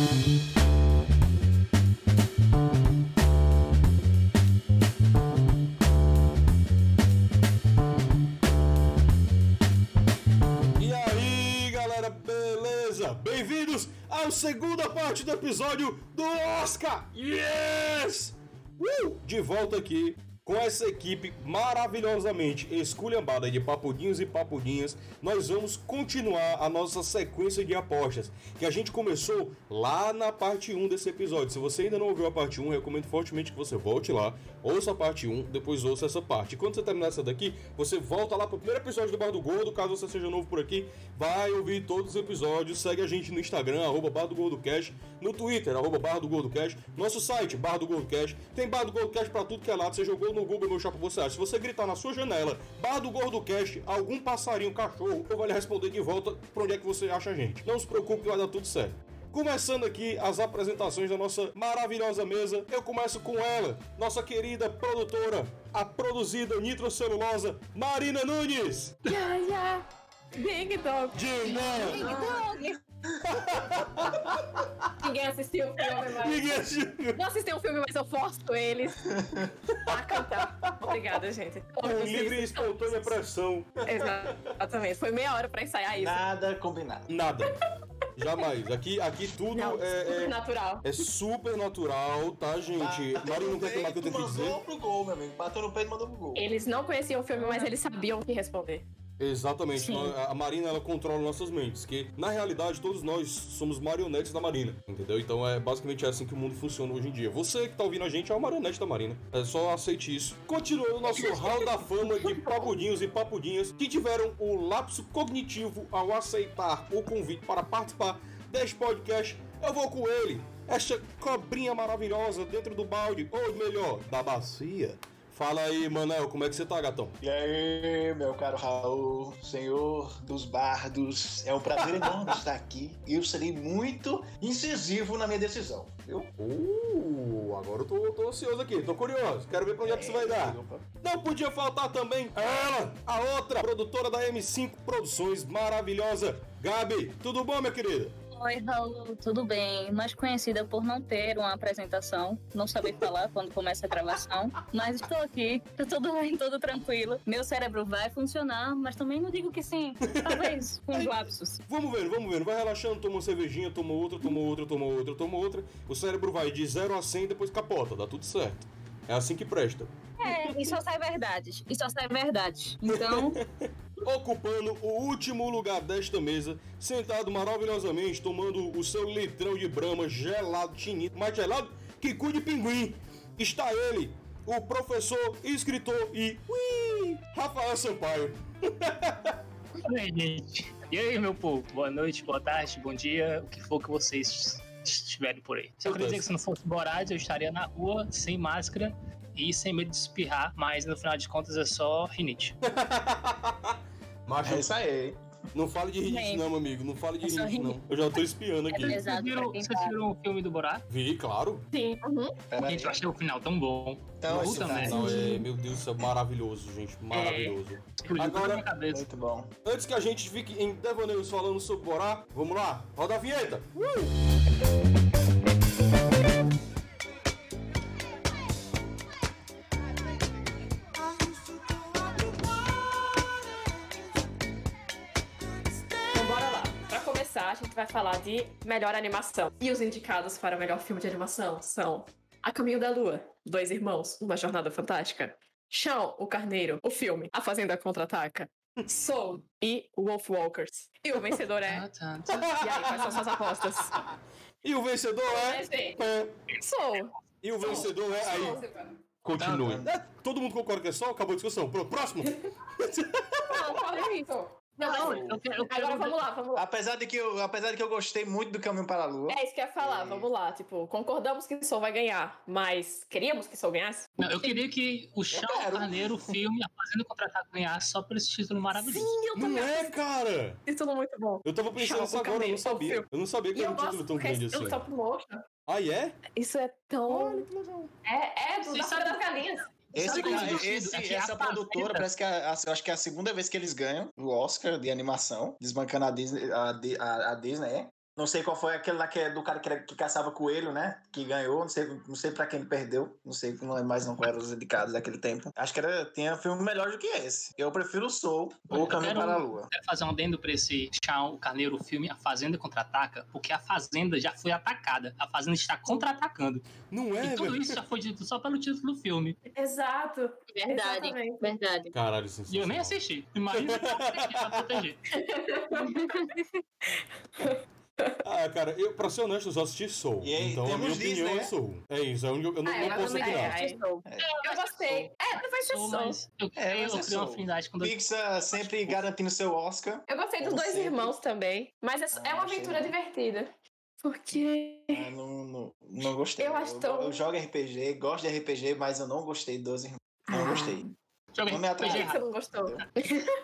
E aí, galera, beleza? Bem-vindos à segunda parte do episódio do Oscar! Yes! Uh! De volta aqui com essa equipe maravilhosamente esculhambada de papudinhos e papudinhas, nós vamos continuar a nossa sequência de apostas que a gente começou lá na parte 1 desse episódio. Se você ainda não ouviu a parte 1, recomendo fortemente que você volte lá, ouça a parte 1, depois ouça essa parte. Quando você terminar essa daqui, você volta lá pro primeiro episódio do Bar do Gordo, caso você seja novo por aqui, vai ouvir todos os episódios, segue a gente no Instagram, arroba Bar do Gordo Cash, no Twitter, arroba Bar do Gordo Cash, nosso site, Bar do Gordo Cash, tem Bar do Gordo Cash pra tudo que é lado, você jogou no Google, meu chapa, você acha. Se você gritar na sua janela, Bar do Gordo Cast, algum passarinho, cachorro, eu vou lhe responder de volta pra onde é que você acha a gente. Não se preocupe que vai dar tudo certo. Começando aqui as apresentações da nossa maravilhosa mesa, eu começo com ela, nossa querida produtora, a produzida nitrocelulosa, Marina Nunes. Yeah, yeah. Big Dog. Dina. Big Dog. Ninguém assistiu o filme, mas. Ninguém assistiu. Não assistiu o filme, mas eu forço eles a cantar. Obrigada, gente. Com livre e espontânea pressão. Exatamente. Foi meia hora pra ensaiar isso. Nada combinado. Nada. Jamais. Aqui, aqui tudo Não, é, super é, natural. é super natural, tá, gente? Marina, não quer que mais que eu tenho que dizer? Mandou pro gol, meu amigo. Bateu no peito e mandou pro gol. Eles não conheciam o filme, mas eles sabiam o que responder. Exatamente. Sim. A Marina ela controla nossas mentes, que na realidade todos nós somos marionetes da Marina, entendeu? Então é basicamente assim que o mundo funciona hoje em dia. Você que tá ouvindo a gente é uma marionete da Marina. É só aceite isso. Continuando o nosso hall da fama de papudinhos e papudinhas que tiveram o lapso cognitivo ao aceitar o convite para participar deste podcast, eu vou com ele. Esta cobrinha maravilhosa dentro do balde, ou melhor, da bacia. Fala aí, Manel, como é que você tá, gatão? E aí, meu caro Raul, senhor dos bardos, é um prazer enorme estar aqui e eu serei muito incisivo na minha decisão, viu? Uh, agora eu tô, tô ansioso aqui, tô curioso. Quero ver pra onde é que isso vai dar. Não podia faltar também ela, a outra produtora da M5 Produções, maravilhosa, Gabi. Tudo bom, minha querida? Oi, Raul, tudo bem? Mais conhecida por não ter uma apresentação, não saber falar quando começa a gravação, mas estou aqui, tá tudo bem, tudo tranquilo. Meu cérebro vai funcionar, mas também não digo que sim, talvez com os lapsos. Vamos vendo, vamos vendo. Vai relaxando, toma uma cervejinha, toma outra, toma outra, toma outra, toma outra. O cérebro vai de 0 a 100 e depois capota, dá tudo certo. É assim que presta. É, e só sai verdades, e só sai verdades. Então, Ocupando o último lugar desta mesa, sentado maravilhosamente, tomando o seu litrão de brama gelado, tinido, mais gelado que cu de pinguim, está ele, o professor, escritor e ui, Rafael Sampaio. Oi, gente. E aí, meu povo? Boa noite, boa tarde, bom dia, o que for que vocês estiverem por aí. Se eu queria dizer que se não fosse Boraz, eu estaria na rua, sem máscara e sem medo de espirrar, mas no final de contas é só rinite. Macho, É isso aí. não fale de rinite Gente, não, meu amigo, não fale de é rinite não. Eu já tô espiando é aqui. pesado Vocês viram, quem vocês tá. viram o filme do Borá? Vi, claro. Sim. Uhum. Gente, eu achei o final tão bom. Então, Puta merda. vai. Não, é, meu Deus do céu, maravilhoso, gente, maravilhoso. Explodiu Agora-. Muito bom. Antes que a gente fique em devaneios falando sobre Borá, vamos lá, roda a vinheta. Então vai falar de melhor animação. E os indicados para melhor filme de animação são A Caminho da Lua, Dois Irmãos, Uma Jornada Fantástica, Chão, o Carneiro, o filme A Fazenda Contra-Ataca, Soul e Wolf Walkers. E o vencedor é... Tá, tá. E aí, quais são suas apostas? E o vencedor é. É, Soul. E o vencedor é. Aí, continue. Não, É, todo mundo concorda que é só? Acabou a discussão. Pronto, próximo. Não, é isso? Não, eu eu Agora vamos lá, vamos lá. Apesar de, que eu, apesar de que eu gostei muito do Caminho para a Lua, É isso que eu ia falar, vamos lá. Tipo, concordamos que Soul vai ganhar, mas queríamos que Soul ganhasse? Não, eu queria que o Chão. Carneiro, o filme, a Fazenda Contra-Ataque ganhasse só por esse título maravilhoso. eu Não é, cara? Título muito bom. Eu tava pensando nisso o agora, eu não sabia. Eu não sabia que E era eu um título tão grande assim. stop motion. Ah, é? Isso é tão. que legal. É, é do Vocês da das Galinhas. Esse, esse-? É essa produtora parece que é a- acho que é a segunda vez que eles ganham o Oscar de animação, desbancando a Disney, a, a, a Disney, é? Não sei qual foi aquele lá que é do cara que, era- que caçava coelho, né? Que ganhou. Não sei, não sei pra quem ele perdeu. Não sei, não é mais não qual eram os indicados daquele tempo. Acho que era, tinha filme melhor do que esse. Eu prefiro o Soul ou o Caminho quero- para a Lua. Quero fazer um adendo pra esse Chão Carneiro o filme A Fazenda Contra-Ataca, porque a Fazenda já foi atacada. A Fazenda está contra-atacando. Não é, e tudo velho? isso já foi dito só pelo título do filme. Exato. Verdade, Exatamente. verdade. Caralho, E eu nem assisti. Imagina pra proteger. Ah, cara, eu, pra ser honesto, eu só assisti Soul. E aí, então a temos minha opinião Disney, é né? Soul. É isso, é único- eu não, Ah, não eu posso opinar. é. Eu gostei. É, não vai ser Sou, só. mas eu, É, eu, mas é criei uma Soul. afinidade quando eu Pixar sempre garantindo seu Oscar. Eu gostei dos Como dois sempre. irmãos também. Mas é, é Ah, uma achei aventura bom. divertida. Porque. Ah, não, não, não gostei. Eu acho tão- eu jogo RPG, gosto de RPG, mas eu não gostei dos irmãos. Não Ah. gostei. Joguei Não me Por que você não gostou?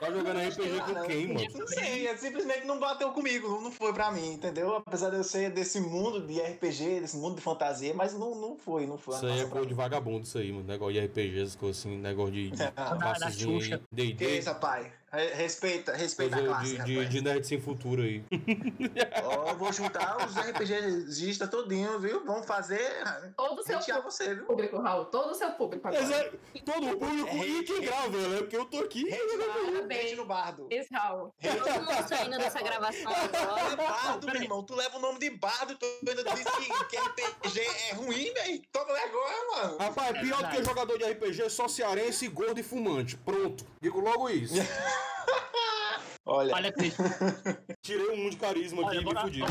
Tá jogando RPG com quem, mano? Não sei, é simplesmente não bateu comigo, não- não foi pra mim, entendeu? Apesar de eu ser desse mundo de RPG, desse mundo de fantasia, mas não, não foi, não foi. Isso aí é coisa de vagabundo, isso aí, mano. Negócio de RPG, essas coisas assim, negócio de, de Ah, da passezinho Xuxa. Que D&D, isso, rapaz? Re- Respeita, respeita a coisa classe, de, de, rapaz. de nerd sem futuro aí. Ó, eu vou juntar os RPGistas todinho, viu? Vamos fazer. Todo o seu Hatear você, viu? público, Raul. Todo o seu público agora. Mas é, todo o público É e quem hate. grava, né? Porque eu tô aqui. Parabéns. No bardo. Esse Raul. Todo mundo saindo dessa gravação agora. É bardo, meu irmão. Tu leva o nome de bardo, tu ainda diz que, que RPG é ruim, velho. Toma vergonha, mano. Rapaz, É pior do que jogador de RPG é só cearense, gordo e fumante. Pronto. Digo logo isso. Olha, Olha, Cris, Tirei um de carisma aqui e me fudi. Léo,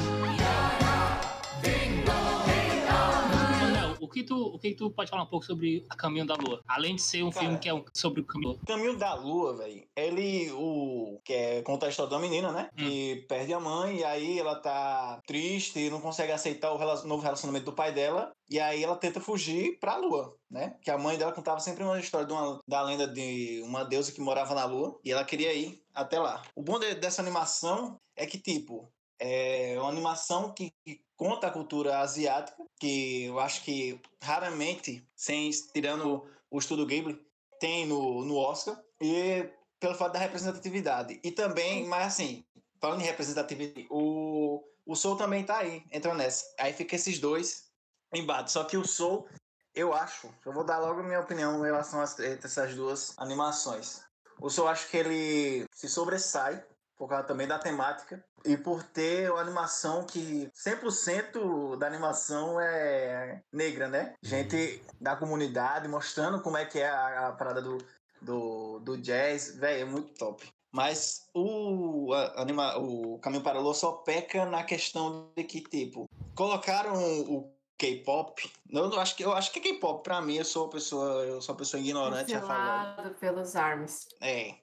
o que, tu, o que tu pode falar um pouco sobre A Caminho da Lua? Além de ser um Cara. filme que é um- sobre o caminho. Caminho da Lua, velho. Ele, o. Que é conta a história da menina, né? Que perde a mãe, e aí ela tá triste e não consegue aceitar o rela- novo relacionamento do pai dela. E aí ela tenta fugir pra Lua, né? Que a mãe dela contava sempre uma história de uma, da lenda de uma deusa que morava na Lua. E ela queria ir até lá. O bom de- dessa animação é que, tipo, é uma animação que, que conta a cultura asiática, que eu acho que raramente, sem tirando o estudo Ghibli, tem no, no Oscar. E pelo fato da representatividade. E também, mas assim, falando em representatividade, o, o Soul também tá aí, entra nessa. Aí fica esses dois embates. Só que o Soul, eu acho, eu vou dar logo a minha opinião em relação a essas duas animações. O Soul, acho que ele se sobressai por causa também da temática e por ter uma animação que 100% da animação é negra, né? Gente da comunidade mostrando como é que é a, a parada do, do, do jazz, velho, é muito top. Mas o, a- anima, o Caminho para a Lua só peca na questão de que, tipo, colocaram o K-pop. Eu, não acho que, eu acho que é K-pop, pra mim, eu sou uma pessoa, eu sou uma pessoa ignorante a falar. Pelos armas. É.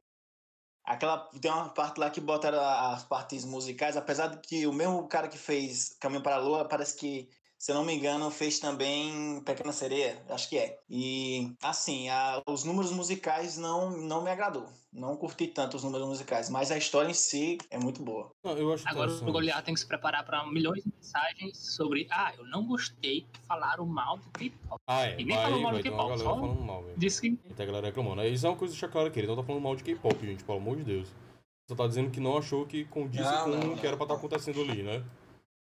Aquela. Tem uma parte lá que botaram as partes musicais, apesar de que o mesmo cara que fez Caminho para a Lua, parece que, se eu não me engano, fez também Pequena Sereia, acho que é. E, assim, a- os números musicais não, não me agradou. Não curti tanto os números musicais, mas a história em si é muito boa. Não, eu acho Agora interessante. o Goliath tem que se preparar para milhões de mensagens sobre ah, eu não gostei que falaram mal do K-pop. Ah, é. Ninguém Vai, falou mal vai do K-pop, galera só- falando mal, velho. Disse que a galera reclamando. É, Isso é uma coisa de deixar claro aqui. Ele não tá falando mal de K-pop, gente, pelo amor de Deus. Só tá dizendo que não achou que condisse Não, com não, o que era pra estar não. acontecendo ali, né?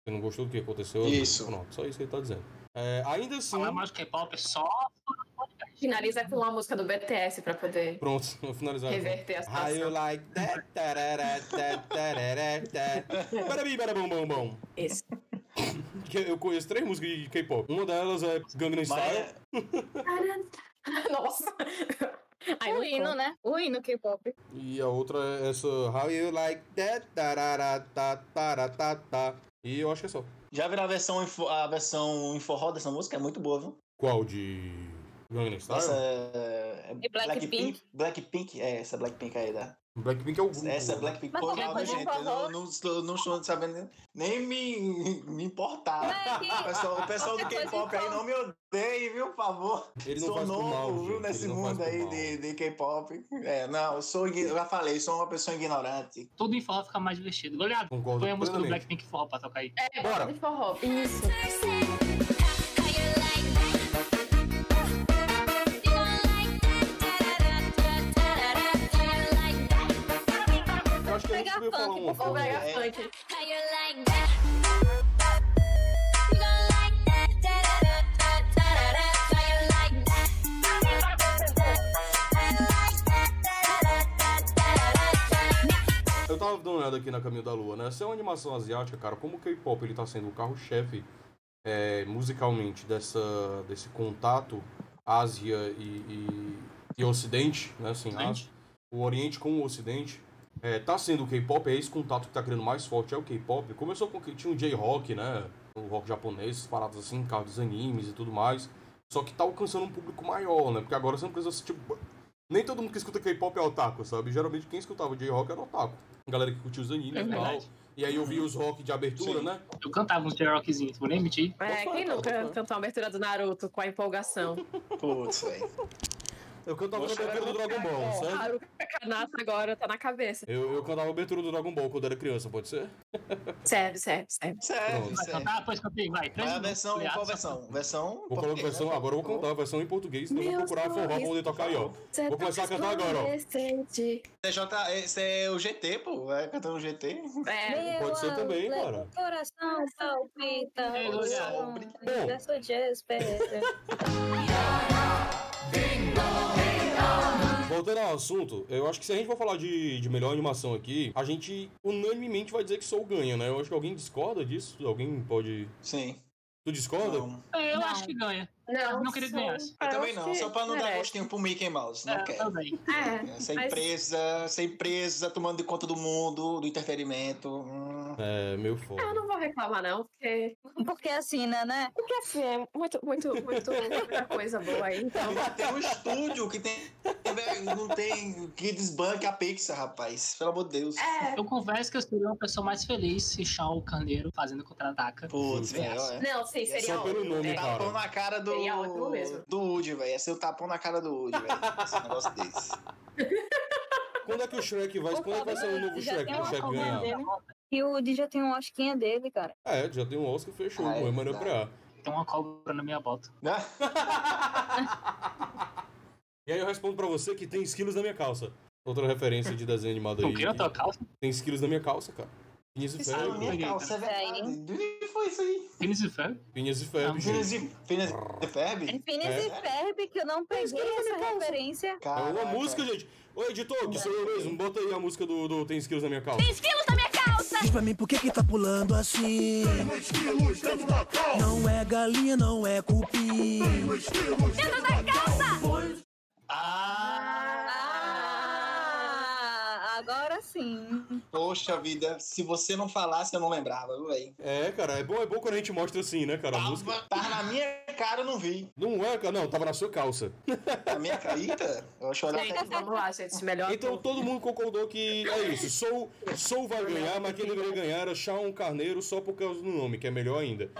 Você não gostou do que aconteceu? Isso. Pronto, só isso que ele tá dizendo. É, ainda assim. falar do K-pop é só Finaliza com uma música do BTS pra poder Pronto, vou finalizar. reverter a How you situação. like that? Tarará, tarará, tá. Barabi, barabom, bom, bom. Isso. Eu conheço três músicas de K-pop. Uma delas é Gangnam Mas Style. é- Nossa. Ai, O não hino, né? O hino K-pop. E a outra é essa How you like that? Tarará, tá, tará, tá, tá. E eu acho que é só. Já viram a versão, a versão em forró dessa música? É muito boa, viu? Qual? De Gangnam Style? Essa é. é Blackpink? Blackpink? É, essa Blackpink aí, da. Blackpink é o grupo. Essa é Blackpink. Mas Foi gente? Eu não, não, não estou sabendo nem me, me importar. É O pessoal, o pessoal do K-pop aí não me odeie, viu, por favor? Ele sou novo, mal, viu, nesse mundo aí de, de K-pop. É, não, eu sou, eu já falei, sou uma pessoa ignorante. tudo em forró fica mais divertido. Goliath, Concordo põe a música do. Blackpink forró pra tocar aí. É, Bora. bora. de forró. Isso. colar um é... Eu tava dando uma olhada aqui na Caminho da Lua, né? Essa é uma animação asiática, cara. Como o K-pop ele tá sendo o carro-chefe é, musicalmente dessa, desse contato Ásia e, e, e Ocidente, né? Assim, Ásia, o Oriente com o Ocidente, é, tá sendo o K-pop, é esse contato que tá criando mais forte, é o K-pop. Começou com que tinha o J-Rock, né? O rock japonês, paradas assim, carro dos animes e tudo mais. Só que tá alcançando um público maior, né? Porque agora você não precisa, tipo... Nem todo mundo que escuta K-pop é otaku, sabe? Geralmente quem escutava J-Rock era otaku. A galera que curtia os animes É e tal. E aí eu vi os rock de abertura, Sim. né? Eu cantava uns J-Rockzinhos, vou nem mentir. É, quem nunca cantou a abertura do Naruto com a empolgação? Putz, velho. Eu cantava na Poxa, abertura do Dragon Ball, certo? Haruka Kanata agora tá na cabeça. Eu, eu cantava a abertura do Dragon Ball quando era criança, pode ser? Serve, serve, serve. Serve. Vai serve. cantar? Pois cantei, vai. Mas a versão, qual versão? Versão. Vou colocar a versão, agora eu vou cantar a versão em português, então eu vou procurar forró pra poder tocar aí, ó. Vou começar a cantar agora, ó. esse é o GT, pô. Vai cantando GT. É, Pode ser também, Meu cara. coração palpita. É, coração, Bom. Voltando ao assunto, eu acho que se a gente for falar de, de melhor animação aqui, a gente unanimemente vai dizer que Soul ganha, né? Eu acho que alguém discorda disso. Alguém pode. Sim. Tu discorda? Não. Eu Não. acho que ganha. Não, não queria que ganhasse. Eu também não, só pra não dar merece. gostinho pro Mickey Mouse. Não É, quero. também. É, Essa mas- empresa, essa empresa tomando de conta do mundo, do interferimento. hum. É, meio foda. eu não vou reclamar, não, porque. Porque assim, né, né? Porque assim, é muito, muito, muito, muita coisa boa aí. Então. Tem um estúdio que tem, não tem que desbanque a Pixar, rapaz. Pelo amor de Deus. É. Eu confesso que eu seria uma pessoa mais feliz se Shawn Carneiro fazendo contra-ataca. Putz, velho. é. Não, sim, seria Só pelo nome, é. cara. Tapão na cara do. Seria ótimo mesmo. Do Woody, velho. Ia ser o tapão na cara do Woody, velho. Esse negócio desse. Quando é que o Shrek vai. Quando é que vai ser o novo Shrek uma Shrek ganhar? dele. E o Woody já tem um osquinha dele, cara. É, já tem um Oscar fechou, Ah, é é maneiro verdade. pra. Tem uma cobra na minha bota. Né? E aí eu respondo pra você que tem esquilos na minha calça. Outra referência de desenho animado aí. O que na tua calça? Tem esquilos na minha calça, cara. Pinhas e na Ferb. minha peguei, calça, é verdade. De onde foi isso aí? Pênis e ferro? Pinhas e Ferb. Finas e, Finas e Ferb? Phineas É. e Ferb, que eu não peguei essa referência. É Caraca. uma música, gente. Ô, editor, que sou eu mesmo. Bota aí a música do, do Tem Esquilos na minha calça. Diz pra mim por que que tá pulando assim Não é galinha, não é cupim Ah! Ah, agora sim. Poxa vida, se você não falasse, eu não lembrava, viu, velho? É, cara, é bom, é bom quando a gente mostra assim, né, cara? A música. Tava, tava na minha cara, eu não vi. Não é, cara, não, tava na sua calça. Na minha caíta, eu acho Gente, vamos lá, gente. Melhor. Então todo mundo concordou que é isso. Soul, Soul vai ganhar, mas quem deveria ganhar era Shawn Carneiro só por causa do nome, que é melhor ainda.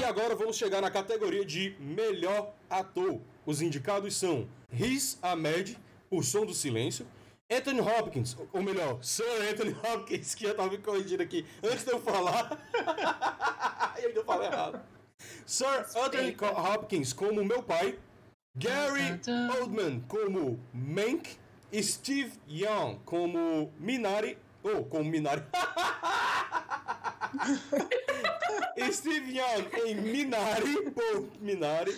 E agora vamos chegar na categoria de melhor ator. Os indicados são Riz Ahmed, por Som do Silêncio, Anthony Hopkins, ou melhor, Sir Anthony Hopkins, que eu tava me corrigindo aqui antes de eu falar. eu ainda falei errado. Sir Anthony Hopkins como meu pai, Gary Oldman como Mank, Steve Young como Minari, ou como Minari. Steve Young em Minari, por Minari.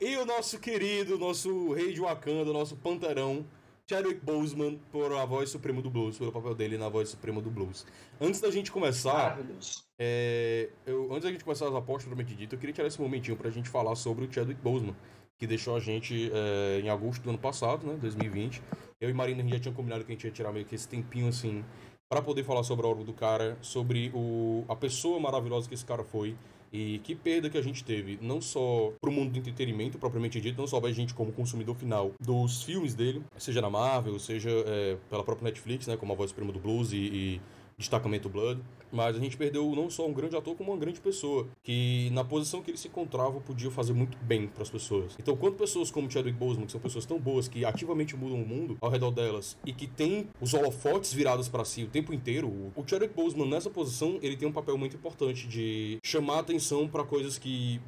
E o nosso querido, nosso rei de Wakanda, nosso panterão, Chadwick Boseman, por a voz suprema do blues, pelo papel dele na voz suprema do blues. Antes da gente começar, Maravilhoso. é, eu, antes da gente começar as apostas, propriamente dito, eu queria tirar esse momentinho pra gente falar sobre o Chadwick Boseman, que deixou a gente é, em agosto do ano passado, né, 2020. Eu e Marina a gente já tinha combinado que a gente ia tirar meio que esse tempinho assim, pra poder falar sobre a obra do cara, sobre o, a pessoa maravilhosa que esse cara foi. E que perda que a gente teve, não só pro mundo do entretenimento, propriamente dito, não só a gente como consumidor final dos filmes dele, seja na Marvel, seja é, pela própria Netflix, né, como a voz suprema do blues e, e Destacamento Blood, mas a gente perdeu não só um grande ator, como uma grande pessoa, que na posição que ele se encontrava podia fazer muito bem para as pessoas. Então, quando pessoas como Chadwick Boseman, que são pessoas tão boas, que ativamente mudam o mundo ao redor delas, e que têm os holofotes virados para si o tempo inteiro, o Chadwick Boseman nessa posição, ele tem um papel muito importante de chamar atenção para coisas que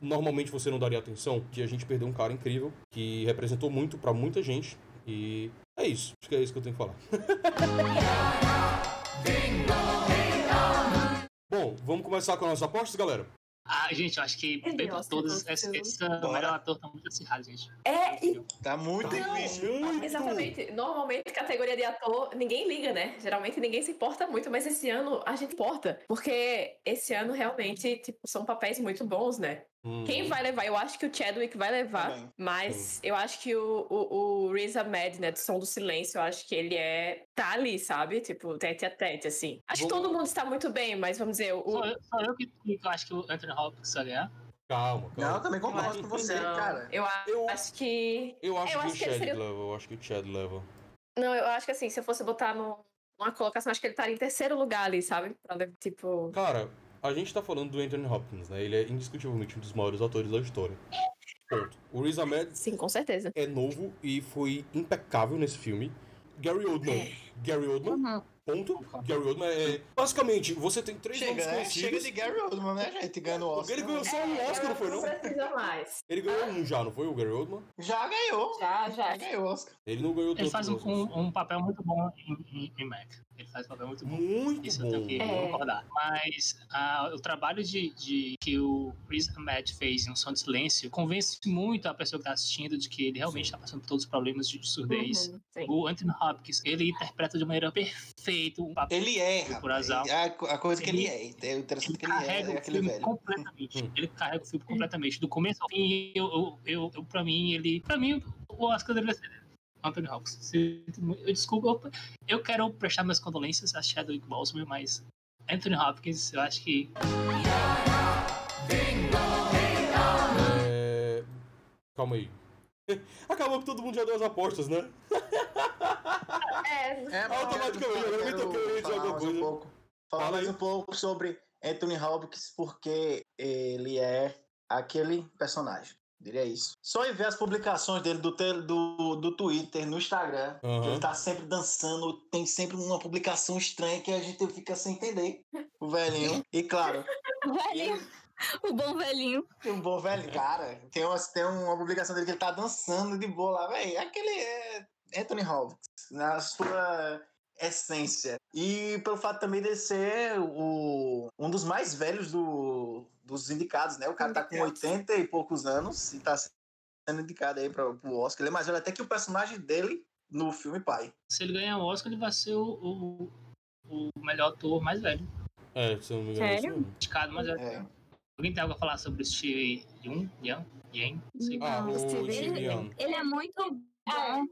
normalmente você não daria atenção, que a gente perdeu um cara incrível, que representou muito para muita gente, e é isso. Acho que é isso que eu tenho que falar. Bom, vamos começar com as nossas apostas, galera? Ah, gente, eu acho que dentre Oscar todos, pelo esse, filme. esse o Bora. melhor ator tá muito acirrado, gente. É, e Tá muito Tá difícil. muito. Exatamente. Normalmente, categoria de ator, ninguém liga, né? Geralmente ninguém se importa muito, mas esse ano a gente importa. Porque esse ano realmente, tipo, são papéis muito bons, né? Hum. Quem vai levar? Eu acho que o Chadwick vai levar, Também. mas eu acho que o, o, o Riz Ahmed, né, do Som do Silêncio, eu acho que ele é. tá ali, sabe? Tipo, tete a tete, assim. Acho que Vamos- todo mundo está muito bem, mas vamos dizer, o. Sou eu, sou eu que, que eu acho que o Anthony Hopkins vai ganhar. Calma, Não, calma. eu também concordo com que você, não. cara. Eu, a- Eu- acho que. Eu acho Eu que acho o que Chad seria- leva. Eu acho que o Chad leva. Não, eu acho que assim, se eu fosse botar no, numa colocação, acho que ele estaria em terceiro lugar ali, sabe? Pra, tipo. Cara, a gente tá falando do Anthony Hopkins, né? Ele é indiscutivelmente um dos maiores atores da história. Ponto. O Riz Ahmed Sim, com certeza. é novo e foi impecável nesse filme. Gary Oldman. Gary Oldman, Uhum. Ponto. Gary Oldman é... Basicamente, você tem três Chega, nomes né? conhecidos. Chega de Gary Oldman, né, gente? Ganhando o Oscar. ele ganhou só um Oscar, não foi, não? precisa mais. Ele ganhou um já, não foi o Gary Oldman? Já ganhou. Já, já. Já ganhou o Oscar. Ele não ganhou Ele faz um, um, um papel muito bom em, em, em Mac. Ele faz um papel muito bom. Muito Isso eu bom. tenho que É. concordar. Mas ah, o trabalho de, de que o Riz Ahmed fez em Um Som de Silêncio convence muito a pessoa que está assistindo de que ele realmente está passando por todos os problemas de surdez. Uhum. O Anthony Hopkins, ele interpreta de maneira perfeita o papel. Ele é, Por azar. A, a coisa que ele, Ele- é. É o interessante Ele que ele é, carrega é aquele filme velho. completamente. Hum. Ele carrega o filme completamente. Do começo ao fim, eu, eu, eu, eu, pra mim, ele. Pra mim, o Oscar deveria ser dele. Anthony muito- Eu desculpa, eu, eu quero prestar minhas condolências a Chadwick Boseman, mas Anthony Hopkins, eu acho que É... Calma aí. Acabou que todo mundo já deu as apostas, né? É, É, mas Automaticamente, eu agora me toquei, eu ia dizer falar alguma mais um coisa. pouco- Falar Fala mais aí. um pouco sobre Anthony Hopkins, porque ele é aquele personagem. Diria isso. Só em ver as publicações dele do, do, do Twitter, no Instagram, Aham. ele tá sempre dançando, tem sempre uma publicação estranha que a gente fica sem entender. O velhinho. E claro, Velhinho. O bom velhinho. um bom velho, cara. Tem uma, tem uma publicação dele que ele tá dançando de boa lá, velho. Aquele é Anthony Hopkins, na sua essência. E pelo fato também de ser o, um dos mais velhos do, dos indicados, né? O cara tá com Indicados. 80 e poucos anos e tá sendo indicado aí para o Oscar. Ele é mais velho até que o personagem dele no filme Pai. se ele ganhar o Oscar, ele vai ser o, o, o melhor ator mais velho. É, se eu não me engano. é Sério? Indicado mais velho. É. Alguém tem algo a falar sobre o Steve Young? Young? Yang? Ah, Não, o Steve, Steve ele, Young. ele é muito bom.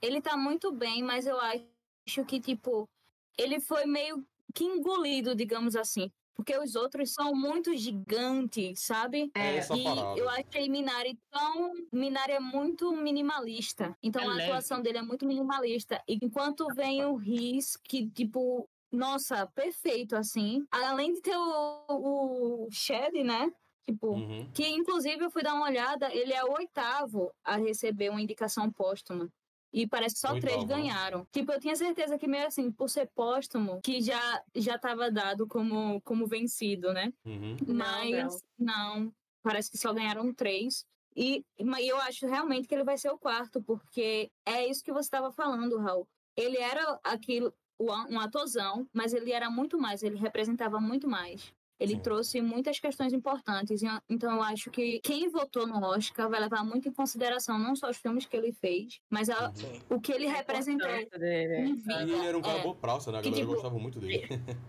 Ele tá muito bem, mas eu acho que, tipo, ele foi meio que engolido, digamos assim. Porque os outros são muito gigantes, sabe? É essa e eu achei Minari tão. Minari é muito minimalista. Então É a leve. atuação dele é muito minimalista. Enquanto vem o Riz, que, tipo, nossa, perfeito, assim. Além de ter o, o Shed, né? Tipo, Uhum. que inclusive eu fui dar uma olhada, ele é o oitavo a receber uma indicação póstuma. E parece que só três Oitavo, né? ganharam. Tipo, eu tinha certeza que meio assim, por ser póstumo, que já já tava dado como, como vencido, né? Uhum. Não, Mas não. parece que só ganharam três. E mas eu acho realmente que ele vai ser o quarto, porque é isso que você estava falando, Raul. Ele era aquilo, um atorzão, mas ele era muito mais, ele representava muito mais. Ele Sim. trouxe muitas questões importantes. Então eu acho que quem votou no Oscar vai levar muito em consideração não só os filmes que ele fez, mas a- o que ele representou E ele era um cara É. boa praça, né? A galera tipo, gostava muito dele.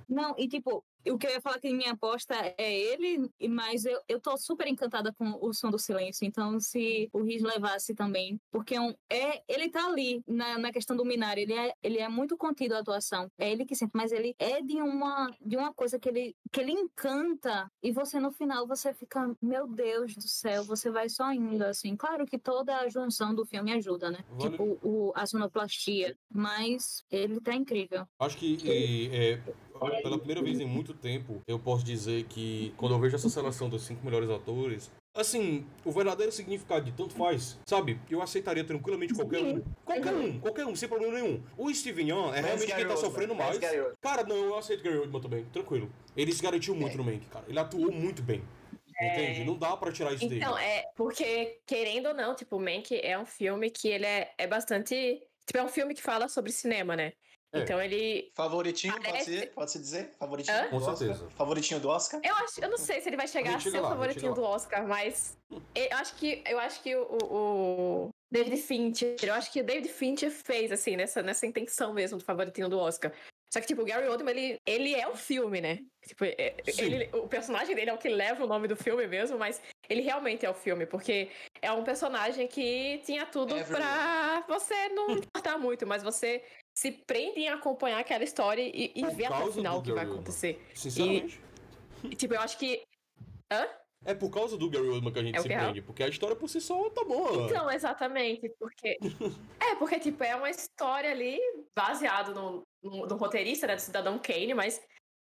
Não, e tipo, o que eu ia falar que minha aposta é ele, mas eu, eu tô super encantada com o som do silêncio. Então, se o Riz levasse também, porque é um, é, ele tá ali na, na questão do Minari, ele é, ele é muito contido a atuação. É ele que sempre, mas ele é de uma, de uma coisa que ele, que ele encanta, e você no final você fica, meu Deus do céu, você vai só indo assim. Claro que toda a junção do filme ajuda, né? Vale- Tipo, o, a sonoplastia, mas ele tá incrível. Acho que é, é, pela primeira vez em muito tempo, eu posso dizer que quando eu vejo essa seleção dos cinco melhores atores, assim, o verdadeiro significado de tanto faz, sabe? Eu aceitaria tranquilamente qualquer um. Qualquer um, qualquer um, sem problema nenhum. O Steven Yeun é realmente quem tá sofrendo mais. Cara, não, eu aceito Gary Oldman também, tranquilo. Ele se garantiu muito É. no Mank, cara. Ele atuou muito bem. Entende? Não dá pra tirar isso dele. Então, é porque, querendo ou não, tipo, o Mank é um filme que ele é, é bastante. Tipo, é um filme que fala sobre cinema, né? É. Então ele. Favoritinho, pode Parece- ser? Pode se dizer? Favoritinho Hã? Com do Oscar? certeza. Favoritinho do Oscar? Eu acho, eu não sei se ele vai chegar A a, ser lá, o favoritinho do Oscar, mas eu acho que eu acho que o, o- David Fincher, eu acho que o David Fincher fez assim nessa nessa intenção mesmo do favoritinho do Oscar. Só que tipo o Gary Oldman ele, ele é o filme, né? Tipo, é- ele, o personagem dele é o que leva o nome do filme mesmo, mas ele realmente é o filme porque é um personagem que tinha tudo Everyone. pra você não importar muito, mas você se prende em acompanhar aquela história e, e ver até o final o que vai acontecer. Sinceramente. E, tipo, eu acho que É por causa do Gary Oldman que a gente É se é? prende, porque a história por si só tá boa. Então, exatamente, porque. é, porque, tipo, é uma história ali baseado no, no, no roteirista, né, do Cidadão Kane, mas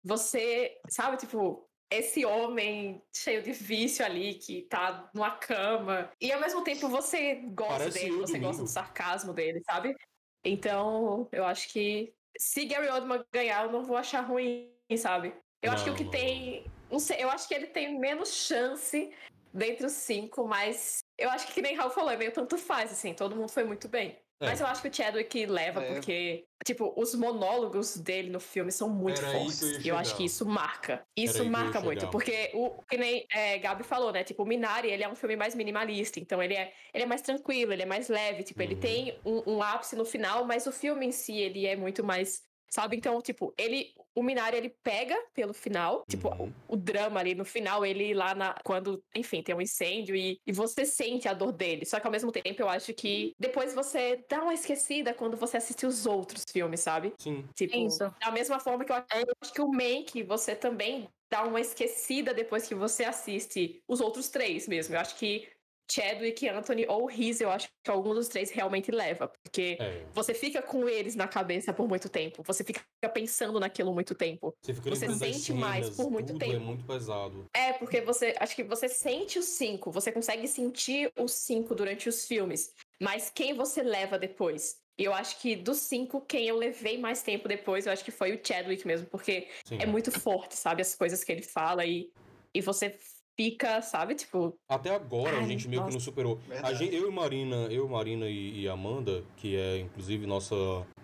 você, sabe, tipo, esse homem cheio de vício ali, que tá numa cama, e ao mesmo tempo você gosta Parece dele, você domingo. gosta do sarcasmo dele, sabe? Então, eu acho que se Gary Oldman ganhar, eu não vou achar ruim, sabe? Eu acho que o que Não. tem. Não sei, eu acho que ele tem menos chance dentre os cinco, mas eu acho que, que nem Raul falou, é meio tanto faz, assim, todo mundo foi muito bem. É. Mas eu acho que o Chadwick leva, É. porque, tipo, os monólogos dele no filme são muito Era fortes. eu E eu acho que isso marca. Isso ia marca muito, porque o que nem é, Gabi falou, né? Tipo, o Minari, ele é um filme mais minimalista, então ele é, ele é mais tranquilo, ele é mais leve, tipo, ele Uhum. tem um, um ápice no final, mas o filme em si, ele é muito mais. Sabe? Então, tipo, ele. O Minari, ele pega pelo final. Tipo, Uhum. o drama ali no final, ele lá na. Quando, enfim, tem um incêndio e, e você sente a dor dele. Só que ao mesmo tempo eu acho que depois você dá uma esquecida quando você assiste os outros filmes, sabe? Sim. Tipo, Isso. da mesma forma que eu eu acho que o Mank, você também dá uma esquecida depois que você assiste os outros três mesmo. Eu acho que Chadwick, Anthony ou Riz, eu acho que algum dos três realmente leva. Porque É. você fica com eles na cabeça por muito tempo. Você fica pensando naquilo muito tempo. Você fica Você sente mais cenas, por muito tudo tempo. É muito pesado. É, porque você. Acho que você sente os cinco, você consegue sentir os cinco durante os filmes. Mas quem você leva depois? E eu acho que dos cinco, quem eu levei mais tempo depois, eu acho que foi o Chadwick mesmo, porque Sim. é muito forte, sabe? As coisas que ele fala e, e você fica, sabe? Tipo, Até agora a Ai, gente meio que nossa. não superou. A gente, eu e Marina, eu, Marina e, e Amanda, que é inclusive nossa,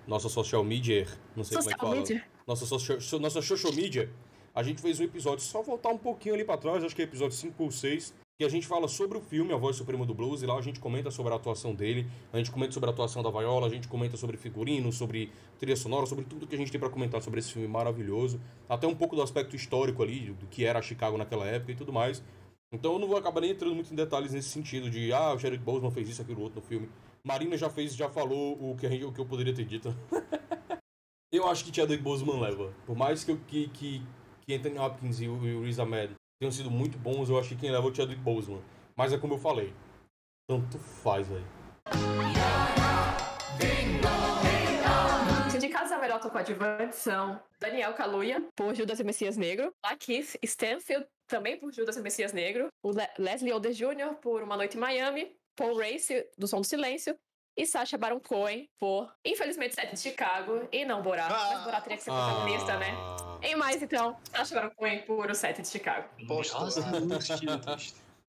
nossa social media, não sei social como é que fala. media. Nossa, social, nossa social media, a gente fez um episódio, só voltar um pouquinho ali pra trás, acho que é episódio 5 ou 6, que a gente fala sobre o filme A Voz Suprema do Blues, e lá a gente comenta sobre a atuação dele, a gente comenta sobre a atuação da Viola, a gente comenta sobre figurino, sobre trilha sonora, sobre tudo que a gente tem pra comentar sobre esse filme maravilhoso, até um pouco do aspecto histórico ali, do que era Chicago naquela época e tudo mais. Então eu não vou acabar nem entrando muito em detalhes nesse sentido de ah, o Chadwick Boseman fez isso, aquilo, outro no filme. Marina já fez, já falou o que, gente, o que eu poderia ter dito. eu acho que Chadwick Boseman leva. Por mais que, que, que, que Anthony Hopkins e o, e o Riz Ahmed tenham sido muito bons, eu acho que quem leva é o Chadwick Boseman. Mas é como eu falei. Tanto faz, velho. Os indicados a melhor ator coadjuvante são Daniel Kaluuya, por Judas e Messias Negro, Lakeith Stanfield, também por Judas e Messias Negro, o Le- Leslie Odom Jr., por Uma Noite em Miami, Paul Race, do Som do Silêncio, e Sacha Baron Cohen, por, infelizmente, Sete de Chicago, e não Borat, mas Borat teria que ser protagonista, né? Ah. Em mais, então, Sacha Baron Cohen por O Sete de Chicago. Posto. Nossa,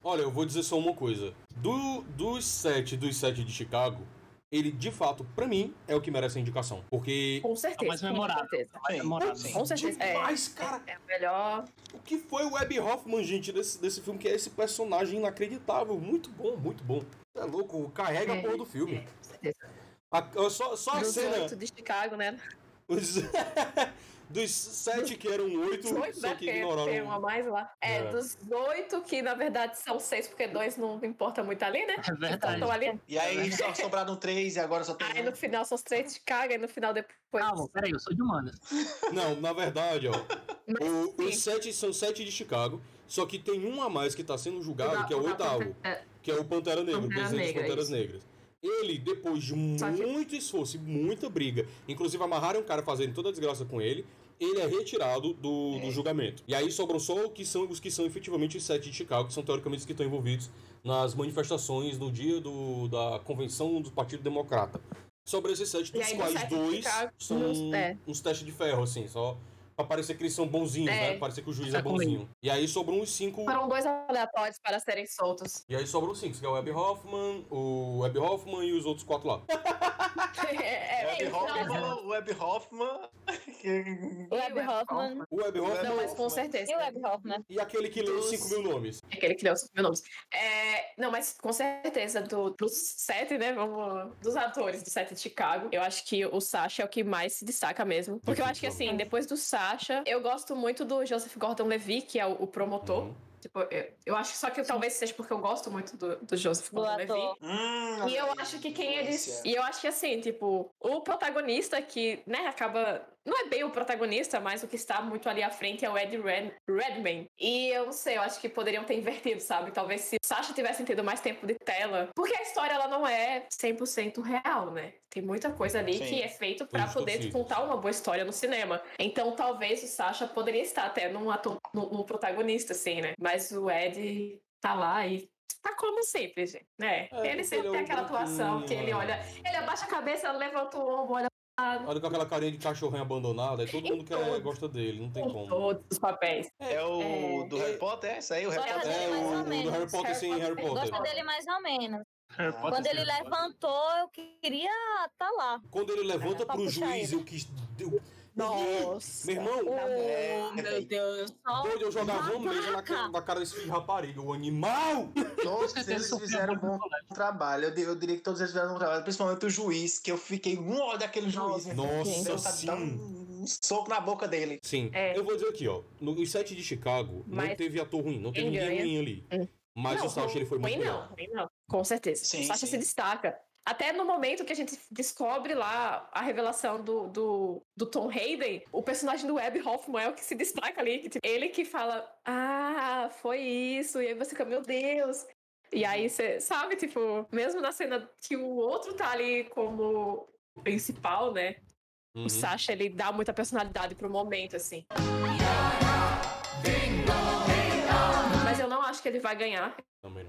Olha, eu vou dizer só uma coisa. Do, dos sete dos sete de Chicago, ele, de fato, pra mim, é o que merece a indicação. Porque Com certeza. mais memorável. Com certeza. mais memorável. Com certeza. É, demais, cara. é o melhor. O que foi o Webb Hoffman, gente, desse, desse filme, que é esse personagem inacreditável. Muito bom, muito bom. É louco, carrega a É, porra do filme. é, com certeza. A- só, só a Dos cena. oito de Chicago, né? Os- dos sete que eram oito, Oito, só né? que ignoraram. tem um a mais lá. É, É. dos oito, que na verdade são seis, porque dois não importa muito ali, né? É Então verdade. estão ali. E aí só sobraram três e agora só tem Aí um. no final são os três de Chicago, e no final depois. Calma, peraí, eu sou de humanas. Não, na verdade, ó. O- os sete são sete de Chicago, só que tem um a mais que tá sendo julgado, da- que é o oitavo. Pantera- que é o Pantera Negra, o Pantera presidente das Negra, Panteras isso. Negras. Ele, depois de que- muito esforço e muita briga, inclusive amarraram um cara fazendo toda a desgraça com ele, ele é retirado do, do julgamento. E aí sobram só o que são, os que são efetivamente os sete de Chicago, que são teoricamente os que estão envolvidos nas manifestações no dia do, da convenção do Partido Democrata. Sobre esses sete, dos dos quais dois são é. uns testes de ferro, assim, só Pra parecer que eles são bonzinhos, É. né? Parecer que o juiz Tá é comigo. bonzinho. E aí sobrou uns cinco. Foram dois aleatórios para serem soltos. E aí sobrou cinco, que é o Web Hoffman, o Web Hoffman e os outros quatro lá. é, Web então, Hoffman, Web Hoffman. O Web Hoffman. O Web Hoffman Não, mas com certeza. E o Web Hoffman? e aquele que leu os Dos- 5 mil nomes. Aquele que deu os meus nomes. É, não, mas com certeza, do, dos sete, né? Vamos, dos atores do sete de Chicago, eu acho que o Sasha é o que mais se destaca mesmo. Porque eu acho que, assim, depois do Sasha, eu gosto muito do Joseph Gordon-Levitt, que é o, o promotor. Uhum. Tipo, eu, eu acho que só que talvez seja porque eu gosto muito do, do Joseph Do Gordon-Levitt. Hum, E eu acho que quem eles. E eu acho que assim, tipo, o protagonista que, né, acaba. Não é bem o protagonista, mas o que está muito ali à frente é o Ed Red, Redman. E eu não sei, eu acho que poderiam ter invertido, sabe? Talvez se o Sasha tivesse tido mais tempo de tela. Porque a história, ela não é 100% real, né? Tem muita coisa ali Sim. que é feito pra Todos poder contar uma boa história no cinema. Então talvez o Sasha poderia estar até num ator, num, num protagonista, assim, né? Mas o Ed tá lá e tá como sempre, gente, né? É, ele sempre ele é tem aquela atuação que ele olha, ele abaixa a cabeça, levanta o ombro, olha Olha com aquela carinha de cachorrinho abandonado, aí todo mundo quer, todos. gosta dele, não tem em como. todos os papéis. É o É. do Harry Potter? É isso aí, o Harry Potter? É, o, do. Harry Potter sem Harry Potter. Gosta dele mais ou menos. Quando ele Harry Potter. levantou, eu queria estar lá. Quando ele levanta Pra pro juiz, ele. eu quis. Eu, Nossa. Meu irmão, Oh, meu Deus. Só doido, eu jogava uma mesa na, cara- na cara desse filho de rapariga, o animal! Todos eles fizeram um bom trabalho. Eu, eu diria que todos eles fizeram um bom trabalho, principalmente o juiz, que eu fiquei um ódio daquele juiz. Nossa, de dar sim. um, um soco na boca dele. Sim, É. eu vou dizer aqui, ó. No, os sete de Chicago, não Mas teve ator ruim, não teve ninguém ganha? ruim ali. Hum. Mas Não, o Sasha, ele foi muito ruim não, ruim não. Com certeza. Sim, o Sasha sim. se destaca. Até no momento que a gente descobre lá a revelação do, do, do Tom Hayden, o personagem do Webb Hoffman é o que se destaca ali. Que, tipo, ele que fala, ah, foi isso. E aí você fica, meu Deus. E aí você, sabe, tipo, mesmo na cena que o outro tá ali como principal, né? Uhum. O Sasha, ele dá muita personalidade pro momento, assim. Mas eu não acho que ele vai ganhar.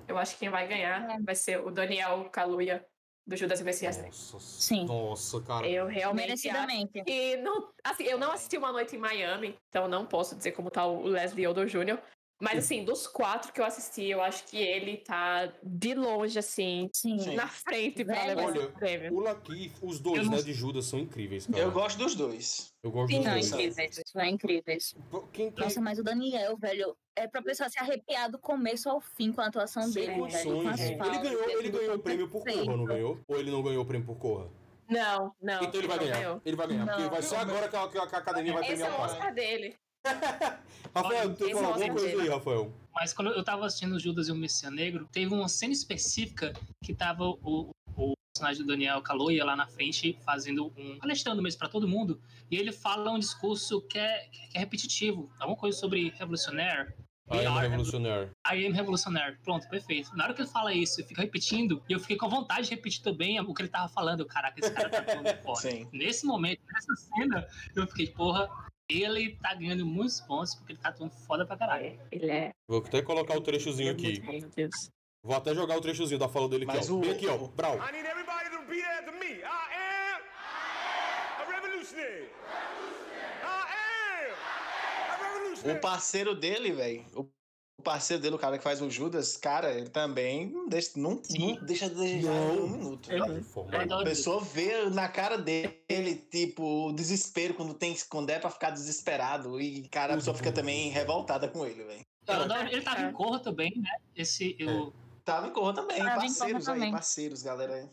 Eu acho que quem vai ganhar É. vai ser o Daniel Kaluuya do Judas e Messias. Nossa, Sim. Nossa, cara. Eu realmente acho Merecidamente. que não, assim, eu não assisti Uma Noite em Miami, então não posso dizer como tá o Leslie Odom Jr. Mas assim, dos quatro que eu assisti, eu acho que ele tá de longe, assim, Sim. Na frente pra Velho. levar Olha, esse prêmio. O Lakeith, os dois, Eu não- né, de Judas são incríveis, cara. Eu gosto dos dois. Eu gosto Sim, dos São dois. Sim. incríveis. São incríveis. Quem, quem, Nossa, mas o Daniel, velho, é pra pessoa se arrepiar do começo ao fim com a atuação sem dele, velho. As Ele falas, ganhou, ele ganhou o prêmio por. Corra, não ganhou? Ou ele não ganhou o prêmio por Corra? Não, não. Então ele vai não ganhar. ganhou. Ele vai ganhar, porque Não. vai ser agora que a, que a academia vai Esse é premiar o o. Oscar dele. Rafael, tu falou é alguma Oscar coisa aí. Rafael? Mas quando eu tava assistindo Judas e o Messias Negro, teve uma cena específica que tava o, o personagem do Daniel Kaluuya lá na frente fazendo um palestrando mesmo pra todo mundo e ele fala um discurso que é, que é repetitivo, alguma coisa sobre revolucionário. I am revolucionário. I am revolucionário. Pronto, perfeito. Na hora que ele fala isso, eu fico repetindo, e eu fiquei com vontade de repetir também o que ele tava falando. Caraca, esse cara tá falando foda. Sim. Nesse momento, nessa cena, eu fiquei, porra, ele tá ganhando muitos pontos porque ele tá atuando foda pra caralho. Ele é. Vou até colocar o trechozinho é aqui. meu Deus. Vou até jogar o trechozinho da fala dele aqui, Mas ó. o- Bem aqui, ó. o- Brau. I need everybody to repeat after me. I am a revolutionary. I am a O revolutionary. parceiro dele, velho. O parceiro dele, o cara que faz o Judas, cara, ele também não deixa, não, não deixa de desejar Não. um minuto. É, A pessoa vê na cara dele, tipo, o desespero quando, tem, quando é pra ficar desesperado. E, cara, a pessoa fica também revoltada com ele, velho. Adoro- ele tava É. em Corra também, né? Esse, eu, Tava em Corra também, Tava em Corra parceiros aí, também. parceiros, galera.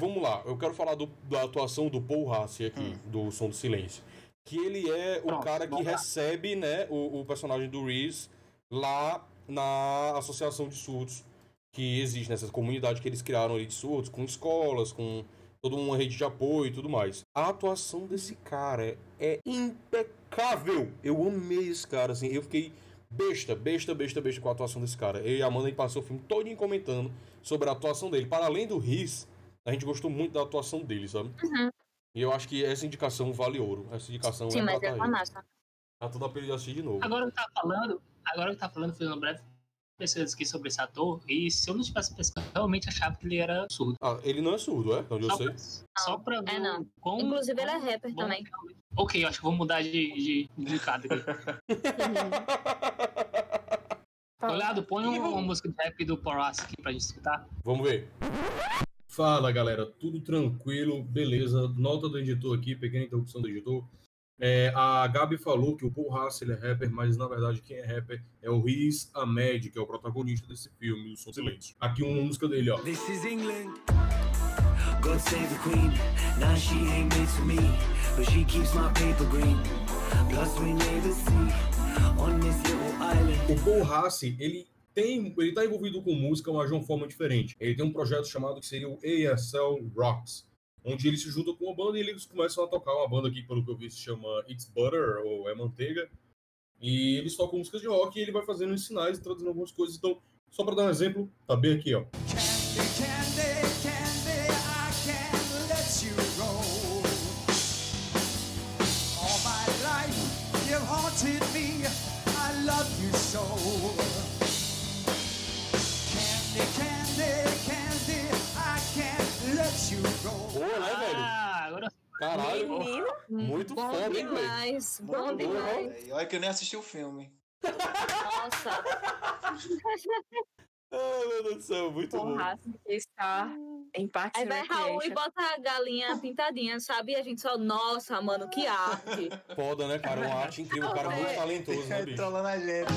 Vamos lá, eu quero falar do- da atuação do Paul Rassi aqui, do Som do Silêncio. Que ele é o Pronto, cara que recebe, né, o, o personagem do Reese lá na associação de surdos que existe, nessa comunidade que eles criaram ali de surdos, com escolas, com toda uma rede de apoio e tudo mais. A atuação desse cara é impecável. Eu amei esse cara, assim, eu fiquei besta, besta, besta, besta com a atuação desse cara. Eu e a Amanda, passou o filme todinho comentando sobre a atuação dele. Para além do Reese, a gente gostou muito da atuação dele, sabe? Uhum. E eu acho que essa indicação vale ouro. Essa indicação Sim, é mas pra é uma aí. massa. Tá toda pra ele assistir de novo. Agora que tá falando, agora que tá falando, fazendo um breve pesquisas aqui sobre esse ator e se eu não tivesse pesquisado, eu realmente achava que ele era surdo. Ah, ele não é surdo, é? Onde eu Só sei. pra, só pra ver é não. o quão- Inclusive, ele é rapper bom também. Ok, eu acho que vou mudar de, de, de indicado aqui. Olhado, põe um- uma música de rap do Porras aqui pra gente escutar. Vamos ver. Fala galera, tudo tranquilo, beleza? Nota do editor aqui, pequena interrupção do editor. É, a Gabi falou que o Paul Haas ele é rapper, mas na verdade quem é rapper é o Riz Ahmed, que é o protagonista desse filme, O Som Silêncio. Aqui uma música dele, ó. This is England. God save the Queen. Now she ain't made for me, but she keeps my paper green. Plus we on this little island. O Paul Haas, ele tem, ele tá envolvido com música, mas de uma forma diferente. Ele tem um projeto chamado que seria o ASL Rocks, onde ele se junta com uma banda e eles começam a tocar uma banda aqui, pelo que eu vi, se chama It's Butter, ou É Manteiga. E eles tocam músicas de rock e ele vai fazendo os sinais e traduzindo algumas coisas. Então, só pra dar um exemplo, tá bem aqui, ó. Haunted me. I love you so. Caralho, Menino, muito Bom foda, hein, demais, bom Muito bom, demais. velho. Olha que eu nem assisti o filme. Nossa, Ai, meu Deus do céu, muito bom. porra, está em Parks aí vai Raul e bota a galinha pintadinha, sabe? E a gente só, nossa, mano, que arte. Foda, né, cara? Uma arte incrível, um cara muito talentoso, né, bicho? Trolando a gente.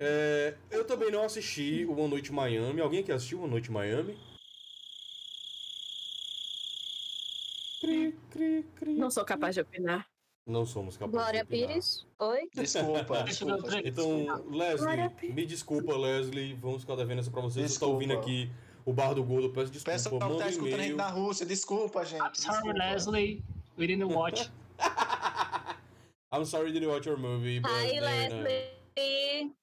É, eu também não assisti o Uma Noite em Miami. Alguém aqui assistiu Uma Noite em Miami? Cri, cri, cri. Não sou capaz de opinar. Não somos capazes Glória de opinar. Pires, oi? Desculpa, desculpa. Então, Leslie, me desculpa, Leslie. Vamos ficar devendo essa pra você. Você tá Desculpa. ouvindo aqui o Bar do Gordo. Peço desculpa. Que Manda tá escutando a gente na Rússia, desculpa, gente. I'm sorry. Leslie. We didn't watch. I'm sorry didn't watch your movie. Then, uh, Leslie,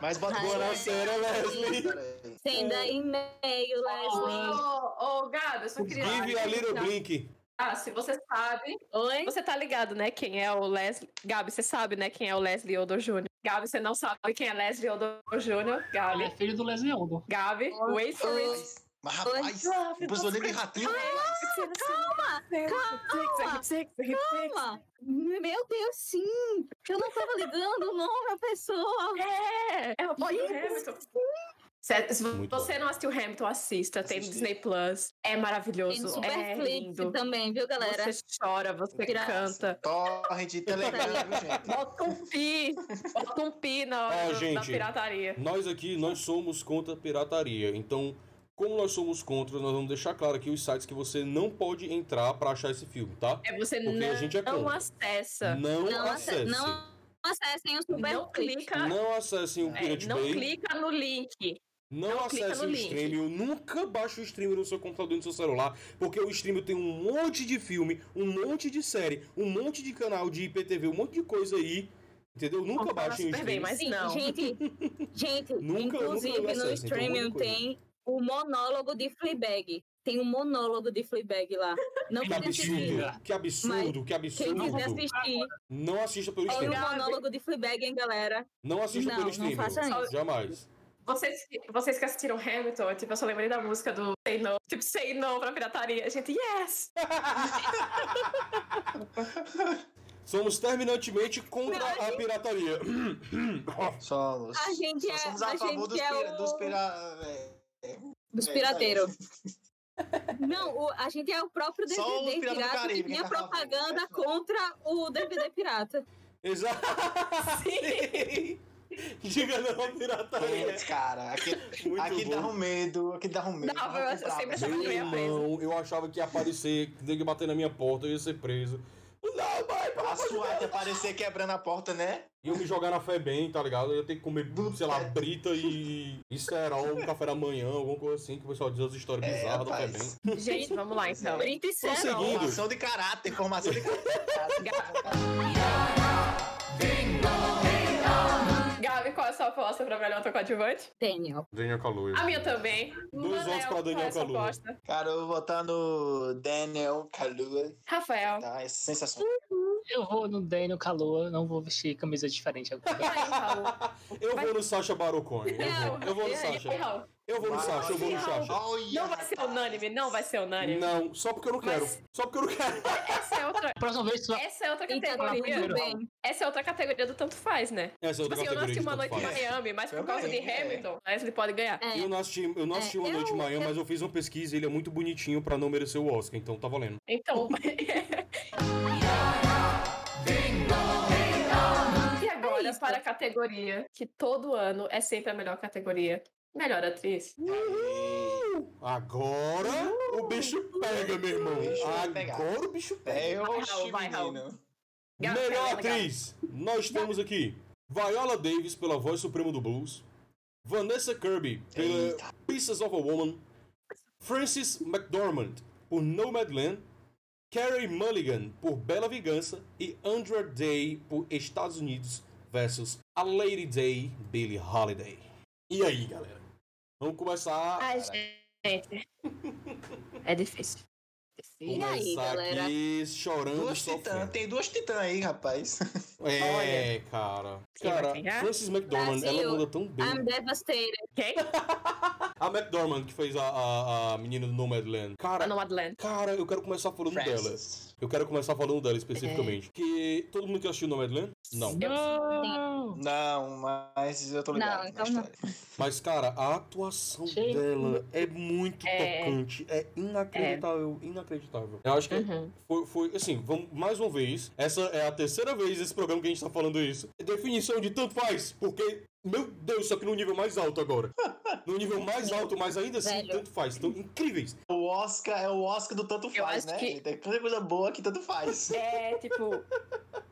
Mas bota na Leslie. cena, Leslie. senda e-mail, Leslie. Ô, ô, Gabi, eu só queria. Give a little blink. Ah, se você sabe. Oi? Você tá ligado, né? Quem é o Leslie. Gabi, você sabe, né? Quem é o Leslie Odom Jr. Gabi, você não sabe quem é Leslie Odom Jr. Ele Gabi. é filho do Leslie Odom. Gabi, wait for it. Mas, rapaz, precisou nem de ratinho. Calma, calma. Meu Deus, sim. Eu não tava ligando o nome da pessoa. É, é o Boy Hamilton. Se, você não assistiu Hamilton, assista. Tem no Assisti. Disney Plus. É Tem no maravilhoso. É Superflix lindo. também, viu, galera? Você chora, você Graça. canta. Torrent de Telegram, viu, gente? Bota um pi. Bota um pi na gente. pirataria. Nós aqui, nós somos contra a pirataria. Então, como nós somos contra, nós vamos deixar claro aqui os sites que você não pode entrar pra achar esse filme, tá? É você Porque não, a gente é não acessa. Não, Não, acesse, não acessem o Não Superflix. clica. Não acessem o é, Pirate não Bay. clica no link. Não, Não acesse o link. Streamio, nunca baixe o Streamio no seu computador e no seu celular, porque o Streamio tem um monte de filme, um monte de série, um monte de canal de IPTV, um monte de coisa aí, entendeu? Nunca baixem o super bem, mas Sim, não. gente, gente, Nunca- inclusive nunca no acessem, então, streaming coisa. tem o monólogo de Fleabag. Tem um monólogo de Fleabag lá. Não Que assistir. absurdo, que absurdo, que Quem quiser absurdo. assistir, Não assista pelo olha o monólogo de Fleabag, hein, galera. Não assista Não, pelo não Streamio. faça isso. Jamais. Vocês, vocês que assistiram Hamilton, tipo, eu só lembrei da música do Say No. Tipo, Say No pra pirataria. Gente, yes! Somos terminantemente contra a pirataria. Somos. A gente Só é- somos a a favor gente dos, é o- dos pira... Dos É, pirateiros. Não, o- a gente é o próprio Só DVD Piratas do pirata Caribe, que tinha propaganda é, contra o DVD pirata. Exato. Diga não à pirataria. Putz, cara, aqui, dá um medo, aqui dá um medo. Não, eu- eu sempre achava Meu que eu ia preso. irmão, eu achava que ia aparecer, que bater na minha porta, eu ia ser preso. Não, mãe, pelo A amor de Deus. aparecer quebrando a porta, né? Iam me jogar na Febem, tá ligado? Eu ia ter que comer, sei lá, brita e, e cerol, um café da manhã, alguma coisa assim, que o pessoal diz as histórias É, bizarras da rapaz. Febem. Gente, vamos lá então. Brita e Cerol. Formação de caráter, formação de caráter. sua aposta pra melhor ator coadjuvante? Daniel. Daniel Kaluuya. A minha também. Dois votos pra Daniel Kaluuya. Cara, eu vou votar no Daniel Kaluuya, Rafael. tá? É sensacional. Eu vou no Daniel Calor, não vou vestir camisa diferente agora. Eu vou no Sacha Baron Cohen. Eu vou, eu vou no aí, Sacha. Eu vou no Vai, Sacha, eu vou no. Olha, Não vai ser unânime, não vai ser unânime. Não, só porque eu não quero. Mas- Só porque eu não quero. Essa é outra. Próxima vez tu. Essa é outra categoria. bem. Essa é outra categoria do tanto faz, né? Essa é Tipo outra assim, eu não categoria assisti de uma noite em. Miami, mas por causa de é. Hamilton, Leslie pode ganhar. É. Eu não assisti, eu não assisti É, Uma Noite em eu- Miami, eu- mas eu fiz uma pesquisa e ele é muito bonitinho pra não merecer o Oscar, então tá valendo. Então. e agora É para a categoria que todo ano é sempre a melhor categoria. Melhor atriz. Agora o bicho pega, meu irmão. Bicho. Agora o bicho pega. É, Vai, Raul, Melhor atriz, nós temos aqui Viola Davis pela voz suprema do blues, Vanessa Kirby pela Eita. Pieces of a Woman, Frances McDormand por Nomadland, Carey Mulligan por Bela Vingança e Andra Day por Estados Unidos versus A Lady Day, Billie Holiday. E aí, galera? Vamos começar. Ai, gente. É difícil. Difícil. E aí, começar galera? aqui chorando Duas titãs, tem duas titãs aí, rapaz. É, cara. Vai Cara, ganhar? Frances McDormand, ela Brasil. manda tão bem. I'm devastated. Quem? A McDormand, que fez a, a, a menina do Nomadland. Cara, A Nomadland. cara, eu quero começar falando dela. Eu quero começar falando dela especificamente. É. Que todo mundo que assistiu Nomadland? Não. Não! Não, mas eu tô ligado. Não, então na não. Mas, cara, a atuação Sim. dela é muito É. tocante. É inacreditável, inacreditável. Eu acho que Uhum. foi, foi, assim, vamos mais uma vez. Essa é a terceira vez nesse programa que a gente tá falando isso. Definição de tanto faz, porque, meu Deus, só que no nível mais alto agora. No nível mais alto, mas ainda assim, Velho. tanto faz. Então, incríveis. O Oscar é o Oscar do tanto Eu faz, né? que- Tem tanta coisa boa que tanto faz. É, tipo.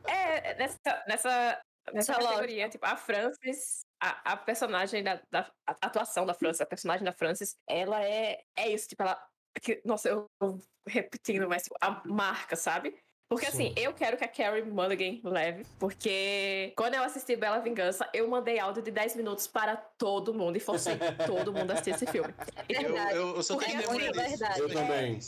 É, nessa, nessa, nessa Essa categoria, tipo, a Frances, a, a personagem da, da. A atuação da Frances, a personagem da Frances, ela é. É isso, tipo, ela. Que, nossa, eu tô repetindo, mas tipo, a marca, sabe? Porque assim, Sim. eu quero que a Carrie Mulligan leve, porque quando eu assisti Bela Vingança, eu mandei áudio de 10 minutos para todo mundo e forcei todo mundo a assistir esse filme. Tipo, Eu, Verdade. eu, eu sou Porque testemunha assim, disso. verdade. Eu também.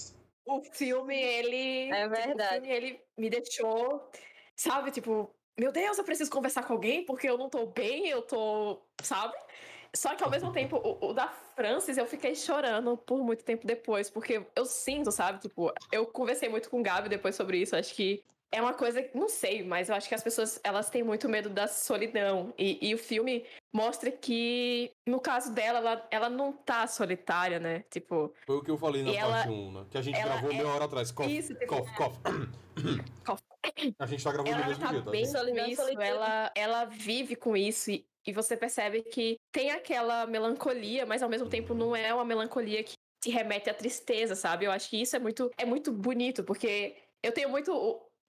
o filme, ele. É tipo, verdade. o filme, ele me deixou, sabe, tipo, meu Deus, eu preciso conversar com alguém porque eu não tô bem, eu tô. Sabe? Só que ao mesmo tempo, o, o da Francis, eu fiquei chorando por muito tempo depois, porque eu sinto, sabe? Tipo, eu conversei muito com o Gabi depois sobre isso, acho que. É uma coisa, não sei, mas eu acho que as pessoas elas têm muito medo da solidão. E, e o filme mostra que, no caso dela, ela, ela não tá solitária, né? Tipo, Foi o que eu falei na parte ela- 1, né? Que a gente gravou é- meia hora atrás. Cough, Isso, tipo- cough, cough. Cough. A gente tá gravando ela mesmo tá bem Tá? E isso, ela, ela vive com isso e, e você percebe que tem aquela melancolia, mas ao mesmo tempo não é uma melancolia que te remete à tristeza, sabe? Eu acho que isso é muito, é muito bonito, porque eu tenho muito,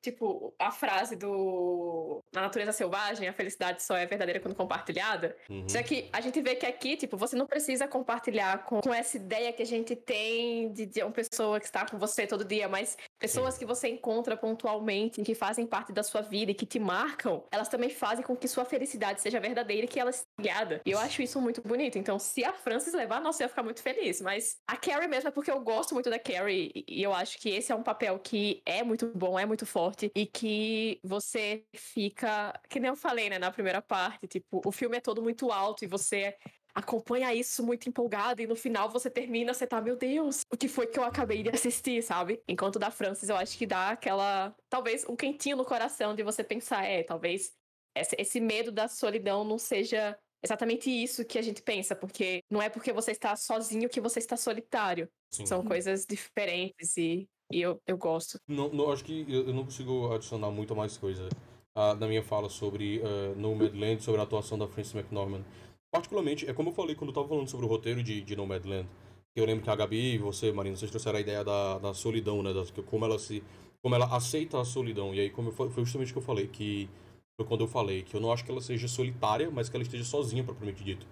tipo, a frase do na natureza selvagem, a felicidade só é verdadeira quando compartilhada. Uhum. Só que a gente vê que aqui, tipo, você não precisa compartilhar com, com essa ideia que a gente tem de, de uma pessoa que está com você todo dia, mas pessoas que você encontra pontualmente, que fazem parte da sua vida e que te marcam, elas também fazem com que sua felicidade seja verdadeira e que ela esteja ligada. E eu acho isso muito bonito. Então, se a Frances levar, nossa, eu ia ficar muito feliz. Mas a Carrie mesmo é porque eu gosto muito da Carrie e eu acho que esse é um papel que é muito bom, é muito forte e que você fica, que nem eu falei, né, na primeira parte, tipo, o filme é todo muito alto e você acompanha isso muito empolgado e no final você termina, você tá, meu Deus, o que foi que eu acabei de assistir, sabe? Enquanto da Francis eu acho que dá aquela, talvez um quentinho no coração de você pensar, é, talvez esse, esse medo da solidão não seja exatamente isso que a gente pensa, porque não é porque você está sozinho que você está solitário. Sim. São coisas diferentes e, e eu, eu gosto. Não, não, acho que eu, não consigo adicionar muito mais coisa ah, na minha fala sobre uh, Nomadland, sobre a atuação da Frances McDormand. Particularmente, é como eu falei quando eu tava falando sobre o roteiro de, de Nomadland. que Eu lembro que a Gabi e você, Marina, vocês trouxeram a ideia da, da solidão, né? Da, que como ela se. Como ela aceita a solidão. E aí, como eu, foi justamente o que eu falei, que foi quando eu falei que eu não acho que ela seja solitária, mas que ela esteja sozinha, propriamente dito.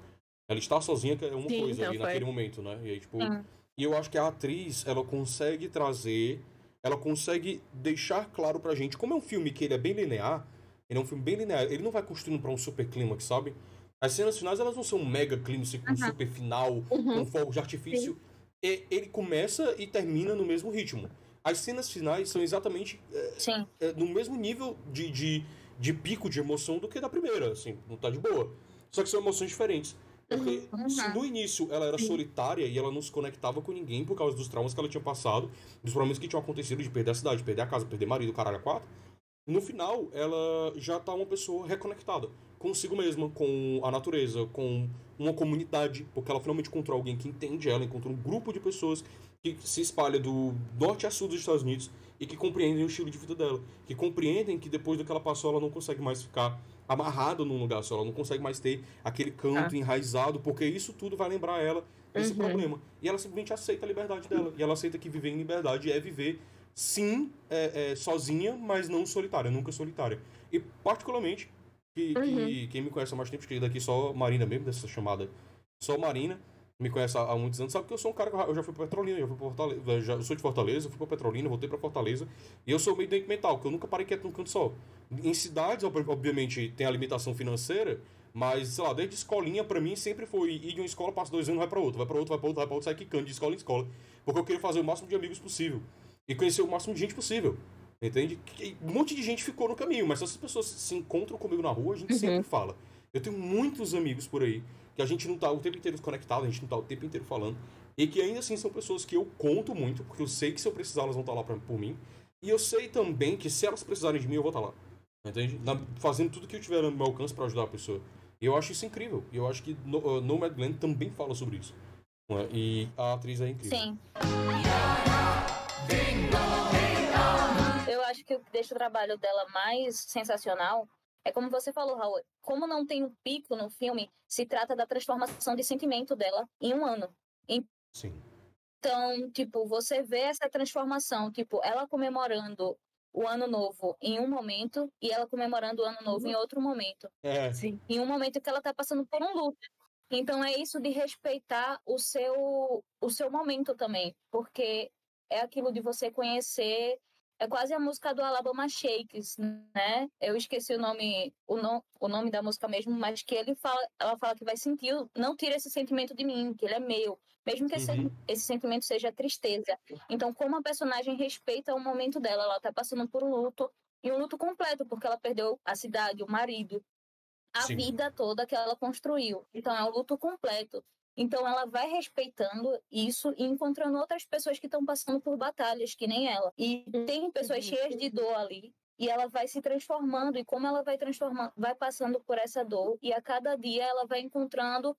Ela está sozinha, que é uma Sim, coisa não, ali foi. naquele momento, né? E aí, tipo. Sim. E eu acho que a atriz, ela consegue trazer, ela consegue deixar claro pra gente, como é um filme que ele é bem linear, ele é um filme bem linear, ele não vai construindo pra um super clímax, sabe? As cenas finais, elas não são um mega clímax com um super final, com fogos de artifício. E, ele começa e termina no mesmo ritmo. as cenas finais são exatamente é, é, no mesmo nível de, de, de pico de emoção do que da primeira, assim, não tá de boa. Só que são emoções diferentes. Porque Uhum. se no início ela era solitária e ela não se conectava com ninguém por causa dos traumas que ela tinha passado, dos problemas que tinham acontecido de perder a cidade, de perder a casa, perder marido, caralho, a quatro. No final, ela já tá uma pessoa reconectada consigo mesma, com a natureza, com uma comunidade, porque ela finalmente encontrou alguém que entende ela, encontrou um grupo de pessoas que se espalha do norte a sul dos Estados Unidos e que compreendem o estilo de vida dela, que compreendem que depois do que ela passou, ela não consegue mais ficar amarrada num lugar só, ela não consegue mais ter aquele canto enraizado, porque isso tudo vai lembrar ela desse Uhum. problema. E ela simplesmente aceita a liberdade dela, e ela aceita que viver em liberdade é viver sim, é, é, sozinha, mas não solitária, nunca solitária. E particularmente, que, que quem me conhece há mais tempo, que daqui só Marina mesmo, dessa chamada, só Marina, me conhece há, há muitos anos, sabe que eu sou um cara que eu já- fui pra Petrolina, já fui pra Fortaleza, eu já, eu sou de Fortaleza, fui pra Petrolina, voltei pra Fortaleza, e eu sou meio doente mental, porque eu nunca parei quieto num canto só. Em cidades, ob- obviamente, tem a limitação financeira, mas, sei lá, desde escolinha, pra mim, sempre foi ir de uma escola, passa dois anos, vai pra outra, vai pra outra, vai pra outra, vai pra outra, sai quicando de escola em escola. Porque eu queria fazer o máximo de amigos possível. E conhecer o máximo de gente possível. Entende? Que- Um monte de gente ficou no caminho, mas se essas pessoas se encontram comigo na rua, a gente sempre fala. Eu tenho muitos amigos por aí que a gente não tá o tempo inteiro conectado, a gente não tá o tempo inteiro falando. E que ainda assim são pessoas que eu conto muito, porque eu sei que se eu precisar elas vão estar lá pra, por mim. E eu sei também que se elas precisarem de mim, eu vou estar lá. Entende? Na- fazendo tudo que eu tiver no meu alcance pra ajudar a pessoa. E eu acho isso incrível. E eu acho que no, uh, Nomadland também fala sobre isso. é? E a atriz é incrível. Sim. Eu acho que o que deixa o trabalho dela mais sensacional é como você falou, Raul. Como não tem um pico no filme, se trata da transformação de sentimento dela em um ano. Sim. Então, tipo, você vê essa transformação, tipo, ela comemorando o ano novo em um momento e ela comemorando o ano novo em outro momento. É. Sim. Em um momento que ela tá passando por um luto. Então é isso de respeitar o seu o seu momento também, porque é aquilo de você conhecer é quase a música do Alabama Shakes, né? Eu esqueci o nome, o, no, o nome da música mesmo, mas que ele fala, ela fala que vai sentir, não tira esse sentimento de mim, que ele é meu, mesmo que esse, Uhum. esse sentimento seja tristeza. Então, como a personagem respeita o momento dela, ela tá passando por um luto, e um luto completo, porque ela perdeu a cidade, o marido, a Sim. vida toda que ela construiu. Então, é um luto completo. Então, ela vai respeitando isso e encontrando outras pessoas que estão passando por batalhas, que nem ela. E tem pessoas cheias de dor ali. E ela vai se transformando. E como ela vai transformando, vai passando por essa dor. E a cada dia ela vai encontrando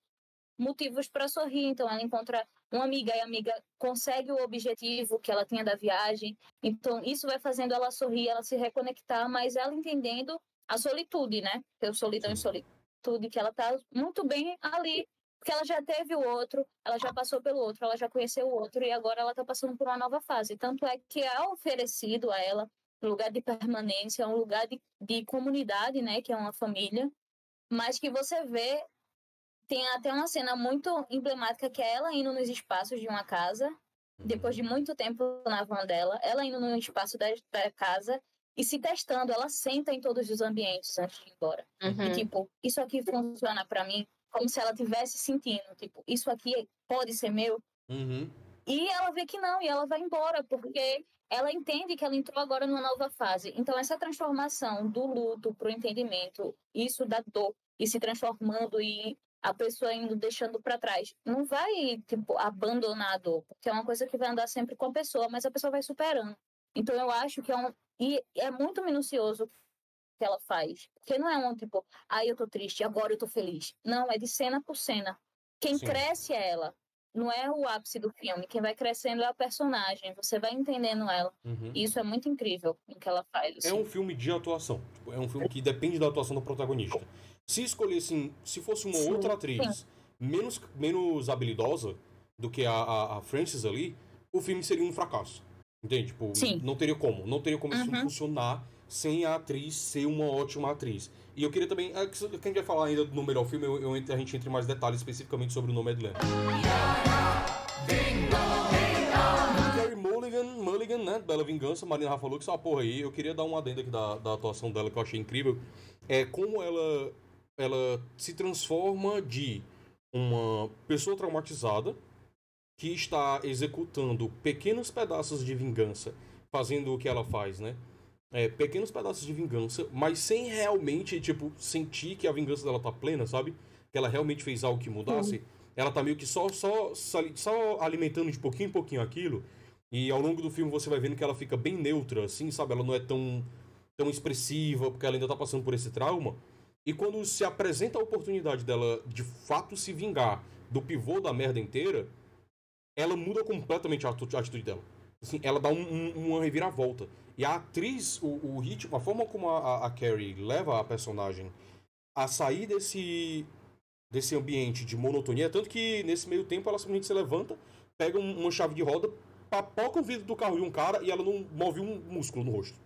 motivos para sorrir. Então, ela encontra uma amiga e a amiga consegue o objetivo que ela tinha da viagem. Então, isso vai fazendo ela sorrir, ela se reconectar, mas ela entendendo a solitude, né? Que é o solidão e solitude, que ela tá muito bem ali. Porque ela já teve o outro, ela já passou pelo outro, ela já conheceu o outro e agora ela tá passando por uma nova fase. Tanto é que é oferecido a ela um lugar de permanência, um lugar de, de comunidade, né? Que é uma família. Mas que você vê, tem até uma cena muito emblemática que é ela indo nos espaços de uma casa, depois de muito tempo na van dela, ela indo no espaço da, da casa e se testando, ela senta em todos os ambientes antes de ir embora. Uhum. E tipo, isso aqui funciona pra mim como se ela tivesse sentindo, tipo, isso aqui pode ser meu. Uhum. E ela vê que não, e ela vai embora, porque ela entende que ela entrou agora numa nova fase. Então, essa transformação do luto pro entendimento, isso da dor, e se transformando e a pessoa indo deixando para trás, não vai, tipo, abandonar a dor, porque é uma coisa que vai andar sempre com a pessoa, mas a pessoa vai superando. Então, eu acho que é um. E é muito minucioso que ela faz. Porque não é um tipo, ai, eu tô triste, agora eu tô feliz. Não, é de cena por cena. Quem Sim. cresce é ela. Não é o ápice do filme. Quem vai crescendo é a personagem. Você vai entendendo ela. Uhum. E isso é muito incrível em que ela faz. É assim. um filme de atuação. Tipo, é um filme que depende da atuação do protagonista. Se escolhessem, se fosse uma Sim, outra atriz menos, menos habilidosa do que a, a, a Frances ali, o filme seria um fracasso. Entende? Tipo, Sim. não teria como. Não teria como Uhum. funcionar sem a atriz ser uma ótima atriz. E eu queria também. é, que se- que a gente vai falar ainda no melhor filme, eu, eu, a gente entre em mais detalhes especificamente sobre o Nomadland. Carrie Mulligan, Mulligan, né? Bela Vingança, Marina falou que essa porra aí. Eu queria dar um adendo aqui da, da atuação dela que eu achei incrível. É como ela, ela se transforma de uma pessoa traumatizada que está executando pequenos pedaços de vingança, fazendo o que ela faz, né? É, pequenos pedaços de vingança, mas sem realmente, tipo, sentir que a vingança dela tá plena, sabe? Que ela realmente fez algo que mudasse. Ela tá meio que só, só, só, alimentando de pouquinho em pouquinho aquilo. E ao longo do filme você vai vendo que ela fica bem neutra, assim, sabe? Ela não é tão, tão expressiva, porque ela ainda tá passando por esse trauma. E quando se apresenta a oportunidade dela de fato se vingar do pivô da merda inteira, ela muda completamente a atitude dela. Assim, ela dá um, um- uma reviravolta. E a atriz, o, o ritmo, a forma como a, a- Carrie leva a personagem a sair desse, desse ambiente de monotonia, tanto que nesse meio tempo ela simplesmente se levanta, pega um- uma chave de roda, papoca o vidro do carro de um cara e ela não move um músculo no rosto.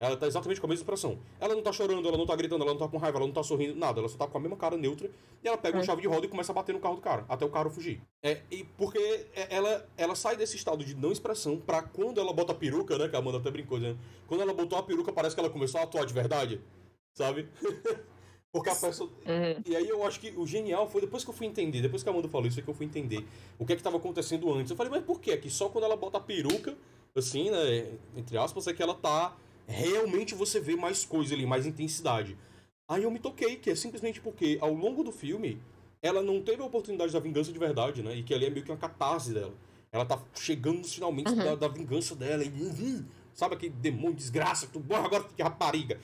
Ela tá exatamente com a mesma expressão. Ela não tá chorando, ela não tá gritando, ela não tá com raiva, ela não tá sorrindo, nada. Ela só tá com a mesma cara neutra e ela pega uma chave de roda e começa a bater no carro do cara, até o cara fugir. É, e porque é- ela, ela sai desse estado de não expressão pra quando ela bota a peruca, né? Que a Amanda até brincou, né? Quando ela botou a peruca, parece que ela começou a atuar de verdade, sabe? porque a pessoa. Uhum. E aí eu acho que o genial foi depois que eu fui entender, depois que a Amanda falou isso, é que eu fui entender o que é que tava acontecendo antes. Eu falei, mas por quê? Que só quando ela bota a peruca, assim, né? Entre aspas, é que ela tá. Realmente você vê mais coisa ali, mais intensidade. Aí eu me toquei, que é simplesmente porque ao longo do filme, ela não teve a oportunidade da vingança de verdade, né? E que ali é meio que uma catarse dela. Ela tá chegando nos finalmente da, da vingança dela. E, uhum, sabe aquele demônio, desgraça, tu morre agora que rapariga.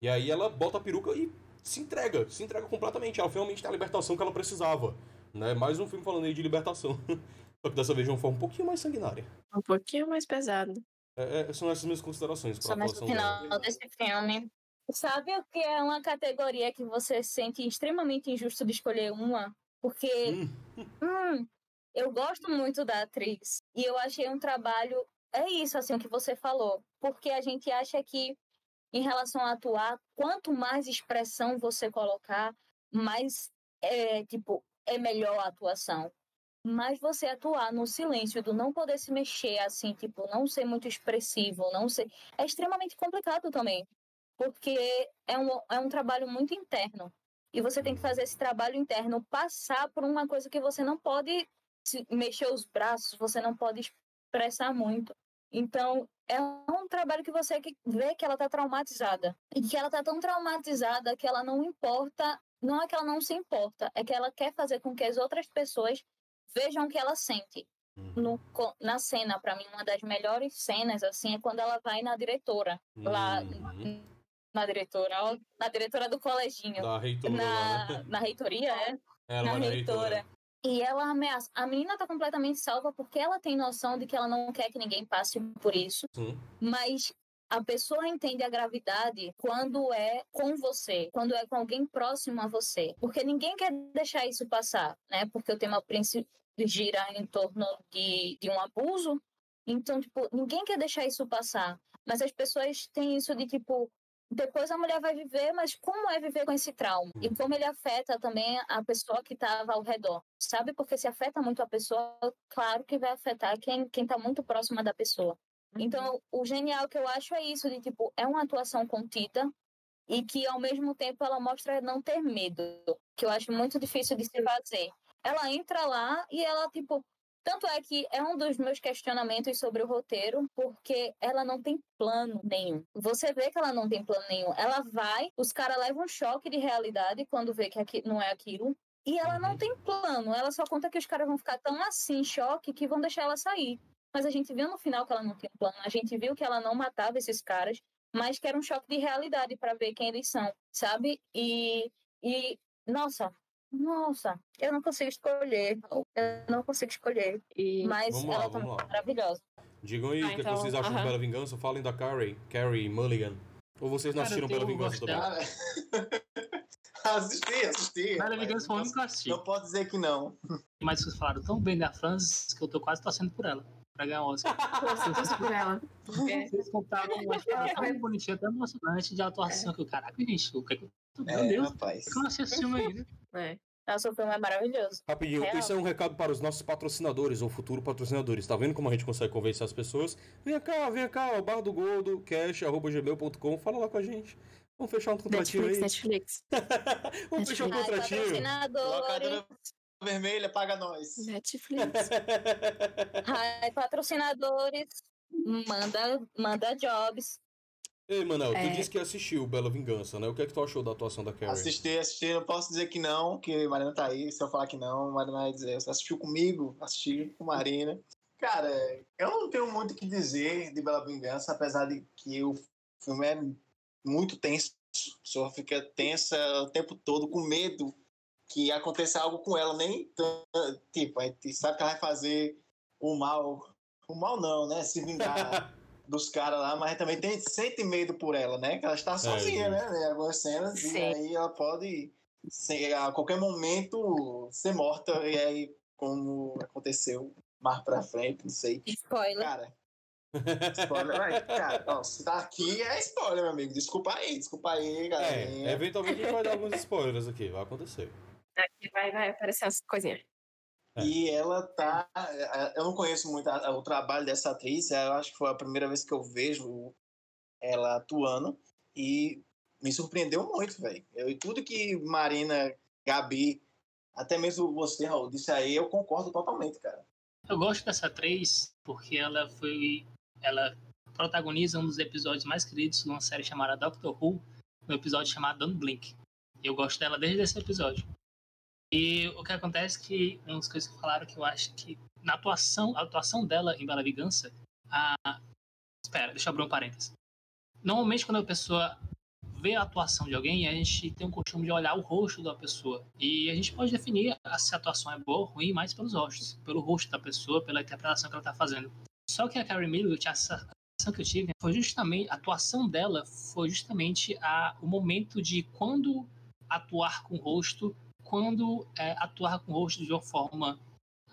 E aí ela bota a peruca e se entrega, se entrega completamente. Ela finalmente tem a libertação que ela precisava. Né? Mais um filme falando aí de libertação. Só que dessa vez de uma forma um pouquinho mais sanguinária. Um pouquinho mais pesado. É, é, são essas minhas considerações Só mais no atuação dela. final desse filme. Sabe o que é uma categoria que você sente extremamente injusto de escolher uma? Porque, Hum, hum, eu gosto muito da atriz e eu achei um trabalho. É isso, assim, o que você falou. Porque a gente acha que, em relação a atuar, quanto mais expressão você colocar, mais, é, tipo, é melhor a atuação. Mas você atuar no silêncio, do não poder se mexer, assim, tipo, não ser muito expressivo, não ser. É extremamente complicado também. Porque é um, é um trabalho muito interno. E você tem que fazer esse trabalho interno passar por uma coisa que você não pode se- mexer os braços, você não pode expressar muito. Então, é um trabalho que você vê que ela tá traumatizada. E que ela tá tão traumatizada que ela não importa. Não é que ela não se importa, é que ela quer fazer com que as outras pessoas vejam o que ela sente. No, co- na cena, para mim, uma das melhores cenas, assim, é quando ela vai na diretora. Lá, Uhum. na diretora, na diretora do coleginho. Da reitora lá, Na, né? na reitoria, é? Ela na vai na reitora. E ela ameaça. A menina tá completamente salva porque ela tem noção de que ela não quer que ninguém passe por isso. Sim. Mas a pessoa entende a gravidade quando é com você, quando é com alguém próximo a você. Porque ninguém quer deixar isso passar, né? Porque o tema principal gira em torno de, de um abuso. Então, tipo, ninguém quer deixar isso passar. Mas as pessoas têm isso de, tipo, depois a mulher vai viver, mas como é viver com esse trauma? E como ele afeta também a pessoa que estava ao redor, sabe? Porque se afeta muito a pessoa, claro que vai afetar quem, quem tá muito próxima da pessoa. Então, o genial que eu acho é isso, de tipo, é uma atuação contida e que ao mesmo tempo ela mostra não ter medo, que eu acho muito difícil de se fazer. Ela entra lá e ela, tipo, tanto é que é um dos meus questionamentos sobre o roteiro, porque ela não tem plano nenhum. Você vê que ela não tem plano nenhum. Ela vai, os caras levam um choque de realidade quando vê que aqui não é aquilo. E ela não Uhum. tem plano. Ela só conta que os caras vão ficar tão assim em choque que vão deixar ela sair. Mas a gente viu no final que ela não um plano. A gente viu que ela não matava esses caras, mas que era um choque de realidade para ver quem eles são, sabe? E, e nossa, nossa, eu não consigo escolher. Eu não consigo escolher. E Mas Vamos lá, ela tá lá. maravilhosa. Digam aí Ah, o que, é que então, vocês acham de aham. Bela Vingança. Falem da Carrie, Carrie Mulligan. Ou vocês não assistiram Bela Vingança também? Assisti, assisti. Bela Vingança foi o não- único que eu assisti. Não pode dizer que não. Mas vocês falaram tão bem da Frances que eu tô quase torcendo por ela. Pra ganhar o Oscar. Torço por ela. Porque Vocês contaram uma história tão bonitinha, tão emocionante de atuação que o caraca, gente, o que é que eu tô. Meu É, Deus, rapaz. que eu não assisti esse filme ainda? É. Nossa, o filme é maravilhoso. Rapidinho, Real. isso é um recado para os nossos patrocinadores ou futuro patrocinadores. Tá vendo como a gente consegue convencer as pessoas? Vem cá, vem cá, o bar do Gordo, cash.gmail.com, fala lá com a gente. Vamos fechar um contratinho Netflix, aí. Netflix. Vamos fechar um contratinho. Locadora, patrocinadores. vermelha, paga nós. Netflix. Ai, patrocinadores, manda, manda jobs. Ei, Manel, tu É. disse que assistiu Bela Vingança, né? O que é que tu achou da atuação da Carrie? Assisti, assisti, não posso dizer que não, que Marina tá aí. Se eu falar que não, Marina vai dizer, você assistiu comigo, assisti com Marina. Cara, eu não tenho muito o que dizer de Bela Vingança, apesar de que o filme é muito tenso. A pessoa fica tensa o tempo todo, com medo que aconteça algo com ela. Nem tipo, a gente sabe que ela vai fazer o mal. O mal não, né? Se vingar dos caras lá, mas também tem, sente medo por ela, né? Que ela está sozinha, gente. né? Em algumas cenas, e Sim. aí ela pode ser, a qualquer momento ser morta, e aí, como aconteceu mais pra frente, não sei. Spoiler. Cara. Spoiler, vai, cara, ó, se tá aqui é spoiler, meu amigo. Desculpa aí, desculpa aí, É, galerinha. eventualmente a gente vai dar alguns spoilers aqui, vai acontecer. Aqui vai, vai aparecer as coisinhas. É. E ela tá. Eu não conheço muito a- o trabalho dessa atriz, eu acho que foi a primeira vez que eu vejo ela atuando. E me surpreendeu muito, velho. E tudo que Marina, Gabi, até mesmo você, Raul, disse aí, eu concordo totalmente, cara. Eu gosto dessa atriz porque ela foi. Ela protagoniza um dos episódios mais queridos de uma série chamada Doctor Who, um episódio chamado Don't Blink. E eu gosto dela desde esse episódio. E o que acontece é que uma das coisas que falaram que eu acho que na atuação, a atuação dela em Bela Vingança, a. Espera, deixa eu abrir um parênteses. Normalmente quando a pessoa vê a atuação de alguém, a gente tem o costume de olhar o rosto da pessoa. E a gente pode definir se a atuação é boa ou ruim mais pelos rostos, pelo rosto da pessoa, pela interpretação que ela está fazendo. Só que a Carrie Millett, a sensação que eu tive foi justamente a atuação dela foi justamente a, o momento de quando atuar com o rosto, quando é, atuar com o rosto de uma forma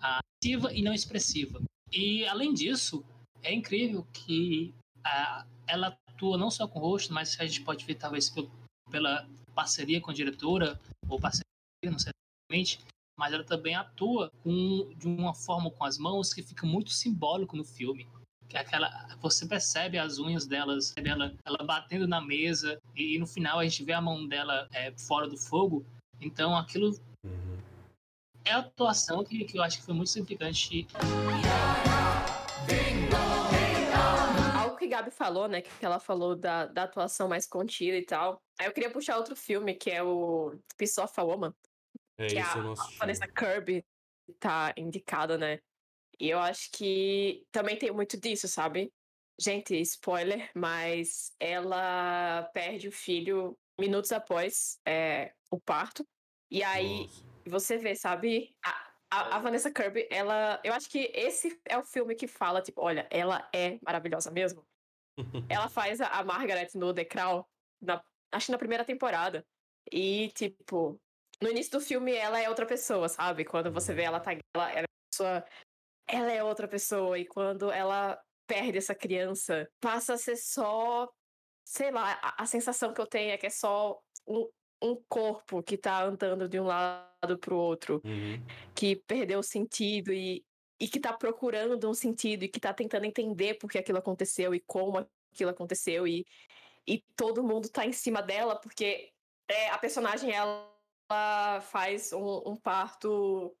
ah, ativa e não expressiva. E além disso, é incrível que ah, ela atua não só com o rosto, mas a gente pode ver talvez pela parceria com a diretora ou parceria, não sei exatamente, mas ela também atua com, de uma forma com as mãos que fica muito simbólico no filme. Que é aquela, você percebe as unhas delas, dela, ela batendo na mesa e, no final a gente vê a mão dela é, fora do fogo. Então aquilo Uhum. é a atuação que, que eu acho que foi muito significante. Algo que Gabi falou, né? Que ela falou da, da atuação mais contida e tal. Aí eu queria puxar outro filme, que é o Piece of a Woman. É que isso, a, a assisti. Vanessa Kirby tá indicada, né? E eu acho que também tem muito disso, sabe? Gente, spoiler, mas ela perde o filho minutos após é, o parto. E aí Nossa. você vê, sabe? A, a, a Vanessa Kirby, ela. Eu acho que esse é o filme que fala, tipo, olha, ela é maravilhosa mesmo. ela faz a, a Margaret no The Crown, na, acho que na primeira temporada. E, tipo, no início do filme ela é outra pessoa, sabe? Quando você vê ela tá. Ela, ela é pessoa. Ela é outra pessoa. E quando ela perde essa criança, passa a ser só. Sei lá, a, a sensação que eu tenho é que é só um, um corpo que tá andando de um lado pro outro, Uhum. que perdeu o sentido e, e que tá procurando um sentido e que tá tentando entender por que aquilo aconteceu e como aquilo aconteceu e, e todo mundo tá em cima dela porque é, a personagem ela faz um, um parto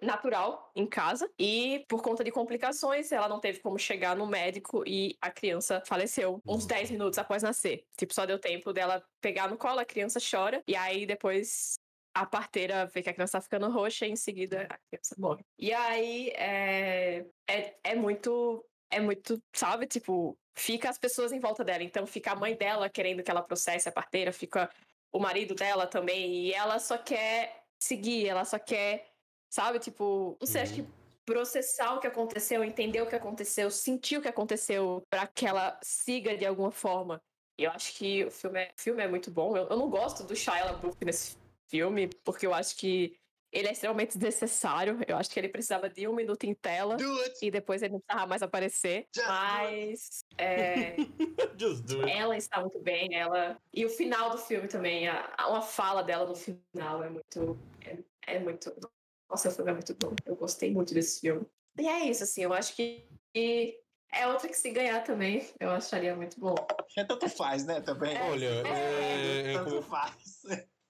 natural em casa e por conta de complicações ela não teve como chegar no médico e a criança faleceu uns 10 minutos após nascer. Tipo, só deu tempo dela pegar no colo, a criança chora e aí depois a parteira vê que a criança tá ficando roxa e em seguida a criança morre. E aí é, é, é muito. É muito, sabe? Tipo, fica as pessoas em volta dela. Então fica a mãe dela querendo que ela processe a parteira, fica o marido dela também. E ela só quer seguir, ela só quer, sabe? Tipo, não sei, acho que processar o que aconteceu, entender o que aconteceu, sentir o que aconteceu para que ela siga de alguma forma. Eu acho que o filme é, o filme é muito bom. Eu, eu não gosto do Shia LaBeouf nesse filme, porque eu acho que ele é extremamente desnecessário. Eu acho que ele precisava de um minuto em tela e depois ele não precisava mais aparecer. Just Mas é, ela está muito bem, ela. E o final do filme também, a, a- uma fala dela no final é muito. É, é muito. Nossa, o filme é muito bom. Eu gostei muito desse filme. E é isso, assim, eu acho que. é outra que se ganhar também, eu acharia muito bom. É tanto faz, né? Também. Olha, é, é como tanto faz.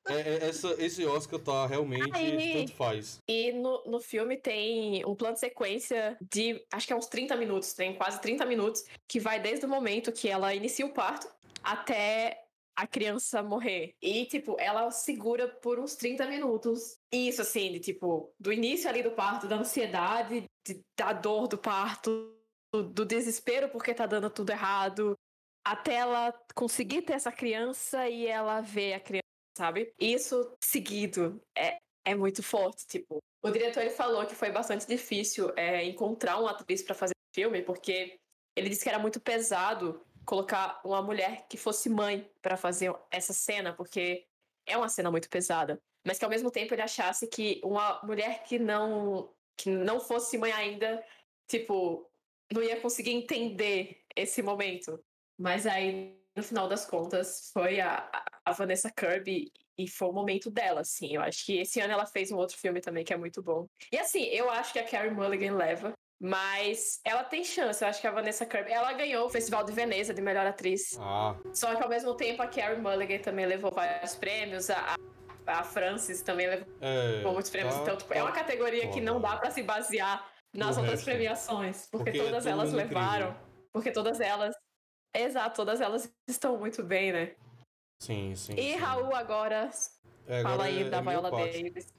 É, é, essa, esse Oscar tá realmente Aí- tanto faz. E no, no filme tem um plano de sequência de, acho que é uns 30 minutos, tem quase 30 minutos, que vai desde o momento que ela inicia o parto até a criança morrer. E, tipo, ela segura por uns 30 minutos. Isso, assim, de, tipo, do início ali do parto, da ansiedade, de- da dor do parto, do, do desespero porque tá dando tudo errado, até ela conseguir ter essa criança e ela ver a criança, sabe? Isso seguido é, é muito forte, tipo. O diretor ele falou que foi bastante difícil é, encontrar uma atriz para fazer o filme, porque ele disse que era muito pesado colocar uma mulher que fosse mãe para fazer essa cena, porque é uma cena muito pesada. Mas que ao mesmo tempo ele achasse que uma mulher que não que não fosse mãe ainda, tipo, não ia conseguir entender esse momento. Mas aí, no final das contas, foi a, a- Vanessa Kirby e foi o momento dela, assim. Eu acho que esse ano ela fez um outro filme também que é muito bom. E assim, eu acho que a Carrie Mulligan leva, mas ela tem chance. Eu acho que a Vanessa Kirby, ela ganhou o Festival de Veneza de melhor atriz. Ah, Só que ao mesmo tempo a Carrie Mulligan também levou vários prêmios, a, a Frances também levou é. muitos prêmios. tá- então, tipo, é tá- uma categoria que foda. não dá pra se basear nas outras resto. premiações, porque, Porque é todas todo elas mundo incrível. levaram, porque todas elas, exato, todas elas estão muito bem, né? Sim, sim. E sim. Raul agora É, fala agora aí é- da é Viola. Davis.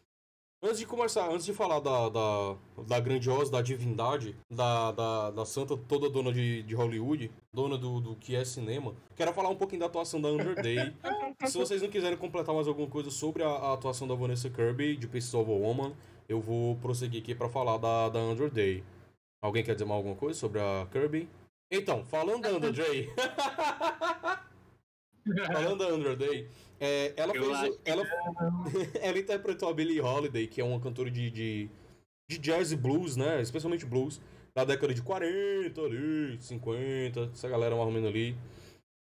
Antes de começar, antes de falar da, da, da grandiosa, da divindade, da, da, da santa toda dona de, de Hollywood, dona do, do que é cinema, quero falar um pouquinho da atuação da Under Day. Se vocês não quiserem completar mais alguma coisa sobre a, a atuação da Vanessa Kirby, de Pieces of a Woman, eu vou prosseguir aqui pra falar da, da Under Day. Alguém quer dizer mais alguma coisa sobre a Kirby? Então, falando da Under Day... falando da Under Day, é, ela fez... Ela, ela interpretou a Billie Holiday, que é uma cantora de, de, de jazz e blues, né? Especialmente blues, da década de 40 ali, 50, essa galera mais ou menos ali.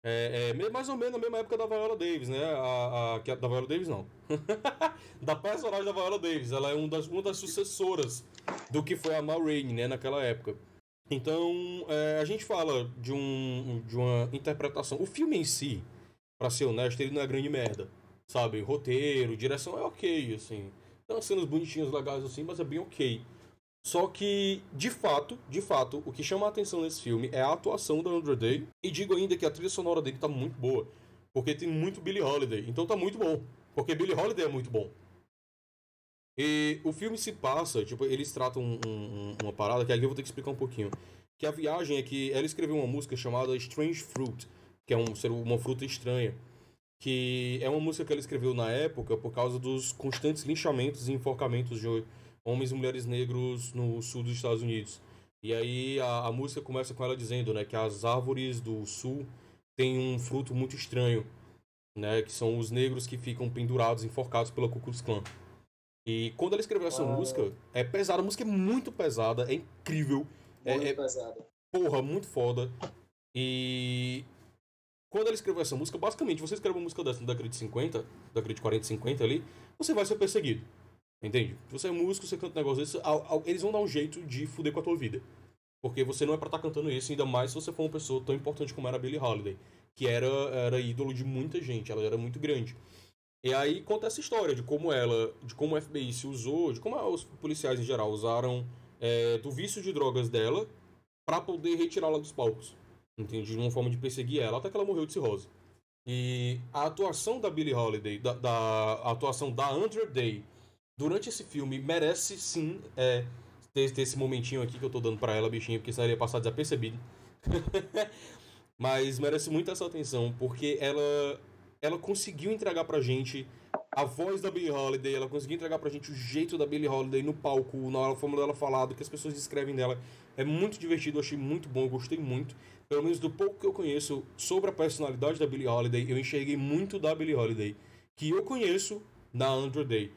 É, é, mais ou menos na mesma época da Viola Davis, né? A, a, da Viola Davis, não. da personagem da Viola Davis. Ela é um das, uma das sucessoras do que foi a Ma Rainey, né? Naquela época. Então, é, a gente fala de, um, de uma interpretação. O filme em si, pra ser honesto, ele não é grande merda. Sabe? Roteiro, direção é ok, assim. Tem umas cenas bonitinhas, legais, assim, mas é bem ok. Só que, de fato, de fato, o que chama a atenção nesse filme é a atuação da Andrew Day. E digo ainda que a trilha sonora dele tá muito boa. Porque tem muito Billie Holiday. Então tá muito bom. Porque Billie Holiday é muito bom. E o filme se passa, tipo, eles tratam um- um- uma parada que aqui eu vou ter que explicar um pouquinho. Que a viagem é que ela escreveu uma música chamada Strange Fruit, que é um, ser uma fruta estranha. Que é uma música que ela escreveu na época por causa dos constantes linchamentos e enforcamentos de homens e mulheres negros no sul dos Estados Unidos. E aí a, a música começa com ela dizendo, né, que as árvores do sul têm um fruto muito estranho, né, que são os negros que ficam pendurados, enforcados pela Ku Klux Klan. E quando ela escreveu essa Uau. música, é pesada, a música é muito pesada, é incrível, É- Muito é- pesado. porra, muito foda. E quando ela escreveu essa música, basicamente, você escreve uma música dessa na década de 50, década de 40, 50 ali, você vai ser perseguido. Entende? Você é músico, você canta um negócio desse, eles vão dar um jeito de fuder com a tua vida. Porque você não é pra estar cantando isso, ainda mais se você for uma pessoa tão importante como era a Billie Holiday, que era, era ídolo de muita gente, ela era muito grande. E aí conta essa história de como ela, de como o FBI se usou, de como os policiais em geral usaram é, do vício de drogas dela pra poder retirá-la dos palcos. Entende? De uma forma de perseguir ela, até que ela morreu de cirrose. E a atuação da Billie Holiday, da, da a atuação da Andrew Day durante esse filme merece sim é, ter, ter esse momentinho aqui que eu tô dando pra ela, bichinha, porque senão ia passar desapercebido. Mas merece muito essa atenção, porque ela, ela conseguiu entregar pra gente a voz da Billie Holiday, ela conseguiu entregar pra gente o jeito da Billie Holiday no palco, na forma dela falar, do que as pessoas descrevem dela. É muito divertido, eu achei muito bom, eu gostei muito. Pelo menos do pouco que eu conheço sobre a personalidade da Billie Holiday, eu enxerguei muito da Billie Holiday, que eu conheço na Andrew Day.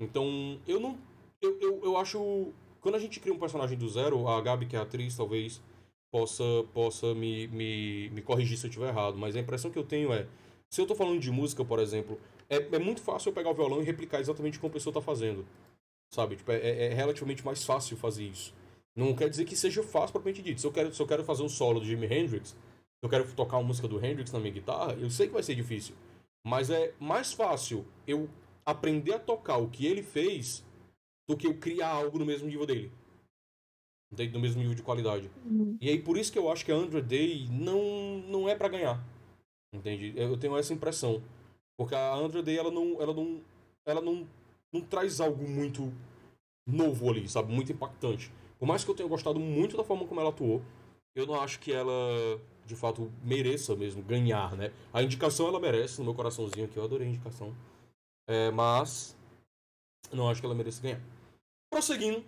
Então, eu não. Eu, eu, eu acho. Quando a gente cria um personagem do zero, a Gabi, que é atriz, talvez possa, possa me, me, me corrigir se eu estiver errado, mas a impressão que eu tenho é. Se eu tô falando de música, por exemplo, é, é muito fácil eu pegar o violão e replicar exatamente como a pessoa tá fazendo. Sabe? Tipo, é, é- é relativamente mais fácil fazer isso. Não quer dizer que seja fácil propriamente dito. Se eu quero, se eu quero fazer um solo do Jimi Hendrix, se eu quero tocar uma música do Hendrix na minha guitarra, eu sei que vai ser difícil. Mas é mais fácil eu aprender a tocar o que ele fez do que eu criar algo no mesmo nível dele. Entende? No mesmo nível de qualidade. E aí por isso que eu acho que a Andra Day não, não é pra ganhar. Entende? Eu tenho essa impressão. Porque a Andra Day, ela não. Ela não. Ela não, não traz algo muito novo ali, sabe? Muito impactante. Por mais que eu tenha gostado muito da forma como ela atuou, eu não acho que ela, de fato, mereça mesmo ganhar, né? A indicação ela merece, no meu coraçãozinho aqui, eu adorei a indicação. É, mas. Não acho que ela mereça ganhar. Prosseguindo.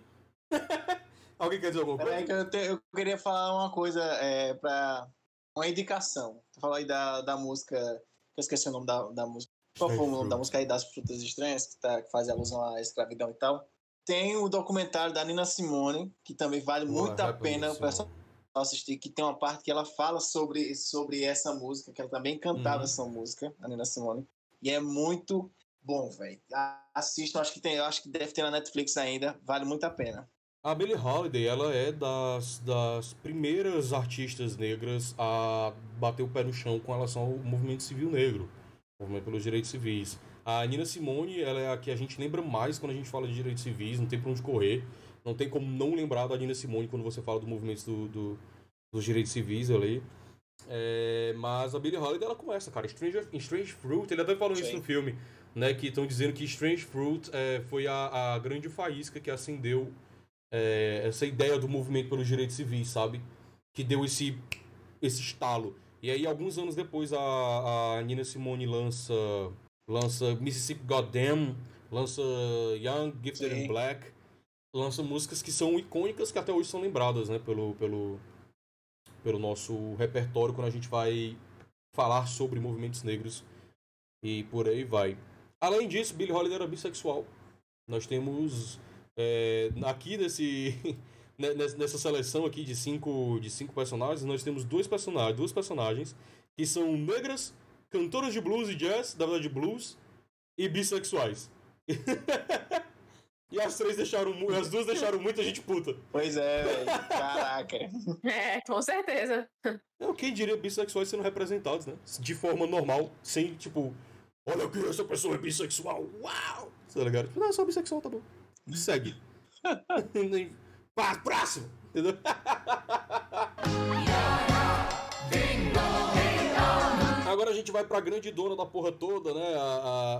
Alguém quer dizer alguma coisa? Peraí que eu, te- eu queria falar uma coisa é, pra. Uma indicação. Tu falou aí da, da música. Eu esqueci o nome da, da música. Qual foi o nome da música aí das frutas estranhas, que, tá, que faz alusão à escravidão e tal? Tem o documentário da Nina Simone, que também vale Boa, muito a pena o pessoal assistir, que tem uma parte que ela fala sobre, sobre essa música, que ela também cantava Uhum. essa música, a Nina Simone. E é muito bom, velho. Assistam, acho que tem, acho que deve ter na Netflix ainda, vale muito a pena. A Billie Holiday, ela é das, das primeiras artistas negras a bater o pé no chão com relação ao movimento civil negro, movimento pelos direitos civis. A Nina Simone, ela é a que a gente lembra mais quando a gente fala de direitos civis, não tem pra onde correr. Não tem como não lembrar da Nina Simone quando você fala do movimento do, do- dos direitos civis ali. É, mas a Billie Holiday, ela começa, cara. Stranger, em Strange Fruit, ele até falou isso Sim. no filme, né? Que estão dizendo que Strange Fruit é, foi a, a grande faísca que acendeu é, essa ideia do movimento pelos direitos civis, sabe? Que deu esse, esse estalo. E aí, alguns anos depois, a, a Nina Simone lança, lança Mississippi Goddamn, lança Young, Gifted Sim. and Black, lança músicas que são icônicas, que até hoje são lembradas, né? Pelo, pelo, pelo nosso repertório quando a gente vai falar sobre movimentos negros e por aí vai. Além disso, Billie Holiday era bissexual. Nós temos é, aqui nesse ne- nessa seleção aqui de cinco de cinco personagens, nós temos dois personagens, duas personagens que são negras, cantoras de blues e jazz, da verdade blues e bissexuais. e as três deixaram, as duas deixaram muita gente puta. Pois é, velho. Caraca. É, com certeza. Não, quem diria bissexuais sendo representados, né? De forma normal, sem tipo, olha que essa pessoa é bissexual, uau! Tá ligado? Não, eu sou bissexual, tá bom. Segue. Pá, próximo! Entendeu? Agora a gente vai pra grande dona da porra toda, né? A, a,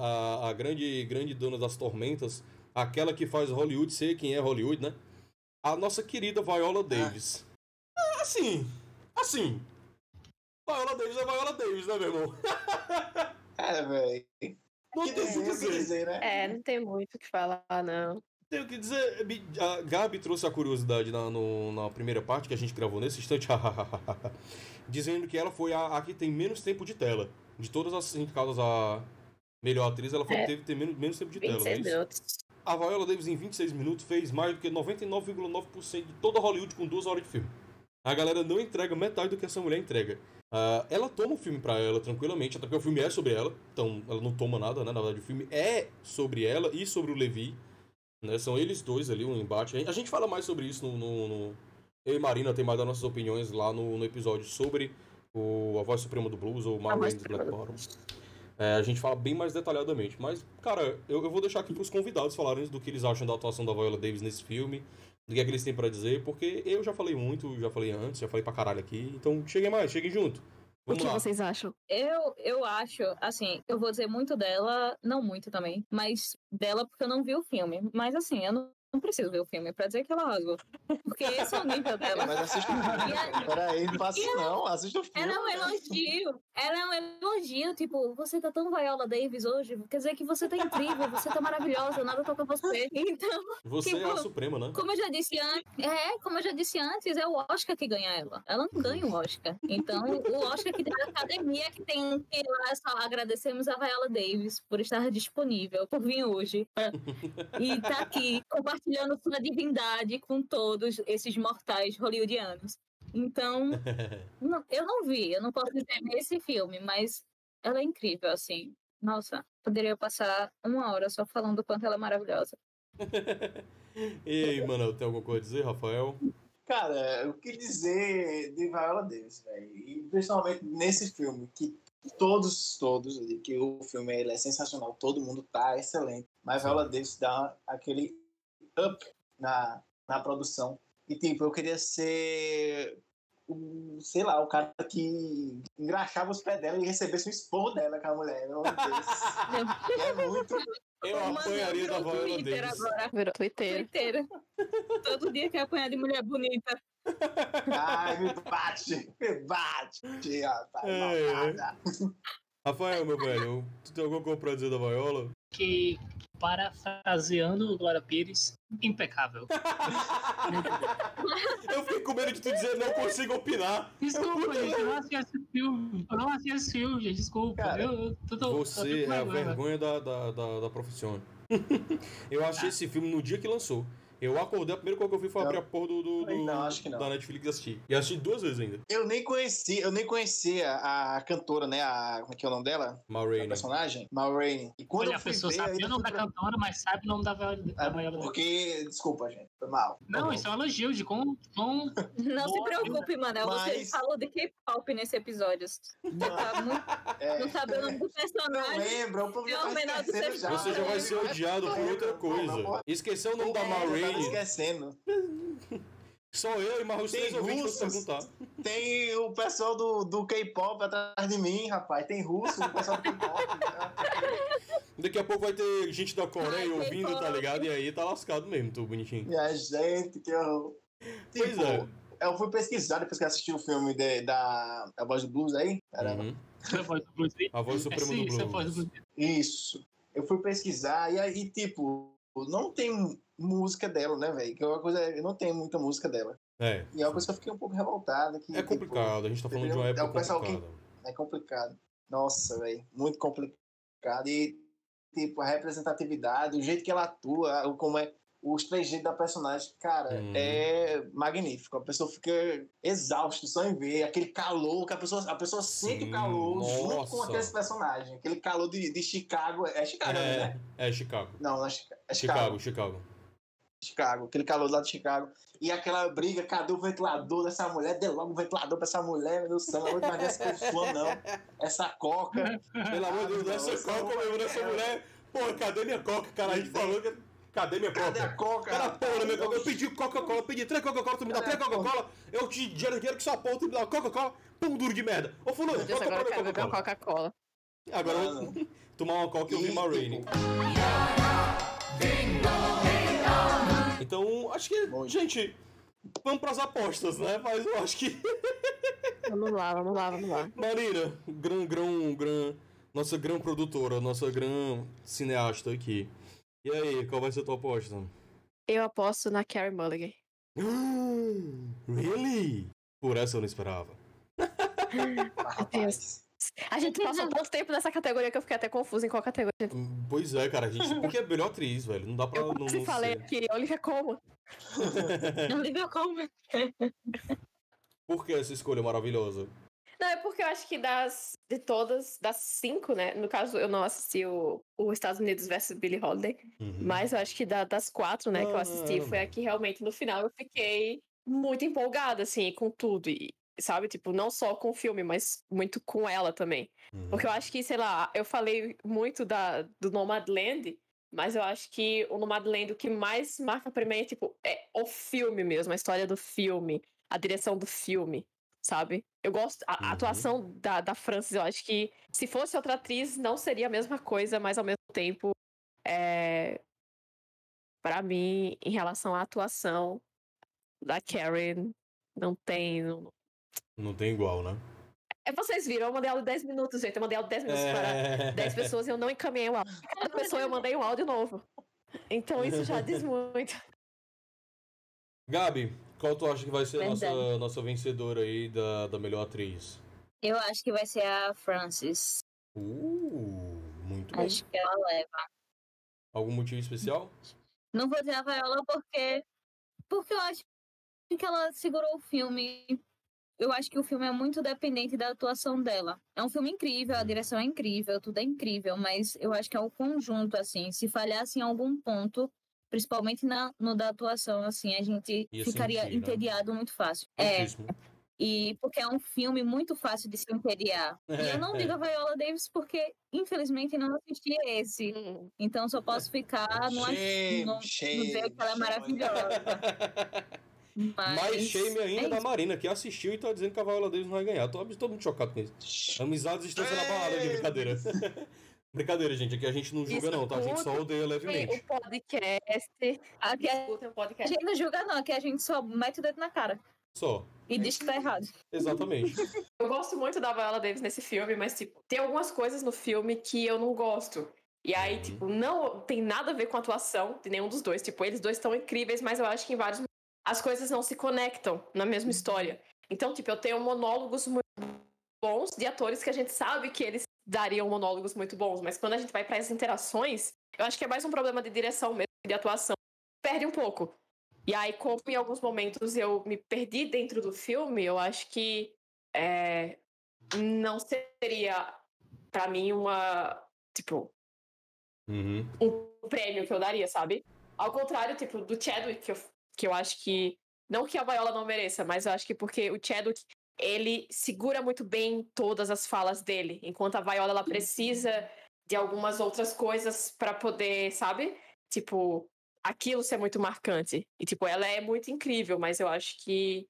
a, a grande, grande dona das tormentas. Aquela que faz Hollywood ser quem é Hollywood, né? A nossa querida Viola Davis. Ah, assim, assim. Viola Davis é Viola Davis, né, meu irmão? É, velho. Não Que tem o que dizer, né? É, não tem muito o que falar, não. Tenho que dizer, a Gabi trouxe a curiosidade na, no- na primeira parte que a gente gravou nesse instante, dizendo que ela foi a, a que tem menos tempo de tela. De todas as indicadas a melhor atriz, ela foi a que É. teve, menos, menos tempo de tela. não é 26 isso? minutos. A Viola Davis, em 26 minutos, fez mais do que 99,9% de toda Hollywood com duas horas de filme. A galera não entrega metade do que essa mulher entrega. Ah, ela toma o filme pra ela tranquilamente, até porque o filme é sobre ela, então ela não toma nada, né? Na verdade, o filme é sobre ela e sobre o Levi. Né? São eles dois ali, um embate. A gente fala mais sobre isso no. no- no- Eu e Marina tem mais das nossas opiniões lá no, no episódio sobre o A Voz Suprema do Blues ou A Marlon Voz Black do Bottom. É, a gente fala bem mais detalhadamente. Mas, cara, eu, eu vou deixar aqui pros convidados falarem do que eles acham da atuação da Viola Davis nesse filme, do que é que eles têm pra dizer, porque eu já falei muito, já falei antes, já falei pra caralho aqui. Então, cheguem mais, cheguem junto. O Vamos que lá. vocês acham? Eu, eu acho, assim, eu vou dizer muito dela, não muito também, mas dela porque eu não vi o filme. Mas assim, eu não, não preciso ver o filme pra dizer que ela arrasou. Porque esse é o nível É, dela. mas assista o E filme. a- Peraí, não faça isso não. Assista o filme. Ela é um elogio. Ela é um elogio. Tipo, você tá tão Viola Davis hoje. Quer dizer que você tá incrível, você tá maravilhosa, nada toca você. Então, Você é a tipo, Suprema, né? como eu já disse antes, é, como eu já disse antes, é o Oscar que ganha ela. Ela não ganha o Oscar. Então, o Oscar que tem a academia que tem que ir lá só agradecemos a Viola Davis por estar disponível, por vir hoje. E tá aqui compartilhando sua divindade com todos esses mortais hollywoodianos. Então, não- eu não vi, eu não posso dizer esse filme, mas ela é incrível, assim. Nossa, poderia passar uma hora só falando o quanto ela é maravilhosa. e aí, mano, tem alguma coisa a dizer, Rafael? Cara, o que dizer de Viola Davis, velho? E principalmente nesse filme, que Todos, todos, que o filme ele é sensacional, todo mundo tá excelente. Mas Viola Davis dá aquele up na, na produção. E tipo, eu queria ser o, sei lá, o cara que engraxava os pés dela e recebesse um esporro dela, aquela mulher. Meu Deus. é muito. Eu Mano, apanharia da Twitter Davis. agora. Virou Twitter. Twitter. Todo dia quer apanhar de mulher bonita. Ai, me bate, me bate, rapaz. É, é. Rafael, meu velho, tu tem alguma coisa pra dizer da Viola? Que, parafraseando Glória Pires, impecável. Eu fiquei com medo de tu dizer não consigo opinar. Desculpa, gente, eu não assisti esse filme. Eu não assisti esse filme, gente, desculpa. Cara, eu, eu tô, tô, Você tô é a vergonha. vergonha da, da, da, da profissão. Eu achei esse filme no dia que lançou. Eu acordei, a primeira coisa que eu fiz foi Não. abrir a porra do, do, do- Não, acho que não. da Netflix e assistir. E assisti duas vezes ainda. Eu nem conheci, eu nem conhecia a cantora, né? A, como é que é o nome dela? A Maureen. personagem? Ma Rainey. E quando Olha, eu a fui pessoa ver, sabe eu o nome da cantora, mas sabe o nome da Viola da É, porque, desculpa, gente, foi mal. Não, bom. isso é um elogio de como. como Não se preocupe, Manel. Você Mas- falou de K-pop nesse episódio. Você tá muito... É, Não sabe o nome do não personagem. lembra, o povo já É o tá menor do já. Você já vai ser odiado por outra Não, coisa. não, Esqueceu o nome da É, eu tava Maureen. esquecendo. Só eu e mais os Tem três ouvintes perguntar. Tem o pessoal do, do K-pop atrás de mim, rapaz. Tem russo, o pessoal do K-pop. Daqui a pouco vai ter gente da Coreia Ai, ouvindo, tá ligado? E aí tá lascado mesmo, tu bonitinho. Minha gente, que eu. Pois Tipo, é. eu fui pesquisar depois que assisti o filme de- da, da Voz do Blues aí. Era Uhum. a voz do Bruce Lee. A voz suprema sim, é a voz do blues. Isso. Eu fui pesquisar e aí, tipo, não tem música dela, né, velho? Que é uma coisa. Não tem muita música dela. É. E é uma coisa que eu fiquei um pouco revoltada. Que, É complicado, a gente tá falando de uma É época complicada. Tipo, é complicado. Nossa, velho. Muito complicado. E, tipo, a representatividade, o jeito que ela atua, como é. Os trejeitos da personagem, cara, Uhum. é magnífico. A pessoa fica exausta só em ver aquele calor, que a pessoa, a pessoa sente Sim, o calor junto com nossa. aqueles personagens. Aquele calor de, de Chicago. É Chicago, né? É, é Chicago. Não, não é Chicago. É Chicago. Chicago, Chicago. Chicago, aquele calor lá de Chicago. E aquela briga, cadê o ventilador dessa mulher? Dê logo o ventilador pra essa mulher, meu Deus do céu, não aguento mais ver essa pessoa, não. Essa coca. Pelo amor de Deus, essa coca mesmo dessa mulher. Porra, cadê minha coca, cara? A gente falou que. Cadê minha Cadê a coca? coca? Cara, porra, minha coca. Eu pedi Coca-Cola, pedi três Coca-Cola, tu me dá três coca? Coca-Cola. Eu te dinheiro, dinheiro que só porra, tu me dá Coca-Cola. Pão duro de merda. Ô, fulano, Meu Coca-Cola, Coca-Cola. Coca-Cola. Agora eu vou tomar uma Coca e ouvir E, uma Rainy. tipo, Então, acho que, Muito. gente, vamos pras apostas, né? Mas eu acho que. Vamos lá, vamos lá, vamos lá. Marina, grão, grão, grão. Nossa grão produtora, nossa grão cineasta aqui. E aí, qual vai ser a tua aposta? Eu aposto na Carrie Mulligan. really? Por essa eu não esperava. rapaz. A gente passou tanto tempo nessa categoria que eu fiquei até confusa em qual categoria. Pois é, cara, a gente. Porque é melhor atriz, velho. Não dá pra. Eu não, não falei ser. aqui, Olivia Colman. Olivia Colman. Por que essa escolha maravilhosa? Não, é porque eu acho que das de todas, das cinco, né? No caso, eu não assisti o, o Estados Unidos versus Billie Holiday, Uhum. mas eu acho que da- das quatro, né, que eu assisti, Ah. foi a que realmente no final eu fiquei muito empolgada, assim, com tudo. E, sabe, tipo, não só com o filme, mas muito com ela também. Uhum. Porque eu acho que, sei lá, eu falei muito da, do Nomadland, mas eu acho que o Nomadland, o que mais marca pra mim é, tipo, é o filme mesmo, a história do filme, a direção do filme, sabe? Eu gosto, a, a Uhum. atuação da, da Frances, eu acho que se fosse outra atriz, não seria a mesma coisa, mas ao mesmo tempo, é... para mim, em relação à atuação da Karen, não tem... não- Não tem igual, né? É, vocês viram, eu mandei ela 10 minutos, gente, eu mandei ela 10 minutos para É... 10 pessoas e eu não encaminhei o áudio. Cada pessoa eu mandei um áudio novo. Então isso já diz muito. Gabi, qual tu acha que vai ser a nossa, nossa vencedora aí da, da melhor atriz? Eu acho que vai ser a Frances. Uh, muito bem. Acho que ela leva. Algum motivo especial? Não vou dizer a Viola porque. Porque eu acho que ela segurou o filme. Eu acho que o filme é muito dependente da atuação dela. É um filme incrível, a direção é incrível, tudo é incrível, mas eu acho que é o conjunto, assim. Se falhasse em algum ponto, principalmente na, no da atuação, assim, a gente Ia ficaria sentir, né? entediado muito fácil. É. E porque é um filme muito fácil de se entediar. E eu não É, digo a Viola Davis porque, infelizmente, não assisti esse. Hum. Então só posso ficar no, Shame, no, no shame, dizer que ela é maravilhosa. Mas, Mais shame ainda é da. Marina, que assistiu e tá dizendo que a Viola Davis não vai ganhar. Tô, tô muito chocado com isso. Amizades estão sendo abaladas de Ei! brincadeira. brincadeira, gente. Aqui a gente não julga, Isso não, tá? A gente só odeia levemente. o podcast. Aqui a Tem o a podcast. gente não julga, não, aqui a gente só mete o dedo na cara Só. e diz que tá errado. Exatamente. Eu gosto muito da Viola Davis nesse filme, mas, tipo, tem algumas coisas no filme que eu não gosto. E aí, Uhum. tipo, não tem nada a ver com a atuação de nenhum dos dois. Tipo, eles dois estão incríveis, mas eu acho que em vários as coisas não se conectam na mesma história. Então, tipo, eu tenho monólogos muito bons de atores que a gente sabe que eles dariam monólogos muito bons, mas quando a gente vai para as interações, eu acho que é mais um problema de direção mesmo, de atuação. Perde um pouco. E aí, como em alguns momentos eu me perdi dentro do filme, eu acho que é, não seria, pra mim, uma. Tipo, Uhum. um prêmio que eu daria, sabe? Ao contrário, tipo, do Chadwick, que eu, que eu acho que. Não que a Viola não mereça, mas eu acho que porque o Chadwick, ele segura muito bem todas as falas dele, enquanto a Viola, ela precisa de algumas outras coisas pra poder, sabe? Tipo, aquilo ser muito marcante. E, tipo, ela é muito incrível, mas eu acho que.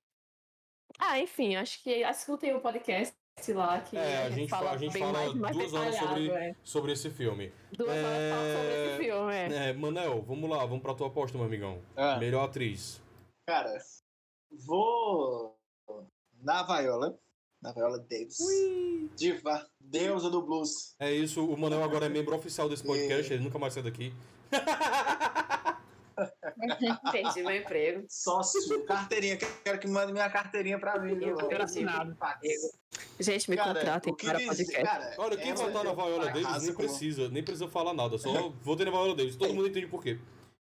Ah, enfim, acho que escutem o podcast lá que É, a gente fala- a gente bem fala mais, mais duas horas sobre- é. Sobre esse filme. Duas horas É, fala sobre esse filme, é. É, Manel, vamos lá, vamos pra tua aposta, meu amigão. Ah, Melhor atriz. cara, vou na Viola. Na Viola Davis. Diva, deusa do blues. É isso, o Manel agora é membro oficial desse podcast, ele nunca mais sai daqui. Perdi meu emprego. Sócio, carteirinha. Quero que mande minha carteirinha pra mim. Eu quero assinado. Gente, me Cara, contratem para podcast. cara, Olha, quem votar na é Viola fracasso Davis nem como- precisa, nem precisa falar nada, só votei na Viola Davis, todo mundo entende por quê.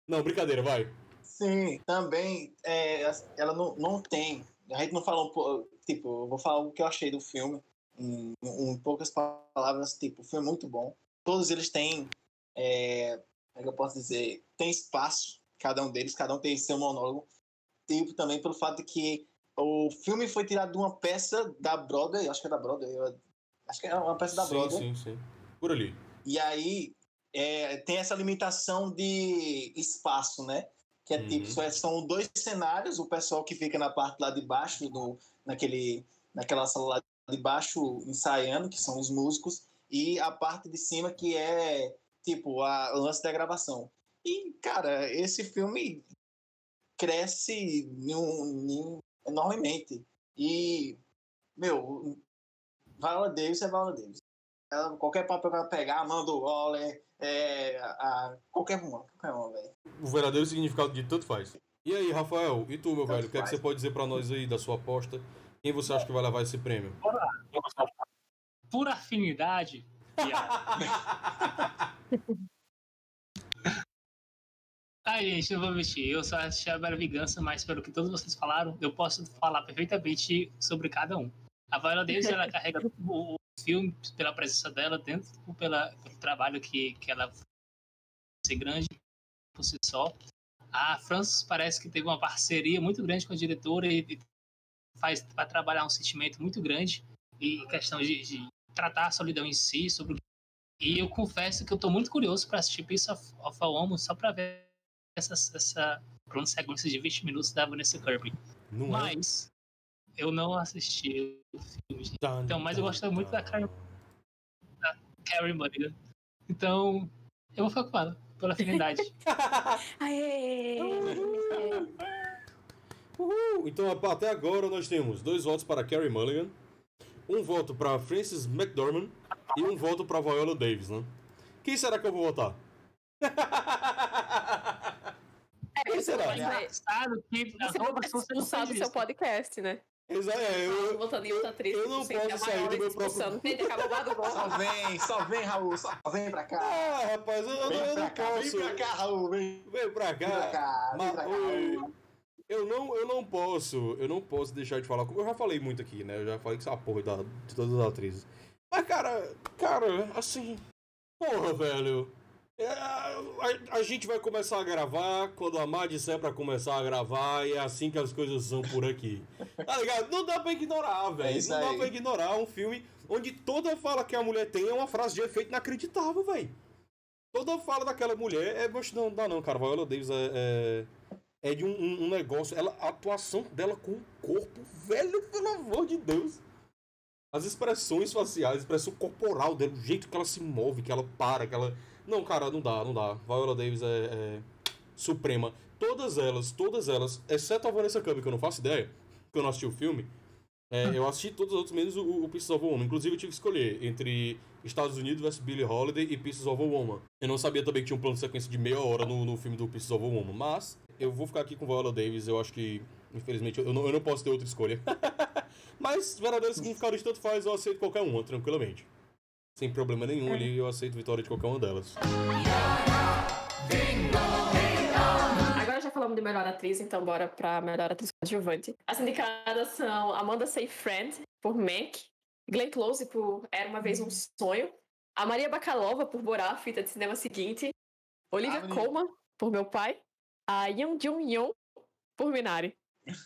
Não, brincadeira, vai. Sim, também é, ela não, não tem. A gente não falou, um po- tipo, eu vou falar o que eu achei do filme em, em poucas palavras. Tipo, o filme é muito bom. Todos eles têm, é, como é que eu posso dizer, tem espaço, cada um deles, cada um tem seu monólogo. Tipo, também pelo fato de que o filme foi tirado de uma peça da Broadway, acho que é da Broadway, acho que é uma peça da sim, Broadway. sim, sim. Por ali. E aí é, tem essa limitação de espaço, né? Que é Uhum. tipo, só- são dois cenários, o pessoal que fica na parte lá de baixo, do, naquele, naquela sala lá de baixo ensaiando, que são os músicos, e a parte de cima que é tipo a lance da gravação. E, cara, esse filme cresce num- num- enormemente. E, meu, Viola Davis é Viola Davis. Ela, qualquer papel que ela pegar, manda o Waller, é, a, qualquer uma, qualquer uma, velho. O verdadeiro significado de tanto faz. E aí, Rafael, e tu, meu Tanto velho, o que é que você pode dizer pra nós aí da sua aposta? Quem você acha que vai levar esse prêmio? Por afinidade, Ai, gente, não vou mentir. Eu só assisti a Bela Vingança, mas pelo que todos vocês falaram, eu posso falar perfeitamente sobre cada um. A Viola Davis, ela carrega o, filme pela presença dela dentro, pela, pelo trabalho que, que ela ser grande por si só. A Frances parece que teve uma parceria muito grande com a diretora e, faz vai trabalhar um sentimento muito grande e questão de, de tratar a solidão em si sobre e eu confesso que eu tô muito curioso para assistir Piece of, of a Woman só para ver essa essa sequência de 20 minutos da Vanessa Kirby Não é? mas eu não assisti o filme. Tan, então, mas eu tan, gosto muito da tan. Carrie, Carrie Mulligan então eu vou ficar com ela pela afinidade Aê! Uhul! Então, até agora nós temos dois votos para Carrie Mulligan, um voto para Frances McDormand e um voto para Viola Davis, né? Quem será que eu vou votar? É, Quem você será? vai, Engraçado que as você roupas ser são expulsado do seu podcast, né? Exa- é, eu, Botando em outra atriz. eu não posso é sair do meu próprio- Só vem, só vem, Raul, só vem pra cá. Ah, rapaz, eu, eu, Vem eu pra não cá, posso. vem pra cá, Raul, vem, Vem pra vem pra cá. cá, vem pra cá. oi, Raul. eu não, eu não posso, eu não posso deixar de falar. Eu já falei muito aqui, né? Eu já falei que é uma porra da- de todas as atrizes. Mas, cara, cara, assim. Porra, velho. É, a, a gente vai começar a gravar quando a Mar disser pra começar a gravar e é assim que as coisas são por aqui. Tá ligado? Não dá pra ignorar, velho. isso não dá aí. pra ignorar um filme onde toda fala que a mulher tem é uma frase de efeito inacreditável, velho. Toda fala daquela mulher é. Não, dá não, cara. Viola Davis é. é... é de um, um- um negócio. Ela, a atuação dela com o corpo, velho, pelo amor de Deus. As expressões faciais, a expressão corporal dela, o jeito que ela se move, que ela para, que ela. Não, cara, não dá, não dá. Viola Davis é, é suprema. Todas elas, todas elas, exceto a Vanessa Kirby, que eu não faço ideia, porque eu não assisti o filme. é, eu assisti todos os outros, menos o, o Pieces of Woman. Inclusive, eu tive que escolher entre Estados Unidos vs Billie Holiday e Pieces of Woman. Eu não sabia também que tinha um plano de sequência de meia hora no, no filme do Pieces of Woman. Mas, eu vou ficar aqui com Viola Davis. Eu acho que, infelizmente, eu não, eu não posso ter outra escolha. Mas, verdadeiro significado de tanto faz, eu aceito qualquer uma, tranquilamente. Sem problema nenhum ali, eu aceito vitória de qualquer uma delas. Agora já falamos de melhor atriz, então bora pra melhor atriz coadjuvante. As indicadas são Amanda Seyfried, por Mank, Glenn Close, por Era Uma Vez Um Sonho, a Maria Bakalova, por Borá, fita de cinema seguinte, Olivia Ah. Colman, por Meu Pai, a Yoon Jung Yoon, por Minari.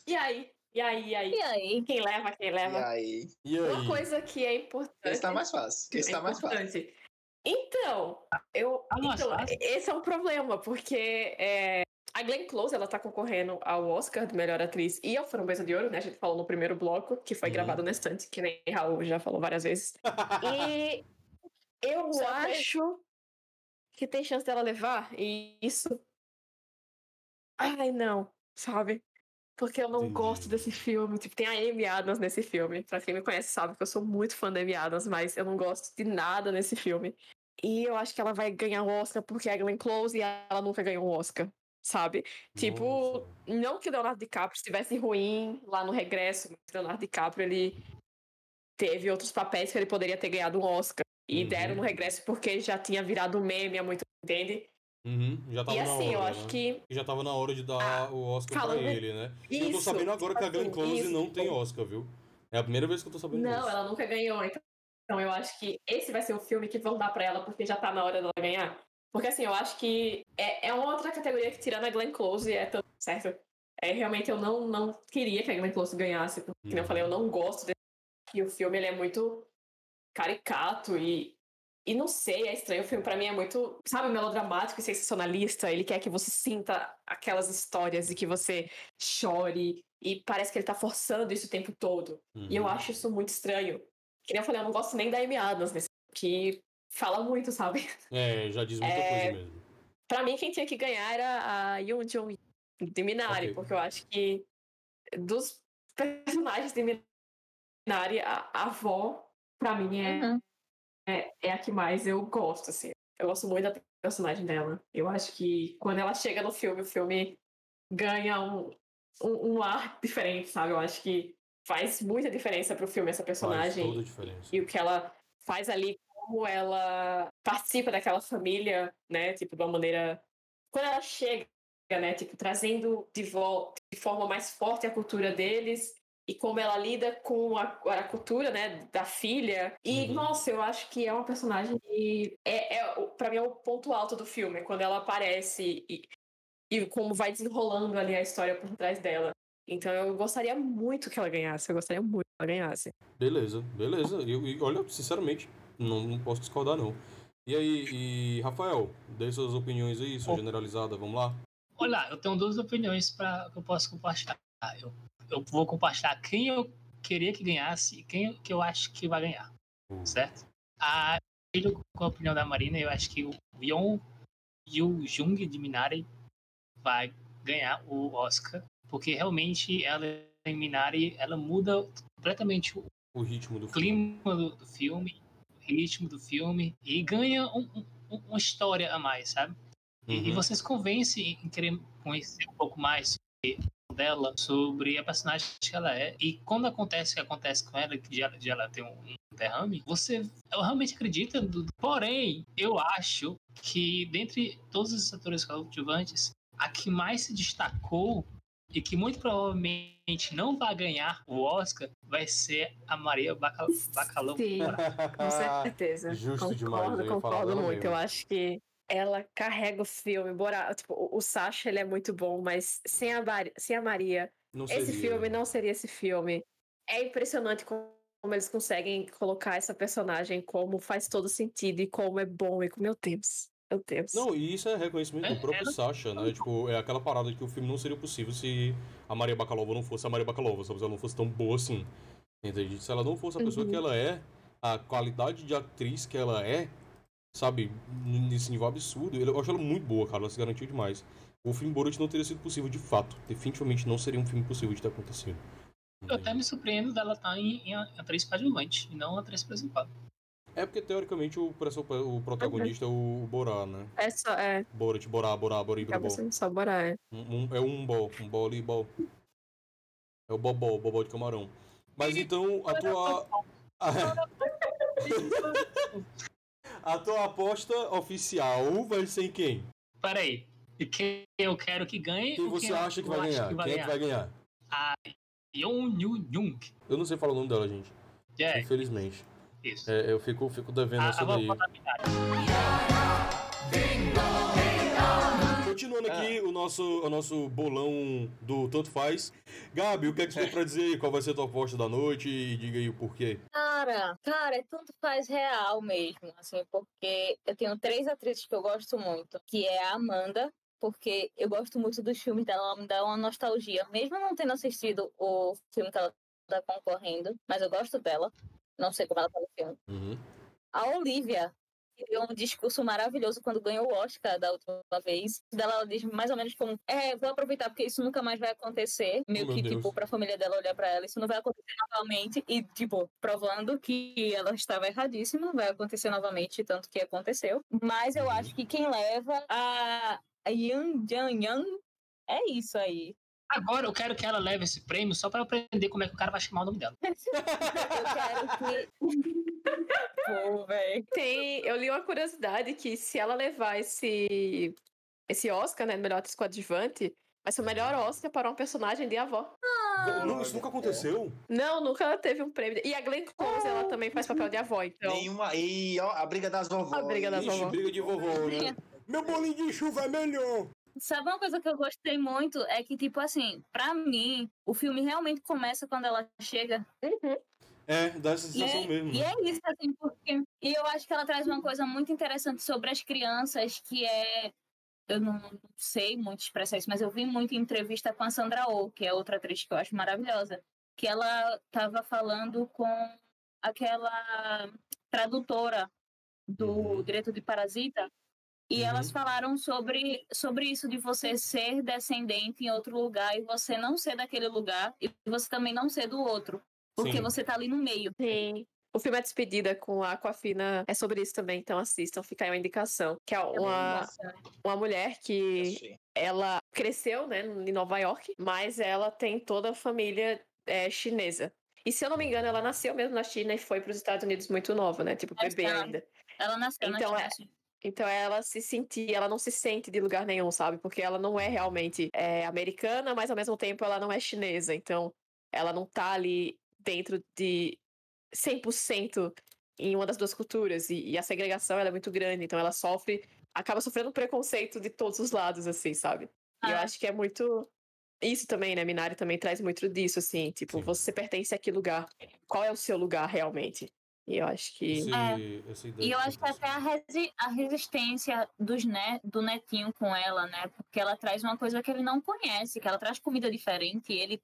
E aí? E aí? E aí? E aí? Quem leva? Quem E leva? aí? E Uma aí? coisa que é importante. Esse tá mais fácil. Esse é tá mais fácil. importante. Então, eu, Ah, então, fácil? esse é um problema, porque é, a Glenn Close, ela tá concorrendo ao Oscar de melhor atriz e ao Framboesa de Ouro, né? A gente falou no primeiro bloco, que foi Uhum. gravado na estante, que nem Raul já falou várias vezes. E eu Só acho que tem chance dela levar, e isso... Ai, não, sabe? Porque eu não Entendi. gosto desse filme. Tipo, tem a Amy Adams nesse filme. Pra quem me conhece sabe que eu sou muito fã da Amy Adams, mas eu não gosto de nada nesse filme. E eu acho que ela vai ganhar o Oscar porque é a Glenn Close e ela nunca ganhou um Oscar, sabe? Tipo, Nossa. não que o Leonardo DiCaprio estivesse ruim lá no regresso, mas o Leonardo DiCaprio, ele teve outros papéis que ele poderia ter ganhado um Oscar. E Uhum. deram no regresso porque já tinha virado meme há muito tempo, entende? Uhum, já tava E na assim, hora, eu acho né? que Já tava na hora de dar o Oscar falando- pra ele, né? eu tô isso, sabendo agora que a Glenn assim, Close isso. não tem Oscar, viu? É a primeira vez que eu tô sabendo Não, disso. ela nunca ganhou. Então, então eu acho que esse vai ser o filme que vão dar pra ela, porque já tá na hora dela ganhar. Porque assim, eu acho que é, é uma outra categoria que tirando a Glenn Close é tão certo. É, realmente eu não, não queria que a Glenn Close ganhasse, porque como eu Uhum. falei, eu não gosto desse que o filme ele é muito caricato e e não sei, é estranho. O filme pra mim é muito, sabe, melodramático e sensacionalista. Ele quer que você sinta aquelas histórias e que você chore e parece que ele tá forçando isso o tempo todo. E eu Uhum. acho isso muito estranho. Que nem eu falei, eu não gosto nem da Amy Adams nesse que fala muito, sabe? É, já diz muita É, coisa mesmo. Pra mim, quem tinha que ganhar era a Yoon Jong de Minari, Ok. porque eu acho que dos personagens de Minari, a, a avó, pra mim, é, Uhum. É, é a que mais eu gosto, assim. Eu gosto muito da personagem dela. Eu acho que quando ela chega no filme, o filme ganha um, um, um ar diferente, sabe? Eu acho que faz muita diferença pro filme essa Faz personagem toda a diferença. e o que ela faz ali, como ela participa daquela família, né? Tipo, de uma maneira. Quando ela chega, né? Tipo, trazendo de volta de forma mais forte a cultura deles e como ela lida com a, a cultura, né? Da filha. E, Uhum. nossa, eu acho que é uma personagem que. É, é, pra mim é o ponto alto do filme, é quando ela aparece e, e como vai desenrolando ali a história por trás dela. Então eu gostaria muito que ela ganhasse, eu gostaria muito que ela ganhasse. Beleza, beleza. Eu, e olha, sinceramente, não, não posso discordar, não. E aí, e Rafael, dê suas opiniões aí, sua generalizada, vamos lá? Olha, eu tenho duas opiniões para que eu posso compartilhar. Eu, eu vou compartilhar quem eu queria que ganhasse e quem que eu acho que vai ganhar, Hum. certo? A, com a opinião da Marina, eu acho que o Yeon Yu Jung de Minari vai ganhar o Oscar, porque realmente ela em Minari, ela muda completamente o O ritmo do filme. clima do, do filme, o ritmo do filme e ganha um- um- uma história a mais, sabe? E, e Uhum. você se convence em querer conhecer um pouco mais sobre dela, sobre a personagem que ela é. E quando acontece o que acontece com ela, que de ela, de ela ter um, um derrame, você eu realmente acredita. do- Porém, eu acho que dentre todos os atores coadjuvantes, a que mais se destacou e que muito provavelmente não vai ganhar o Oscar vai ser a Maria Bacal Bacalhau. Sim. Com certeza. Justo concordo, demais, concordo muito. mesmo. Eu acho que ela carrega o filme. Bora, tipo, o, Sasha ele é muito bom, mas sem a, sem a Maria, Não esse seria. filme não seria esse filme. É impressionante como eles conseguem colocar essa personagem, como faz todo sentido e como é bom. E como, meu Deus, meu Deus. Não, e isso é reconhecimento É, do próprio ela- Sasha, né? Tipo, é aquela parada que o filme não seria possível se a Maria Bakalova não fosse a Maria Bakalova, sabe? Se ela não fosse tão boa assim. Entende? Se ela não fosse a pessoa Uhum. que ela é, a qualidade de atriz que ela é, sabe? Nesse nível absurdo, eu acho ela muito boa, cara. Ela se garantiu demais. O filme Borat não teria sido possível de fato. Definitivamente não seria um filme possível de ter acontecido. Eu até me surpreendo dela estar em, em atriz coadjuvante e não atriz principal. É porque, teoricamente, o, o protagonista é o Borá, né? É só, é, Borat, Borá, Borá, Borá, Borá. só Borá, é. Um, um- é um bol, um bol ali, bol. É o bobó, o bobó de camarão. Mas então, a tua. A, tua aposta oficial vai ser em quem? Peraí. Quem eu quero que ganhe? Quem você eu acha que vai ganhar? Quem é que vai ganhar? Yeon Yu Jung. Eu não sei falar o nome dela, gente. É, Infelizmente. isso. É, eu fico, fico devendo Ah, essa daí. a. Continuando aqui o nosso, o nosso bolão do Tanto Faz. Gabi, o que é que você tem pra dizer aí? Qual vai ser a tua aposta da noite? E diga aí o porquê. Cara, cara, é tanto faz real mesmo, assim, porque eu tenho três atrizes que eu gosto muito, que é a Amanda, porque eu gosto muito dos filmes dela, ela me dá uma nostalgia, mesmo não tendo assistido o filme que ela tá concorrendo, mas eu gosto dela, não sei como ela tá no filme. Uhum. A Olivia deu um discurso maravilhoso quando ganhou o Oscar da última vez. Dela ela diz mais ou menos como: É, vou aproveitar porque isso nunca mais vai acontecer. Meio meu que, Deus. tipo, pra família dela olhar pra ela, isso não vai acontecer novamente. E, tipo, provando que ela estava erradíssima, vai acontecer novamente, tanto que aconteceu. Mas eu Uhum. acho que quem leva a, a Yang Yang Yang é isso aí. Agora eu quero que ela leve esse prêmio só pra eu aprender como é que o cara vai chamar o nome dela. Eu quero que. Pô, velho. Tem, eu li uma curiosidade que se ela levar esse esse Oscar, né, melhor atriz coadjuvante, vai ser o melhor Oscar para um personagem de avó. Não, isso nunca aconteceu? Não, nunca teve um prêmio. E a Glenn Close, ela também faz papel de avó, então. Nenhuma. E ó, a briga das vovós. A briga das vovó. briga de vovó, né? Meu bolinho de chuva é melhor. Sabe uma coisa que eu gostei muito? É que, tipo assim, pra mim, o filme realmente começa quando ela chega. Uhum. É, dá essa E sensação é, mesmo. e né? é isso, assim, porque. E eu acho que ela traz uma coisa muito interessante sobre as crianças, que é. Eu não sei muito expressar isso, mas eu vi muito em entrevista com a Sandra Oh, que é outra atriz que eu acho maravilhosa. Que ela tava falando com aquela tradutora do Uhum. direito de Parasita. E Uhum. elas falaram sobre, sobre isso de você ser descendente em outro lugar e você não ser daquele lugar e você também não ser do outro. Porque Sim. você tá ali no meio. Sim. O filme A Despedida com a Aquafina é sobre isso também, então assistam, fica aí uma indicação. Que é uma, uma mulher que ela cresceu, né, em Nova York, mas ela tem toda a família é, chinesa. E se eu não me engano, ela nasceu mesmo na China e foi para os Estados Unidos muito nova, né? Tipo, bebê ainda. Ela nasceu Então, na é- China. Então ela se sentia, ela não se sente de lugar nenhum, sabe? Porque ela não é realmente é, americana, mas ao mesmo tempo ela não é chinesa. Então ela não tá ali dentro de 100% em uma das duas culturas. E, e a segregação ela é muito grande, então ela sofre, acaba sofrendo preconceito de todos os lados, assim, sabe? E eu Ah. acho que é muito. Isso também, né? Minari também traz muito disso, assim. Tipo, Sim. você pertence a que lugar? Qual é o seu lugar realmente? E eu acho que. Esse- É. ideia E eu acho que até a, resi- a resistência dos ne- do netinho com ela, né? Porque ela traz uma coisa que ele não conhece, que ela traz comida diferente. E ele...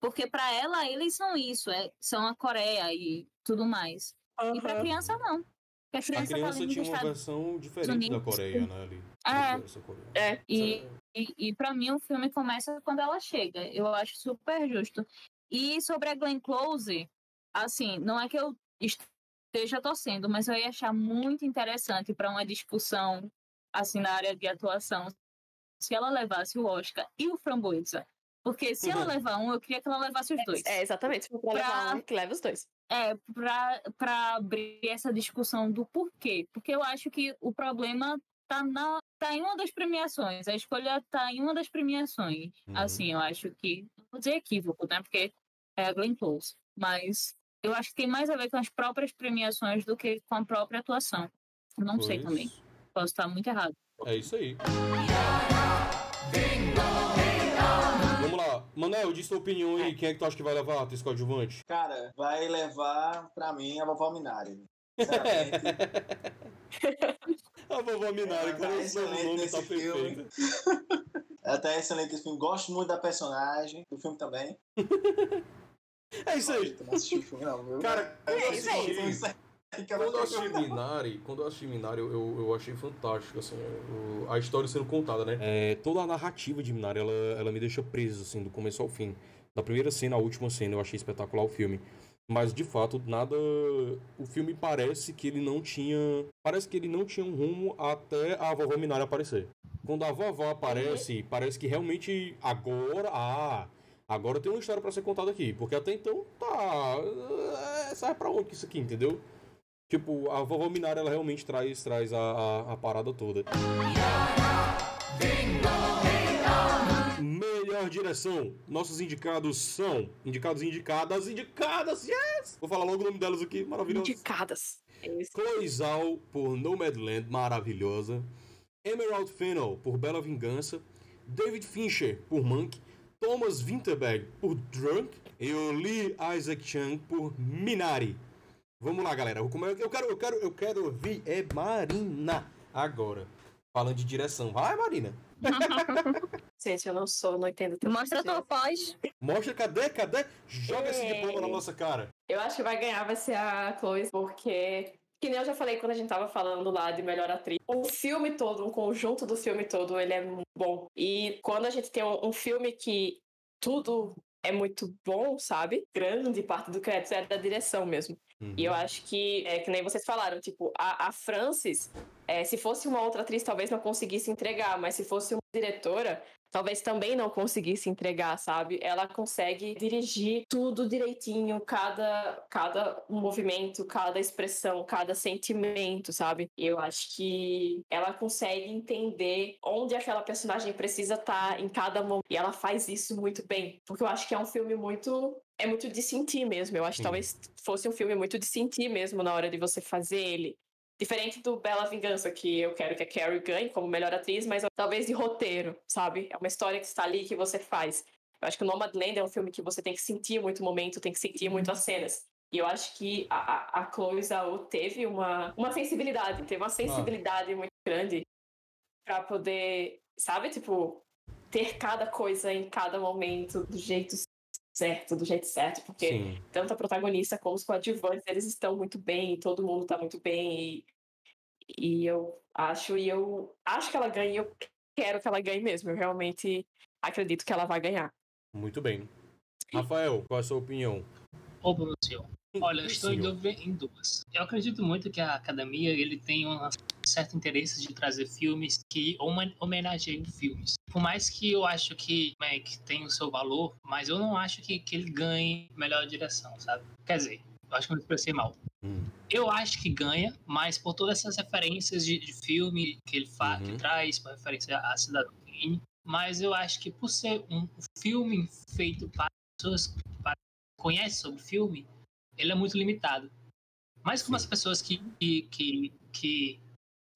Porque pra ela, eles são isso, é, são a Coreia e tudo mais. E pra criança, não. Porque a A criança, tá criança nos tinha uma versão diferente da Unidos. Coreia, né? Ali. É. É. E, e, e para mim o filme começa quando ela chega. Eu acho super justo. E sobre a Glenn Close, assim, não é que eu esteja torcendo, mas eu ia achar muito interessante para uma discussão assim na área de atuação se ela levasse o Oscar e o Framboesa. Porque se ela Uhum. levar um, eu queria que ela levasse os dois. É, exatamente. Se for pra Pra- levar um, que leva os dois. É, para abrir essa discussão do porquê. Porque eu acho que o problema tá, na, tá em uma das premiações. A escolha tá em uma das premiações. Uhum. Assim, eu acho que. Não vou dizer equívoco, né? Porque é a Glenn Close. Mas eu acho que tem mais a ver com as próprias premiações do que com a própria atuação. Eu não sei Pois, também. Posso estar muito errado. É isso aí. Vamos lá. Manel, diz tua opinião aí. Quem é que tu acha que vai levar a atriz coadjuvante? Cara, vai levar pra mim a vovó Minari. A vovó Minari, cara, tá o excelente nome tá filme. perfeito. ela tá excelente esse filme. Gosto muito da personagem, do filme também. É isso aí. Tu não assistiu o filme, não, viu? Cara, eu é isso ela Quando eu assisti Minari, quando eu assisti Minari, eu, eu, eu achei fantástico, assim, a história sendo contada, né? É, toda a narrativa de Minari, ela, ela me deixa preso, assim, do começo ao fim. Da primeira cena à última cena, eu achei espetacular o filme. Mas, de fato, nada... O filme parece que ele não tinha... Parece que ele não tinha um rumo até a vovó Minari aparecer. Quando a vovó aparece, parece que realmente agora... Ah, agora tem uma história pra ser contada aqui. Porque até então, tá... É, sai pra onde isso aqui, entendeu? Tipo, a vovó Minari, ela realmente traz, traz a, a, a parada toda. Melhor direção. Nossos indicados são... Indicados indicadas. Indicadas, yes! Vou falar logo o nome delas aqui, maravilhoso. Indicadas. É Zhao por Nomadland, maravilhosa. Emerald Fennel por Bela Vingança. David Fincher por Monk. Thomas Winterberg por Drunk. E o Lee Isaac Chung por Minari. Vamos lá, galera. Eu, quero, eu quero, eu quero ouvir é Marina agora. Falando de direção. Vai, Marina. Gente, eu não sou, não entendo. Mostra a tua voz. Mostra, cadê, cadê? Joga esse diploma na nossa cara. Eu acho que vai ganhar vai ser a Chloe, porque. Que nem eu já falei quando a gente tava falando lá de melhor atriz. O filme todo, o conjunto do filme todo, ele é muito bom. E quando a gente tem um, um filme que tudo é muito bom, sabe? Grande parte do crédito é da direção mesmo. E eu acho que, é que nem vocês falaram, tipo, a, a Frances, é, se fosse uma outra atriz, talvez não conseguisse entregar, mas se fosse uma diretora, talvez também não conseguisse entregar, sabe? Ela consegue dirigir tudo direitinho, cada, cada movimento, cada expressão, cada sentimento, sabe? Eu acho que ela consegue entender onde aquela personagem precisa estar em cada momento. E ela faz isso muito bem, porque eu acho que é um filme muito é muito de sentir mesmo. Eu acho que talvez fosse um filme muito de sentir mesmo na hora de você fazer ele. Diferente do Bela Vingança, que eu quero que a Carrie ganhe como melhor atriz, mas talvez de roteiro, sabe? É uma história que está ali que você faz. Eu acho que o Nomadland é um filme que você tem que sentir muito o momento, tem que sentir muito as cenas. E eu acho que a, a, Chloe Zhao teve uma, uma sensibilidade, teve uma sensibilidade muito grande para poder, sabe? Tipo, ter cada coisa em cada momento do jeito certo, do jeito certo, porque Sim. tanto a protagonista como os coadjuvantes, eles estão muito bem, todo mundo tá muito bem, e, e eu acho, e eu acho que ela ganha, e eu quero que ela ganhe mesmo, eu realmente acredito que ela vai ganhar. Muito bem. Rafael, qual é a sua opinião? Ô, Bruno, Olha, eu estou em dúvida em duas. Eu acredito muito que a academia ele tem um certo interesse de trazer filmes que homen- homenageiem filmes. Por mais que eu acho que Mac tem o seu valor, mas eu não acho que, que ele ganhe melhor direção, sabe? Quer dizer, eu acho que eu me expressei mal. Hum. Eu acho que ganha, mas por todas essas referências de, de filme que ele faz, Uhum. que traz, por referência a Cidadão Kane, mas eu acho que por ser um filme feito para pessoas que conhecem sobre filme, ele é muito limitado. Mas como as pessoas que, que, que, que,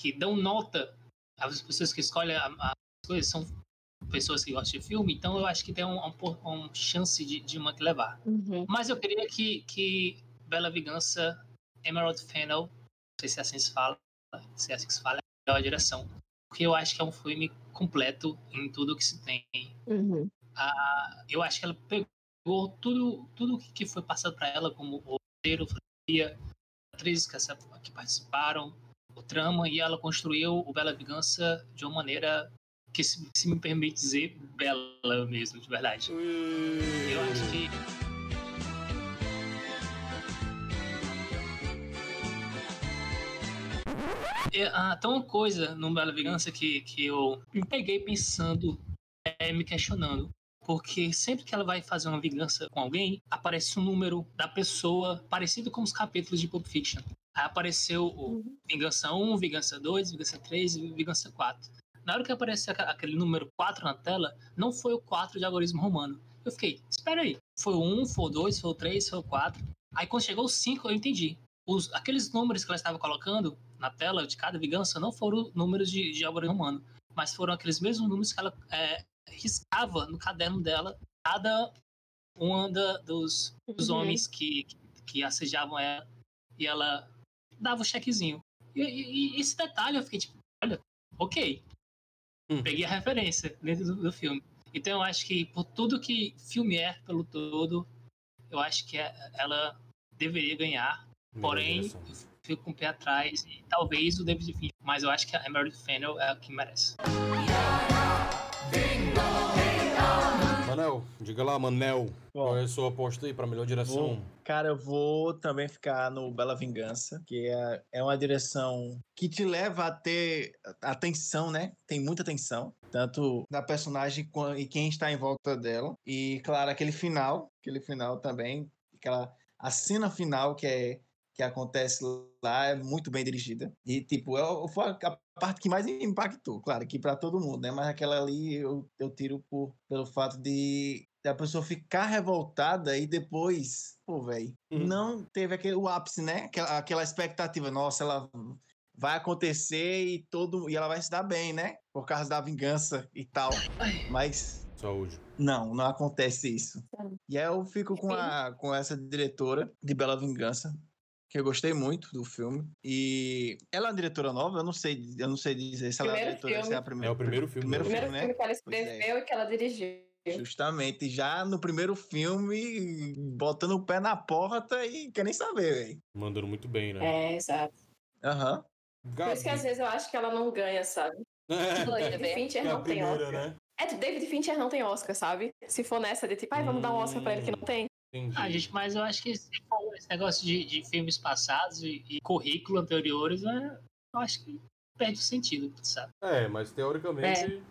que dão nota, as pessoas que escolhem as coisas são pessoas que gostam de filme, então eu acho que tem um, um, um chance de, de uma que levar. Mas eu queria que, que Bela Vingança, Emerald Fennel, não sei se é assim se fala, se é assim que se fala, é a melhor direção. Porque eu acho que é um filme completo em tudo que se tem. Uhum. Ah, eu acho que ela pegou tudo, tudo que foi passado para ela, como roteiro, fotografia, atrizes que participaram, o trama, e ela construiu o Bela Vingança de uma maneira que, se, se me permite dizer, bela mesmo, de verdade. Eu acho que É, ah, tem uma coisa no Bela Vingança que, que eu me peguei pensando, é, me questionando. Porque sempre que ela vai fazer uma vingança com alguém, aparece um número da pessoa parecido com os capítulos de Pulp Fiction. Aí apareceu o Vingança 1, Vingança 2, Vingança 3 e Vingança 4. Na hora que apareceu aquele número 4 na tela, não foi o 4 de algoritmo romano. Eu fiquei, espera aí, foi o 1, foi o 2, foi o 3, foi o 4. Aí quando chegou o 5, eu entendi. os, aqueles números que ela estava colocando na tela de cada vingança não foram números de, de Álvaro Romano, mas foram aqueles mesmos números que ela é, riscava no caderno dela cada um da, dos, dos Uhum. homens que, que, que assejavam ela e ela dava o chequezinho. E, e- e esse detalhe eu fiquei tipo, olha, ok. Hum. Peguei a referência dentro do, do filme. Então eu acho que por tudo que filme é pelo todo, eu acho que é- ela deveria ganhar. Porém, eu fico com o pé atrás e talvez o David Fincher, mas eu acho que a Meredith Fennel é a que merece. Manel, diga lá, Manel. Bom. Qual é a sua aposta aí pra melhor direção? Cara, eu vou também ficar no Bela Vingança, que é, é uma direção que te leva a ter atenção, né? Tem muita atenção, tanto da personagem e quem está em volta dela. E, claro, aquele final, aquele final também, aquela a cena final que é que acontece lá é muito bem dirigida. E, tipo, é, foi a parte que mais me impactou, claro, que para todo mundo, né? Mas aquela ali eu, eu tiro por, pelo fato de da pessoa ficar revoltada e depois, pô, velho, Uhum. não teve aquele o ápice, né? Aquela, aquela expectativa, nossa, ela vai acontecer e todo e ela vai se dar bem, né? Por causa da vingança e tal. Mas Saúde. não, não acontece isso. E aí eu fico com, a, com essa diretora de Bela Vingança, que eu gostei muito do filme. E ela é uma diretora nova, eu não sei, eu não sei dizer se ela é diretora, se é a filme. primeira. É o primeiro filme Primeiro O dela. primeiro filme, né? filme que ela é. escreveu e que ela dirigiu. Justamente, já no primeiro filme, botando o pé na porta e quer nem saber, velho. Mandando muito bem, né? É, exato. Aham. Por isso que às vezes eu acho que ela não ganha, sabe? É, Foi, David né? Fincher é não tem Oscar. né? É, David Fincher não tem Oscar, sabe? Se for nessa de tipo, ai, vamos dar um Oscar pra ele que não tem. Entendi. Ah, gente, mas eu acho que esse negócio de, de filmes passados e, e currículo anteriores, né, eu acho que perde o sentido, sabe? É, mas teoricamente.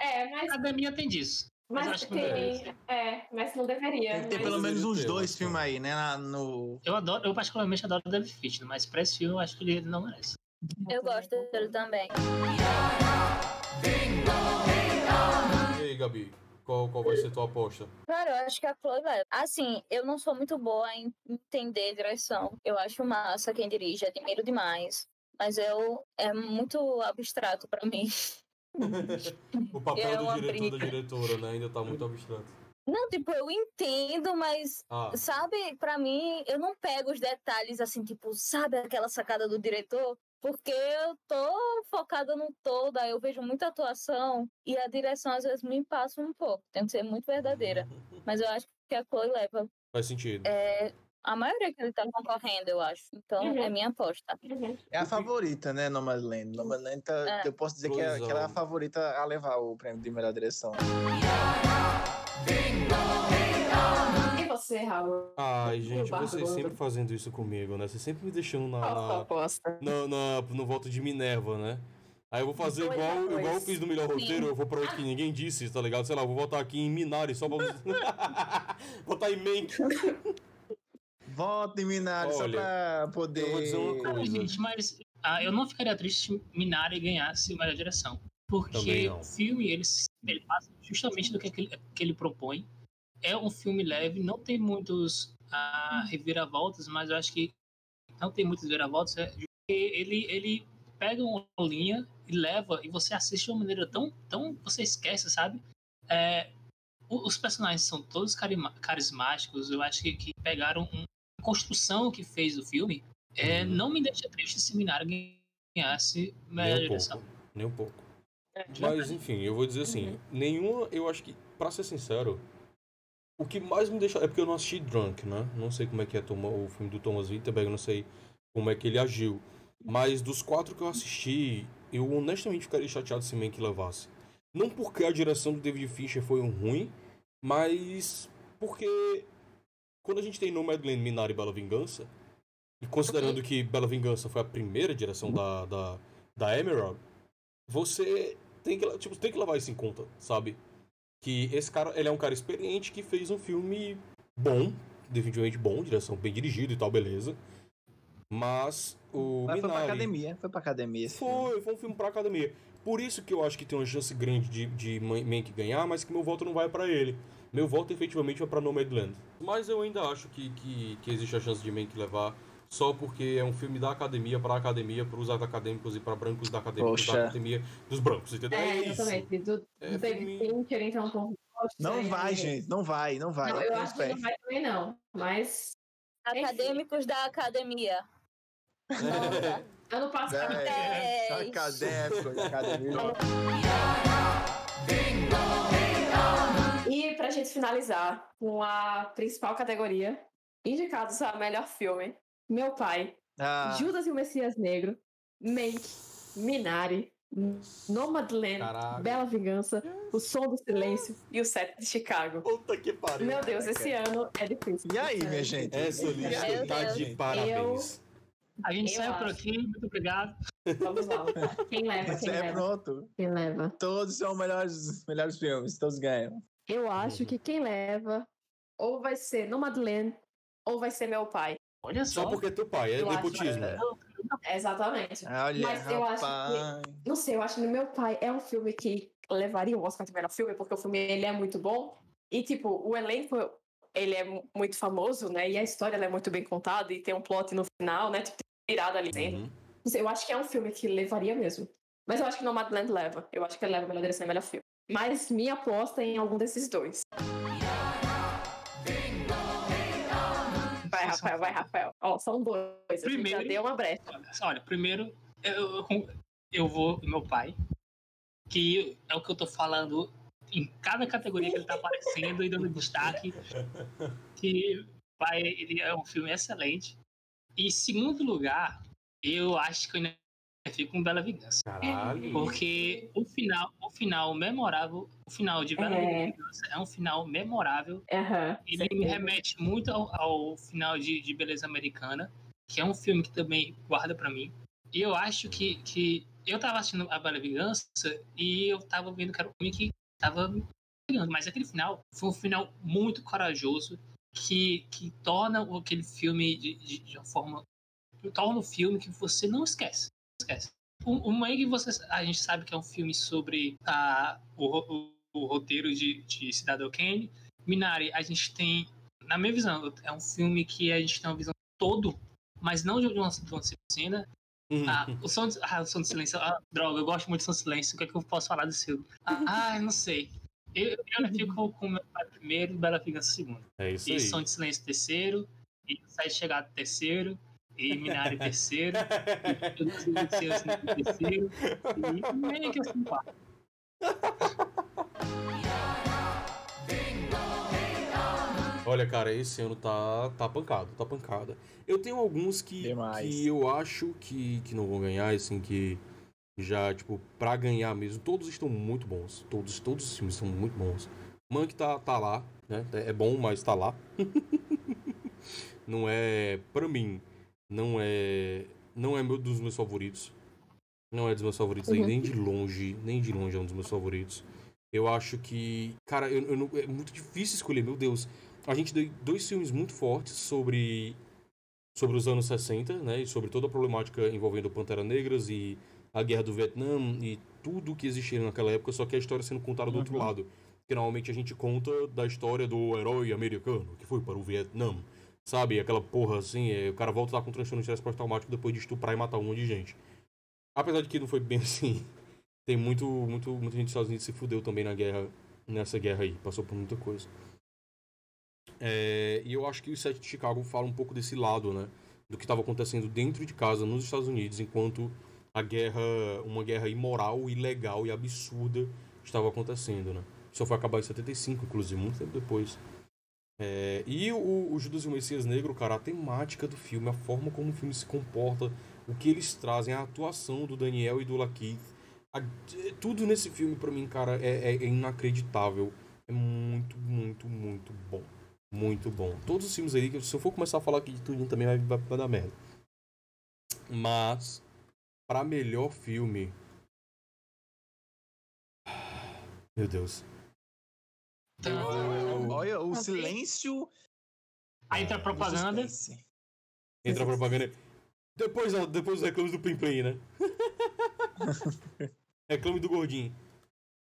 É, mas, A academia tem disso. Mas mas acho que não tem. É, mas não deveria. Tem que ter mas- pelo menos uns dois Oscar. filmes aí, né? na- no... Eu adoro, eu particularmente adoro o David Fincher, mas pra esse filme eu acho que ele não merece. Eu gosto dele também. E aí, Gabi? Qual, qual vai ser tua aposta? Cara, eu acho que a Chloe leva. Assim, eu não sou muito boa em entender direção. Eu acho massa quem dirige, admiro demais. Mas eu é muito abstrato pra mim. O papel É do diretor da diretora, né? Ainda tá muito abstrato. Não, tipo, eu entendo, mas Ah, sabe, pra mim, eu não pego os detalhes assim, tipo, sabe aquela sacada do diretor? Porque eu tô focada no todo, aí eu vejo muita atuação e a direção às vezes me passa um pouco. Tem que ser muito verdadeira. Mas eu acho que a Chloe leva faz sentido. é, a maioria que ele tá concorrendo, eu acho. Então Uhum. é minha aposta. Uhum. É a favorita, né, Nomadland? Nomadland, tá, É. eu posso dizer que, é, que ela é a favorita a levar o prêmio de melhor direção. E você, Raul? Ai, gente, vocês sempre fazendo isso comigo, né? Vocês sempre me deixando na, na, aposta? na- na- no voto de Minerva, né? Aí eu vou fazer Dois igual, igual eu fiz no melhor Sim. roteiro, eu vou pra outro que ninguém disse, tá ligado? Sei lá, eu vou votar aqui em Minari só pra. votar em Mank. Voto em Minari, só Olha, pra poder... eu vou dizer uma Não, coisa. gente, mas ah, eu não ficaria triste se Minari ganhasse melhor direção. Porque o filme, ele, se- ele passa justamente do que, que, ele, que ele propõe. É um filme leve, não tem muitos ah, reviravoltas, mas eu acho que não tem muitas reviravoltas. É porque ele, ele pega uma linha e leva, e você assiste de uma maneira tão. tão você esquece, sabe? É, o- os personagens são todos carismáticos. Eu acho que, que pegaram um, a construção que fez do filme. É, Uhum. Não me deixa triste se Minari ganhasse melhor Nem um direção. pouco. Nem um pouco. É. Mas enfim, eu vou dizer assim, Uhum. nenhuma, eu acho que, pra ser sincero, o que mais me deixa. É porque eu não assisti Drunk, né? Não sei como é que é o filme do Thomas Winterberg, eu não sei como é que ele agiu. Mas dos quatro que eu assisti, eu honestamente ficaria chateado se Mank levasse. Não porque a direção do David Fincher foi um ruim, mas porque quando a gente tem Nomadland, Minari e Bela Vingança, e considerando que Bela Vingança foi a primeira direção da, da, da Emerald, você tem que, tipo, tem que levar isso em conta, sabe? Que esse cara, ele é um cara experiente que fez um filme bom, definitivamente bom, direção bem dirigida e tal, beleza. Mas o Mas foi pra Minari... academia, foi pra academia. Foi, foi um filme pra academia. Por isso que eu acho que tem uma chance grande de, de Man- Mank ganhar, mas que meu voto não vai pra ele. Meu voto efetivamente vai pra Nomadland. Mas eu ainda acho que, que, que existe a chance de Mank levar só porque é um filme da academia, pra academia, pros acadêmicos e pra brancos da academia, da academia dos brancos, entendeu? É, isso. exatamente. Do, É do David filme- então, com Não e- vai, gente. Não vai, não vai. Não, eu acho que não vai também não. Mas Acadêmicos da academia. ano passado. É, Dez. acadêmico, academia. E pra gente finalizar com a principal categoria, indicados a melhor filme, Meu Pai, Ah, Judas e o Messias Negro, Mank, Minari, Nomadland, Caralho. Bela Vingança, O Som do Silêncio e o Set de Chicago. Puta que pariu. Meu Deus, esse ano é difícil. E aí, minha gente? Essa lista Meu tá Deus. de parabéns. A gente Eu saiu por acho. aqui, muito obrigado. Vamos lá. Quem leva? Quem É leva? pronto. Quem leva? Todos são melhores, melhores filmes, todos ganham. Eu acho Uhum. que quem leva ou vai ser Nomadland ou vai ser Meu Pai. Olha só. Só porque é teu pai, é Eu acho- nepotismo. Exatamente. Olha, Mas eu acho que- rapaz. Não sei, eu acho que Meu Pai é um filme que levaria o Oscar de melhor filme, porque o filme ele é muito bom. E, tipo, o elenco, ele é mu- muito famoso, né? E a história ela é muito bem contada e tem um plot no final, né? Tipo, tirado ali dentro. Uhum. Não sei, eu acho que é um filme que levaria mesmo. Mas eu acho que Nomadland leva. Eu acho que ele leva a melhor direção e melhor filme. Mas minha aposta é em algum desses dois. Rafael, vai, Rafael. Ó, são dois. A gente já Primeiro- deu uma brecha. Olha, primeiro, eu, eu, eu vou meu pai, que é o que eu tô falando em cada categoria que ele tá aparecendo e dando destaque, que pai, ele é um filme excelente. E segundo lugar, eu acho que eu ainda fico com Bela Vingança. Caralho. Porque o final, o final memorável, o final de Bela É. Vingança é um final memorável Aham. ele me remete muito ao, ao final de, de Beleza Americana, que é um filme que também guarda pra mim. E eu acho que, que eu tava assistindo A Bela Vingança e eu tava vendo que era um filme que tava. Mas aquele final foi um final muito corajoso que, que torna aquele filme de, de, de uma forma. torna o filme que você não esquece. Esquece. O, o Mangue, você, a gente sabe que é um filme sobre a, o, o, o roteiro de, de Cidadão Kane. Minari, a gente tem, na minha visão, é um filme que a gente tem uma visão todo, mas não de uma, de uma cena. Uhum. Ah, o som, de, ah, o som de silêncio. Ah, droga, eu gosto muito de som de silêncio. O que é que eu posso falar desse filme? Ah, ah, eu não sei. Eu, eu fico com o meu pai primeiro e Bela Vingança segundo. É isso E aí. som de silêncio terceiro. E Sete Chegado terceiro. E Minari terceiro. e Silêncio terceiro. E meio que assim, quarto. Olha, cara, esse ano tá, tá pancado, tá pancada. Eu tenho alguns que, Demais. que eu acho que, que não vão ganhar, assim, que já, tipo, pra ganhar mesmo, todos estão muito bons. Todos, todos os filmes são muito bons. Monk tá, tá lá, né? É bom, mas tá lá. não é, pra mim, não é, não é meu, dos meus favoritos. Não é dos meus favoritos Uhum. nem de longe, nem de longe é um dos meus favoritos. Eu acho que, cara, eu, eu não- é muito difícil escolher, meu Deus. A gente deu dois filmes muito fortes sobre sobre os anos 60, né, e sobre toda a problemática envolvendo Pantera Negras e a guerra do Vietnã e tudo que existia naquela época, só que a história sendo contada do outro Uhum. lado. Porque normalmente a gente conta da história do herói americano que foi para o Vietnã, sabe? Aquela porra assim, é, o cara volta lá com transtorno de estresse pós-traumático depois de estuprar e matar um monte de gente. Apesar de que não foi bem assim. Tem muito, muito, muita gente Estados Unidos se fudeu também na guerra, nessa guerra aí, passou por muita coisa. É, e eu acho que o set de Chicago fala um pouco desse lado, né? Do que estava acontecendo dentro de casa nos Estados Unidos, enquanto a guerra, uma guerra imoral, ilegal e absurda estava acontecendo, né? Só foi acabar em 75, inclusive, muito tempo depois. É, e o, o Judas e o Messias Negro, cara, a temática do filme, a forma como o filme se comporta, o que eles trazem, a atuação do Daniel e do Lakeith, a- tudo nesse filme, pra mim, cara, é, é- é inacreditável. É muito, muito, muito bom. Muito bom. Todos os filmes aí, que se eu for começar a falar aqui de tudo também vai, vai, vai dar merda. Mas, pra melhor filme. Meu Deus. Olha, o silêncio. Aí entra a propaganda. o suspense. Entra a propaganda. Depois, depois os reclames do Plim Plim, né? Reclame do gordinho.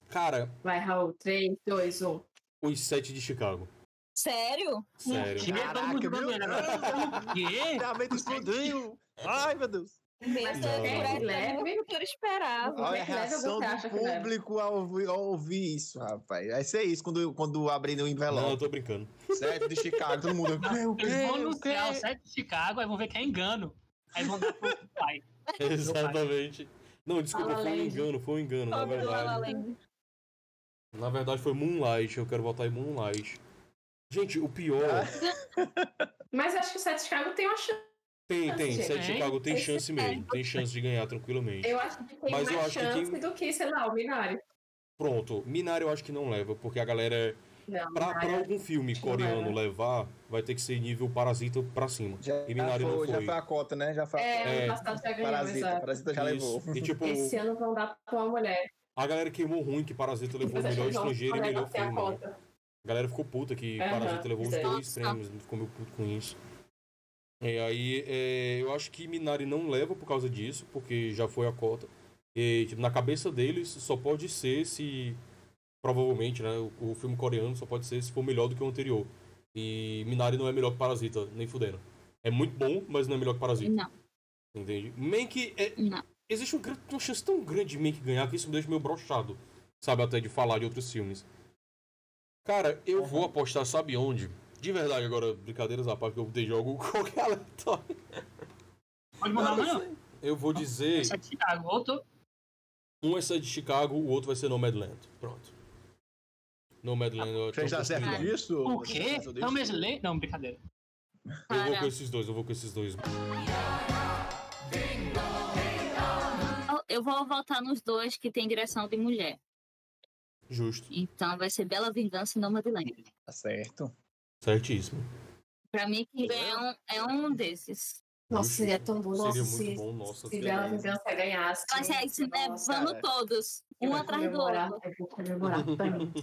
Cara, Vai, Raul. 3, 2, 1. os sete de Chicago. Sério? Sério. Caraca, jogando meu. O mente explodiu. Ai, meu Deus. Mas Não. é Leve. muito que eu esperava. Olha a leve reação do público ao ouvir, ao ouvir isso, rapaz. Vai ser isso quando, quando abrir o Não, eu envelope. tô brincando. Certo, de Chicago, todo mundo. Eles vão anunciar o quê? set de Chicago, aí vão ver que é engano. Aí vão dar pro pai. Exatamente. Não, desculpa, La La foi um engano, foi um engano. Na Pobre do La La verdade, na verdade foi Moonlight. Eu quero votar em Moonlight. Gente, o pior. Mas acho que o Sete Chicago tem uma chance. Tem, tem. Sete hein? Chicago tem Esse chance é- mesmo. Tem chance de ganhar tranquilamente. Eu acho que tem Mas eu mais acho que chance quem- do que, sei lá, o Minari. Pronto. Minari eu acho que não leva, porque a galera. Não, Pra, pra algum filme que coreano leva. levar, vai ter que ser nível Parasita pra cima. Já, E Minari não foi, já foi. foi a cota, né? Já foi a É, cota. É. já ganhou, Parasita, exato. Parasita já levou. Isso. E tipo, Esse ano vão dar pra uma mulher. a galera queimou ruim que Parasita levou Mas acho melhor que estrangeiro e melhor a filme. né? cota. A galera ficou puta que Aham, Parasita levou os dois prêmios, ficou meio puto com isso. E aí, é, eu acho que Minari não leva por causa disso, porque já foi a cota. E, tipo, na cabeça deles, só pode ser se. Provavelmente, né? O, o filme coreano só pode ser se for melhor do que o anterior. E Minari não é melhor que Parasita, nem fudendo. É muito bom, mas não é melhor que Parasita. Não, Entende? Mank é, não. existe um gran- uma chance tão grande de Mank ganhar que isso me deixa meio brochado, sabe? Até de falar de outros filmes. Cara, eu vou apostar, sabe onde? De verdade, agora, brincadeiras à parte, que eu dei jogo qualquer aleatório. Pode mandar amanhã. Eu vou dizer: Set de Chicago. Outro. um é ser de Chicago, o outro vai ser Nomadland. Pronto. Nomadland. tô Vocês já certo disso? O quê? disso? Não, brincadeira. Eu vou com esses dois, eu vou com esses dois. Eu vou voltar nos dois que tem direção de mulher. Justo. Então vai ser Bela Vingança e Nomadland. Tá certo. Certíssimo. Pra mim, é um, é um desses. Nossa, seria tão bom. Nossa, Seria se, muito bom, nossa. se Vingança ganhasse. Mas é isso, né? Nossa, Vamos cara. todos. Um atrás do outro. Eu vou comemorar tanto.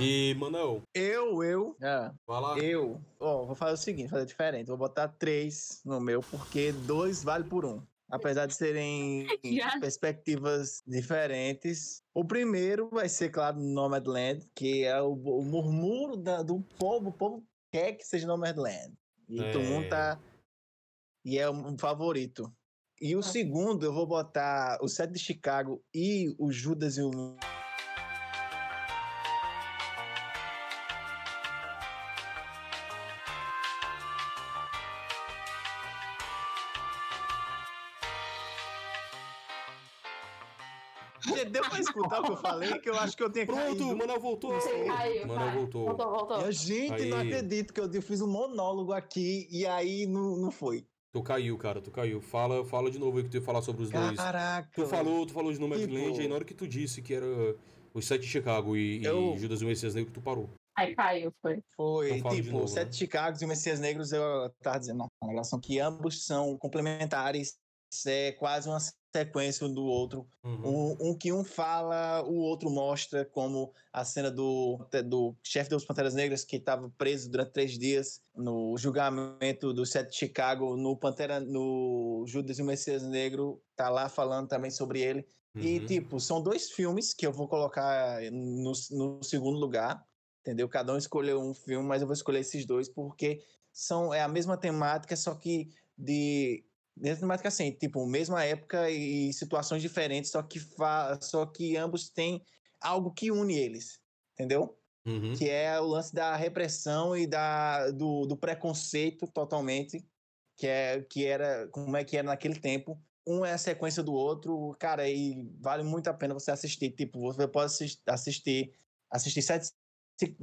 E, Manel, Eu, eu. Ah, vai lá. eu. Ó, vou fazer o seguinte, fazer diferente. Vou botar três no meu, porque dois vale por um. Apesar de serem Já. perspectivas diferentes. O primeiro vai ser, claro, Nomadland, que é o, o murmúrio da- do povo. O povo quer que seja Nomadland. E É. todo mundo tá. E é um favorito. E o segundo, eu vou botar o Sete de Chicago e o Judas e o que eu falei? Que eu acho que eu tenho Pronto, caído. o Manel voltou. Você caiu, Manel vai. voltou. Voltou, voltou. Eu, gente, não Aí. acredito que eu, eu fiz um monólogo aqui e aí não, não foi. Tu caiu, cara, tu caiu. Fala, fala de novo aí que tu ia falar sobre os dois. Caraca. Tu falou, tu falou de Nomadland, Tipo- aí na hora que tu disse que era os Sete de Chicago e, e Eu- Judas e o Messias Negro, tu parou. Aí caiu, foi. Foi, Então tipo, novo, Sete né? Chicagos e o Messias Negros, eu tava dizendo, não, uma relação que ambos são complementares, é quase uma sequência um do outro. Uhum. Um, um que um fala, o outro mostra, como a cena do, do chefe dos Panteras Negras, que estava preso durante três dias no julgamento do Sete de Chicago, no Pantera, no Judas e o Messias Negro, tá lá falando também sobre ele. E, Uhum. tipo, são dois filmes que eu vou colocar no, no segundo lugar, entendeu? Cada um escolheu um filme, mas eu vou escolher esses dois porque são, é a mesma temática, só que de... Mesma temática assim, tipo, mesma época e situações diferentes, só que, fa, só que ambos têm algo que une eles, entendeu? Uhum. Que é o lance da repressão e da, do, do preconceito totalmente, que, é, que era como é que era naquele tempo. Um é a sequência do outro, cara, e vale muito a pena você assistir. Tipo, você pode assis- assistir, assistir Sete,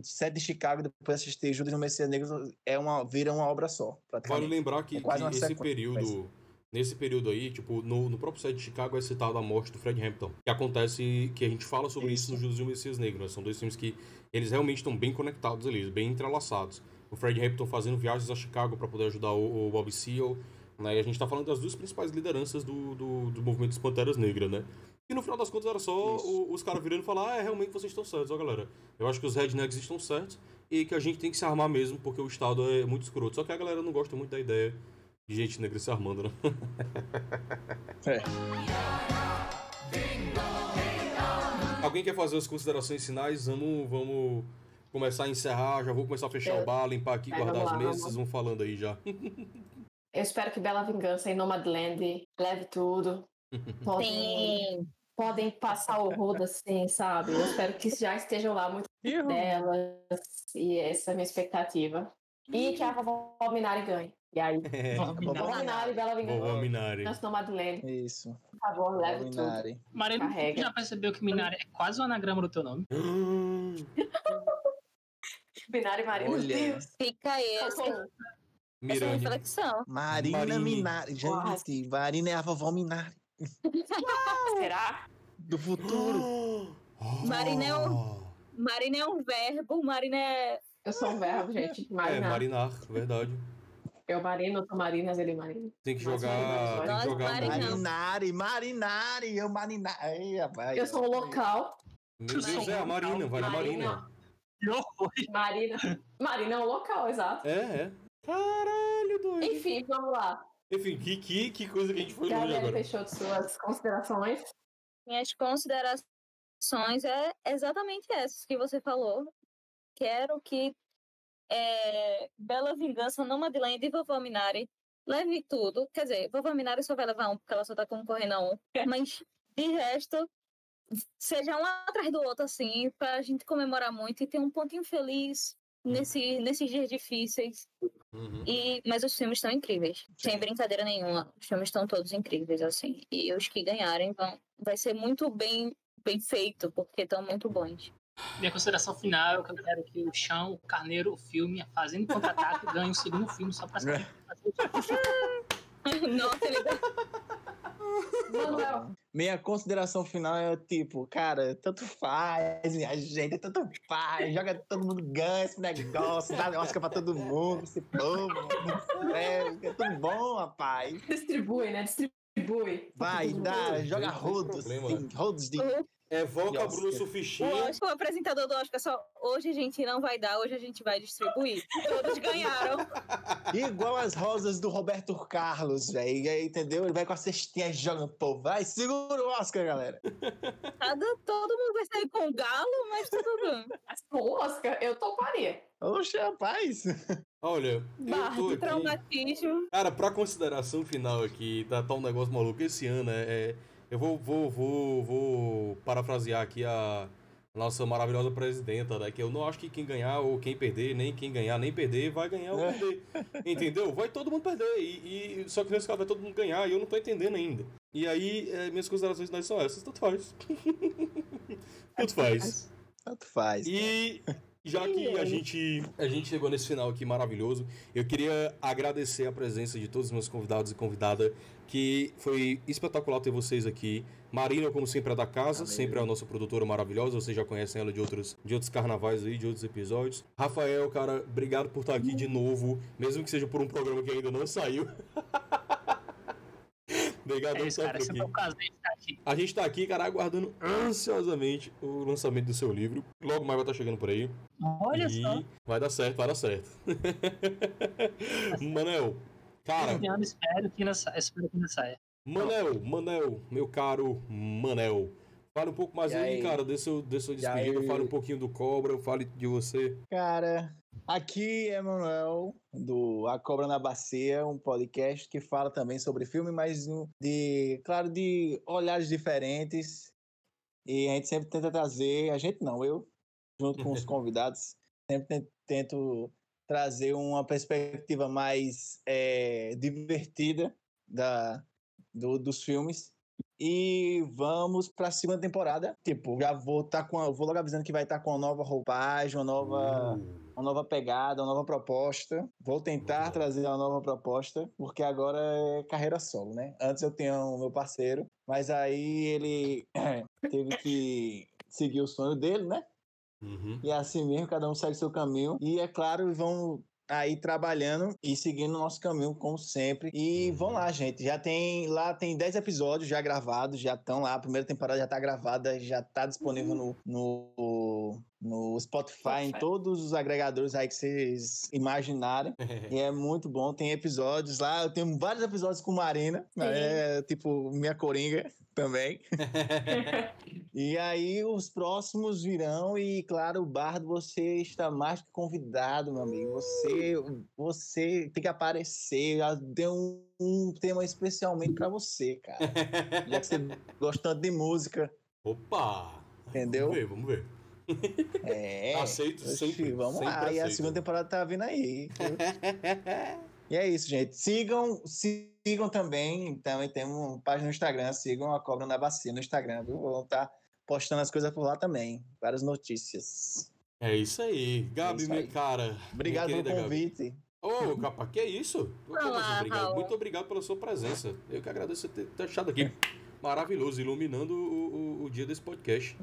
Sete de Chicago, depois assistir Judas e o Messias Negro, é uma, vira uma obra só, Vale lembrar que, É que esse período. Nesse período aí, tipo, no, no próprio site de Chicago é citada a morte do Fred Hampton. Que acontece, que a gente fala sobre isso, Isso. no Judas e o Messias Negro, né? São dois filmes que eles realmente estão bem conectados ali, bem entrelaçados. O Fred Hampton fazendo viagens a Chicago para poder ajudar o, o Bob Seale, né? E a gente tá falando das duas principais lideranças do, do, do movimento das Panteras Negras, né? E no final das contas era só o- os caras virando e falar, ah, é, realmente vocês estão certos, ó, galera. Eu acho que os rednecks estão certos e que a gente tem que se armar mesmo porque o Estado é muito escroto. Só que a galera não gosta muito da ideia de gente negra se armando, né? É. Alguém quer fazer as considerações finais? Vamos, vamos começar a encerrar. Já vou começar a fechar Eu- o bar, limpar aqui, É, guardar vamos as lá, mesas. vamos. Vocês vão falando aí já. Eu espero que Bela Vingança e Nomadland leve tudo. Podem, Sim. podem passar o rodo assim, sabe? Eu espero que já estejam lá muito delas. E essa é a minha expectativa. E que a vovó Minari ganhe. E aí, vovó Minari, Bela Vingança, Vovó Minari. Nomadland, Isso. por favor, leve tudo. Minari. Marina, Carrega. já percebeu que Minari é quase o anagrama do teu nome? Minari Marina, meu Olha. Deus. Fica aí essa, reflexão. Marina Marini. Minari. Gente, Marina é a vovó Minari. Será? Do futuro. Marina é Marina é um verbo, Marina é. Eu sou um verbo, gente. É, Marinar. marinar, verdade. Eu marino, tu marinas, ele marina. Tem que jogar. Tem que jogar. Marinari, Marinari, eu Marinari. Rapaz. Eu sou um local. Meu Deus, é a Marina, vai na Marina. Marina. Marina é um local, exato. É, é. Caralho, doido. Enfim, vamos lá. Enfim, que, que, que coisa que a gente foi longe Gabriel agora. Peixoto, suas considerações. Minhas considerações é exatamente essas que você falou. Quero que é, Bela Vingança, Nomadland e Vovó Minari leve tudo. Quer dizer, Vovó Minari só vai levar um, porque ela só tá concorrendo a um. Mas, de resto, seja um atrás do outro, assim, pra gente comemorar muito e ter um pontinho feliz nesse, nesses dias difíceis. Uhum. E, mas os filmes estão incríveis, sem brincadeira nenhuma. Os filmes estão todos incríveis, assim. E os que ganharem vão, vai ser muito bem, bem feito, porque estão muito bons. Minha consideração final é que eu quero que o Chão, o Carneiro, o filme, a Fazenda Contra-Ataque ganhe o segundo filme só pra ser. Nossa, ele Minha consideração final é tipo, cara, tanto faz, minha gente, tanto faz, joga todo mundo ganha esse negócio, dá Oscar pra todo mundo, esse povo, é, é tudo bom, rapaz. distribui, né? Distribui. Vai, dá, joga rodos, rodos de... Evoca Oscar. Bruno O, Sufixinha. Oscar, o apresentador do Oscar só. Hoje a gente não vai dar, hoje a gente vai distribuir. Todos ganharam. Igual as rosas do Roberto Carlos, velho, entendeu? Ele vai com a cestinha e joga no povo, vai, segura o Oscar, galera. Cada- todo mundo vai sair com o galo, mas tudo bem. Mas o Oscar, eu toparia. Oxe, rapaz. Olha, eu Barra tô de aqui. traumatismo. Cara, pra consideração final aqui, tá, tá um negócio maluco. Esse ano é. é- eu vou, vou, vou, vou parafrasear aqui a nossa maravilhosa presidenta, né? Que eu não acho que quem ganhar ou quem perder, nem quem ganhar nem perder, vai ganhar ou É. perder. Entendeu? Vai todo mundo perder. E, e- só que nesse caso vai todo mundo ganhar e eu não tô entendendo ainda. E aí, é, minhas considerações finais são essas. Tanto faz. Tanto faz. Tanto faz. E já que a gente, a gente chegou nesse final aqui maravilhoso, eu queria agradecer a presença de todos os meus convidados e convidada, que foi espetacular ter vocês aqui. Marina, como sempre, é da casa, Valeu. sempre é a nossa produtora maravilhosa, vocês já conhecem ela de outros, de outros carnavais aí, de outros episódios. Rafael, cara, obrigado por estar aqui de novo, mesmo que seja por um programa que ainda não saiu. obrigado É isso, por cara. estar Sempre é aqui. um prazer estar aqui. A gente tá aqui, cara, aguardando ansiosamente o lançamento do seu livro. Logo mais vai estar chegando por aí. Olha e só. vai dar certo, vai dar certo. Manel, cara, Esse ano espero que ainda sa- espero que ainda saia. Manel, Manel, meu caro Manel. Fale um pouco mais aí, aí? cara, desse seu, desse seu despedida. aí? Fale um pouquinho do Cobra, fale de você. Cara, aqui é Manuel, do A Cobra na Bacia, um podcast que fala também sobre filme, mas de, claro, de olhares diferentes. E a gente sempre tenta trazer, a gente não, eu, junto com os convidados, sempre ten- tento trazer uma perspectiva mais eh, divertida da, do- dos filmes. E vamos para a segunda temporada. Tipo, já vou estar com, a- vou logo avisando que vai estar com uma nova roupagem, uma nova, uma nova pegada, uma nova proposta. Vou tentar trazer uma nova proposta, porque agora é carreira solo, né? Antes eu tinha o meu parceiro, mas aí ele teve que seguir o sonho dele, né? Uhum. E é assim mesmo, cada um segue seu caminho. E é claro, vão aí trabalhando e seguindo o nosso caminho, como sempre. E vão lá, gente. Já tem. Lá tem 10 episódios já gravados, já estão lá. A primeira temporada já tá gravada, já tá disponível no. no no Spotify, em Spotify. todos os agregadores aí que vocês imaginarem. E é muito bom. Tem episódios lá. Eu tenho vários episódios com Marina. É tipo minha coringa também. E aí os próximos virão e, claro, o Bardo, você está mais que convidado, meu amigo. Você, você tem que aparecer. Já deu um, um tema especialmente para você, cara. Já que você gosta tanto de música, Opa! entendeu? Vamos ver, vamos ver. É. Aceito Oxi, sempre, Vamos sempre lá. E a aceito. segunda temporada tá vindo aí. E é isso, gente. Sigam, sigam também. Também temos uma página no Instagram. Sigam a Cobra na Bacia no Instagram, viu? Vamos estar postando as coisas por lá também. Várias notícias. É isso aí. Gabi, isso minha aí. cara. Obrigado minha pelo querida Gabi. convite. Ô, capa, que isso? Olá, obrigado. Muito obrigado pela sua presença. Eu que agradeço ter, ter achado aqui maravilhoso, iluminando o, o- o dia desse podcast.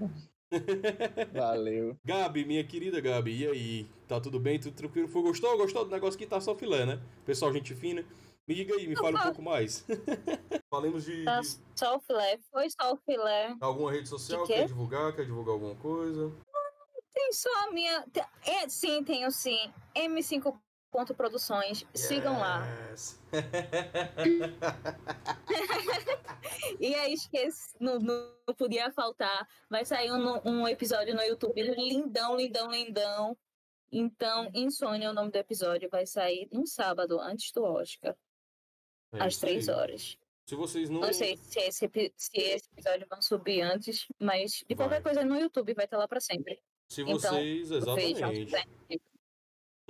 Valeu. Gabi, minha querida Gabi, e aí? Tá tudo bem? Tudo tranquilo? Foi, gostou? Gostou do negócio que tá só filé, né? Pessoal, gente fina. Me diga aí, me fale um pouco mais. Falemos de, Tá só o filé. Foi só o filé. alguma rede social, quê? quer divulgar, quer divulgar alguma coisa? Tem só a minha. É, sim, tenho sim. M5 ponto produções. Sigam lá. Yes. E aí, esqueci, não, não podia faltar. Vai sair um, um episódio no YouTube lindão, lindão, lindão. Então, Insônia é o nome do episódio. Vai sair no sábado, antes do Oscar, É às três horas. Se vocês não. Não sei se esse, se esse episódio vai subir antes, mas de qualquer Vai. coisa no YouTube vai estar lá pra sempre. Se Então, vocês. Vejam, exatamente. sempre.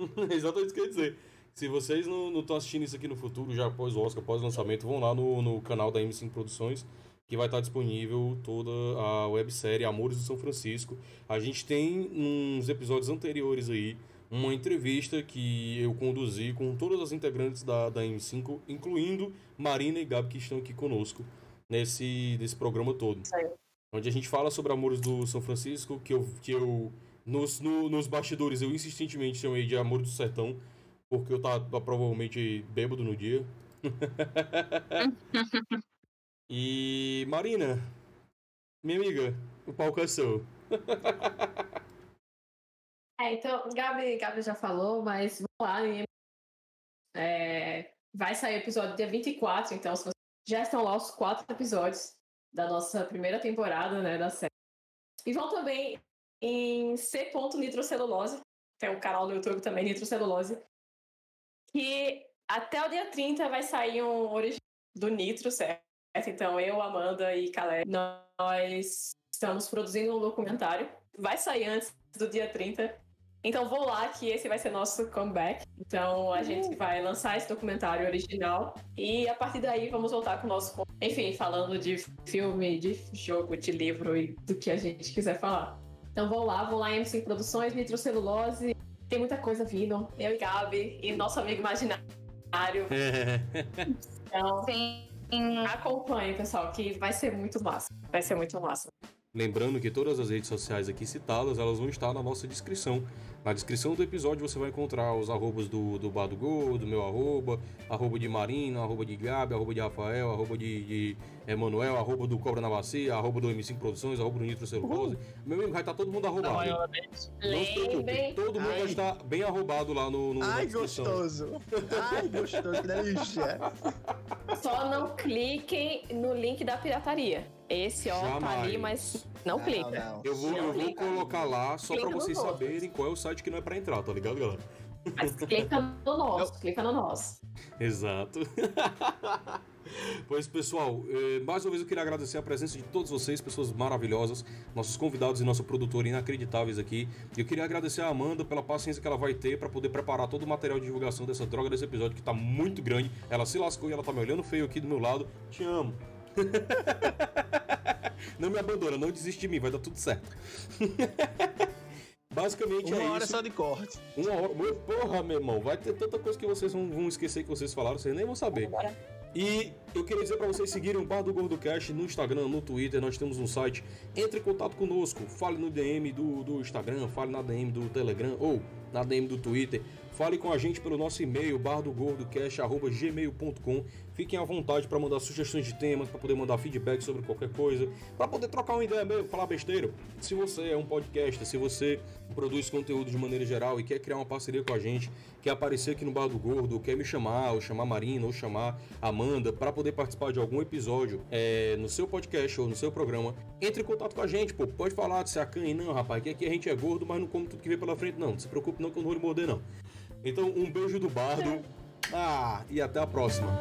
Exatamente isso que eu ia dizer. Se vocês não estão assistindo isso aqui no futuro, já após o Oscar, após o lançamento, vão lá no, no canal da M5 Produções, que vai estar disponível toda a websérie Amores do São Francisco. A gente tem uns episódios anteriores aí, uma entrevista que eu conduzi com todas as integrantes da, da M5, incluindo Marina e Gabi, que estão aqui conosco nesse, nesse programa todo. Aí. Onde a gente fala sobre Amores do São Francisco, que eu, que eu nos, no- nos bastidores eu insistentemente chamei de Amor do Sertão, porque eu tava provavelmente bêbado no dia. e Marina, minha amiga, o palco é seu. É, então, Gabi, Gabi já falou, mas vamos lá. é, vai sair o episódio dia 24, então se vocês já estão lá os quatro episódios da nossa primeira temporada, né, da série. E vão também em C. Nitrocelulose, tem um canal no YouTube também, Nitrocelulose, que até o dia 30 vai sair um original do Nitro, certo? Então eu, Amanda e Caleb, nós estamos produzindo um documentário. Vai sair antes do dia 30. Então vou lá que esse vai ser nosso comeback. Então a gente vai lançar esse documentário original e a partir daí vamos voltar com o nosso, enfim, falando de filme, de jogo, de livro e do que a gente quiser falar. Então vou lá, vou lá em M5 Produções, Nitrocelulose, tem muita coisa vindo. Eu e Gabi e nosso amigo imaginário. Então Sim. acompanhe, pessoal, que vai ser muito massa. Vai ser muito massa. Lembrando que todas as redes sociais aqui citadas, elas vão estar na nossa descrição. Na descrição do episódio você vai encontrar os arrobas do, do Bar do Gol, do meu arroba, arroba de Marina, arroba de Gabi, arroba de Rafael, arroba de, de Emanuel, arroba do Cobra na Bacia, arroba do M5 Produções, arroba do Nitro Celulose. Meu amigo, vai estar todo mundo arrobado. vez. Não se preocupe, Lembrem. todo mundo vai Ai. estar bem arrobado lá no, no Ai, descrição. gostoso. Ai, gostoso, que delícia. Só não cliquem no link da pirataria. Esse, ó, tá Jamais. ali, mas não clica. Não, não. Eu vou, eu vou colocar lá só pra Clica nos vocês saberem qual é o site que não é pra entrar, tá ligado, galera? Mas clica no nosso, clica no nosso. Exato. pois, pessoal, eh, mais uma vez eu queria agradecer a presença de todos vocês, pessoas maravilhosas, nossos convidados e nosso produtor inacreditáveis aqui. E eu queria agradecer a Amanda pela paciência que ela vai ter pra poder preparar todo o material de divulgação dessa droga desse episódio que tá muito grande. Ela se lascou e ela tá me olhando feio aqui do meu lado. Te amo. não me abandona, não desiste de mim, vai dar tudo certo. Basicamente Uma é hora isso. só de corte. Uma hora. Porra, meu irmão, vai ter tanta coisa que vocês vão, vão esquecer que vocês falaram, vocês nem vão saber. Bora. E eu queria dizer pra vocês seguirem o Bar do Gordo Cast no Instagram, no Twitter, nós temos um site. Entre em contato conosco, fale no DM do, do Instagram, fale na DM do Telegram, ou na DM do Twitter. Fale com a gente pelo nosso e-mail, bardogordocast.gmail.com. Fiquem à vontade para mandar sugestões de temas, para poder mandar feedback sobre qualquer coisa, para poder trocar uma ideia mesmo, falar besteira. Se você é um podcast, se você produz conteúdo de maneira geral e quer criar uma parceria com a gente, quer aparecer aqui no Bar do Gordo, quer me chamar, ou chamar Marina, ou chamar Amanda, para poder participar de algum episódio é, no seu podcast ou no seu programa, entre em contato com a gente, pô. Pode falar de a canha, não, rapaz, que aqui a gente é gordo, mas não come tudo que vem pela frente, não. Não se preocupe não que eu não vou lhe morder, não. Então, um beijo do bardo. Ah, e até a próxima.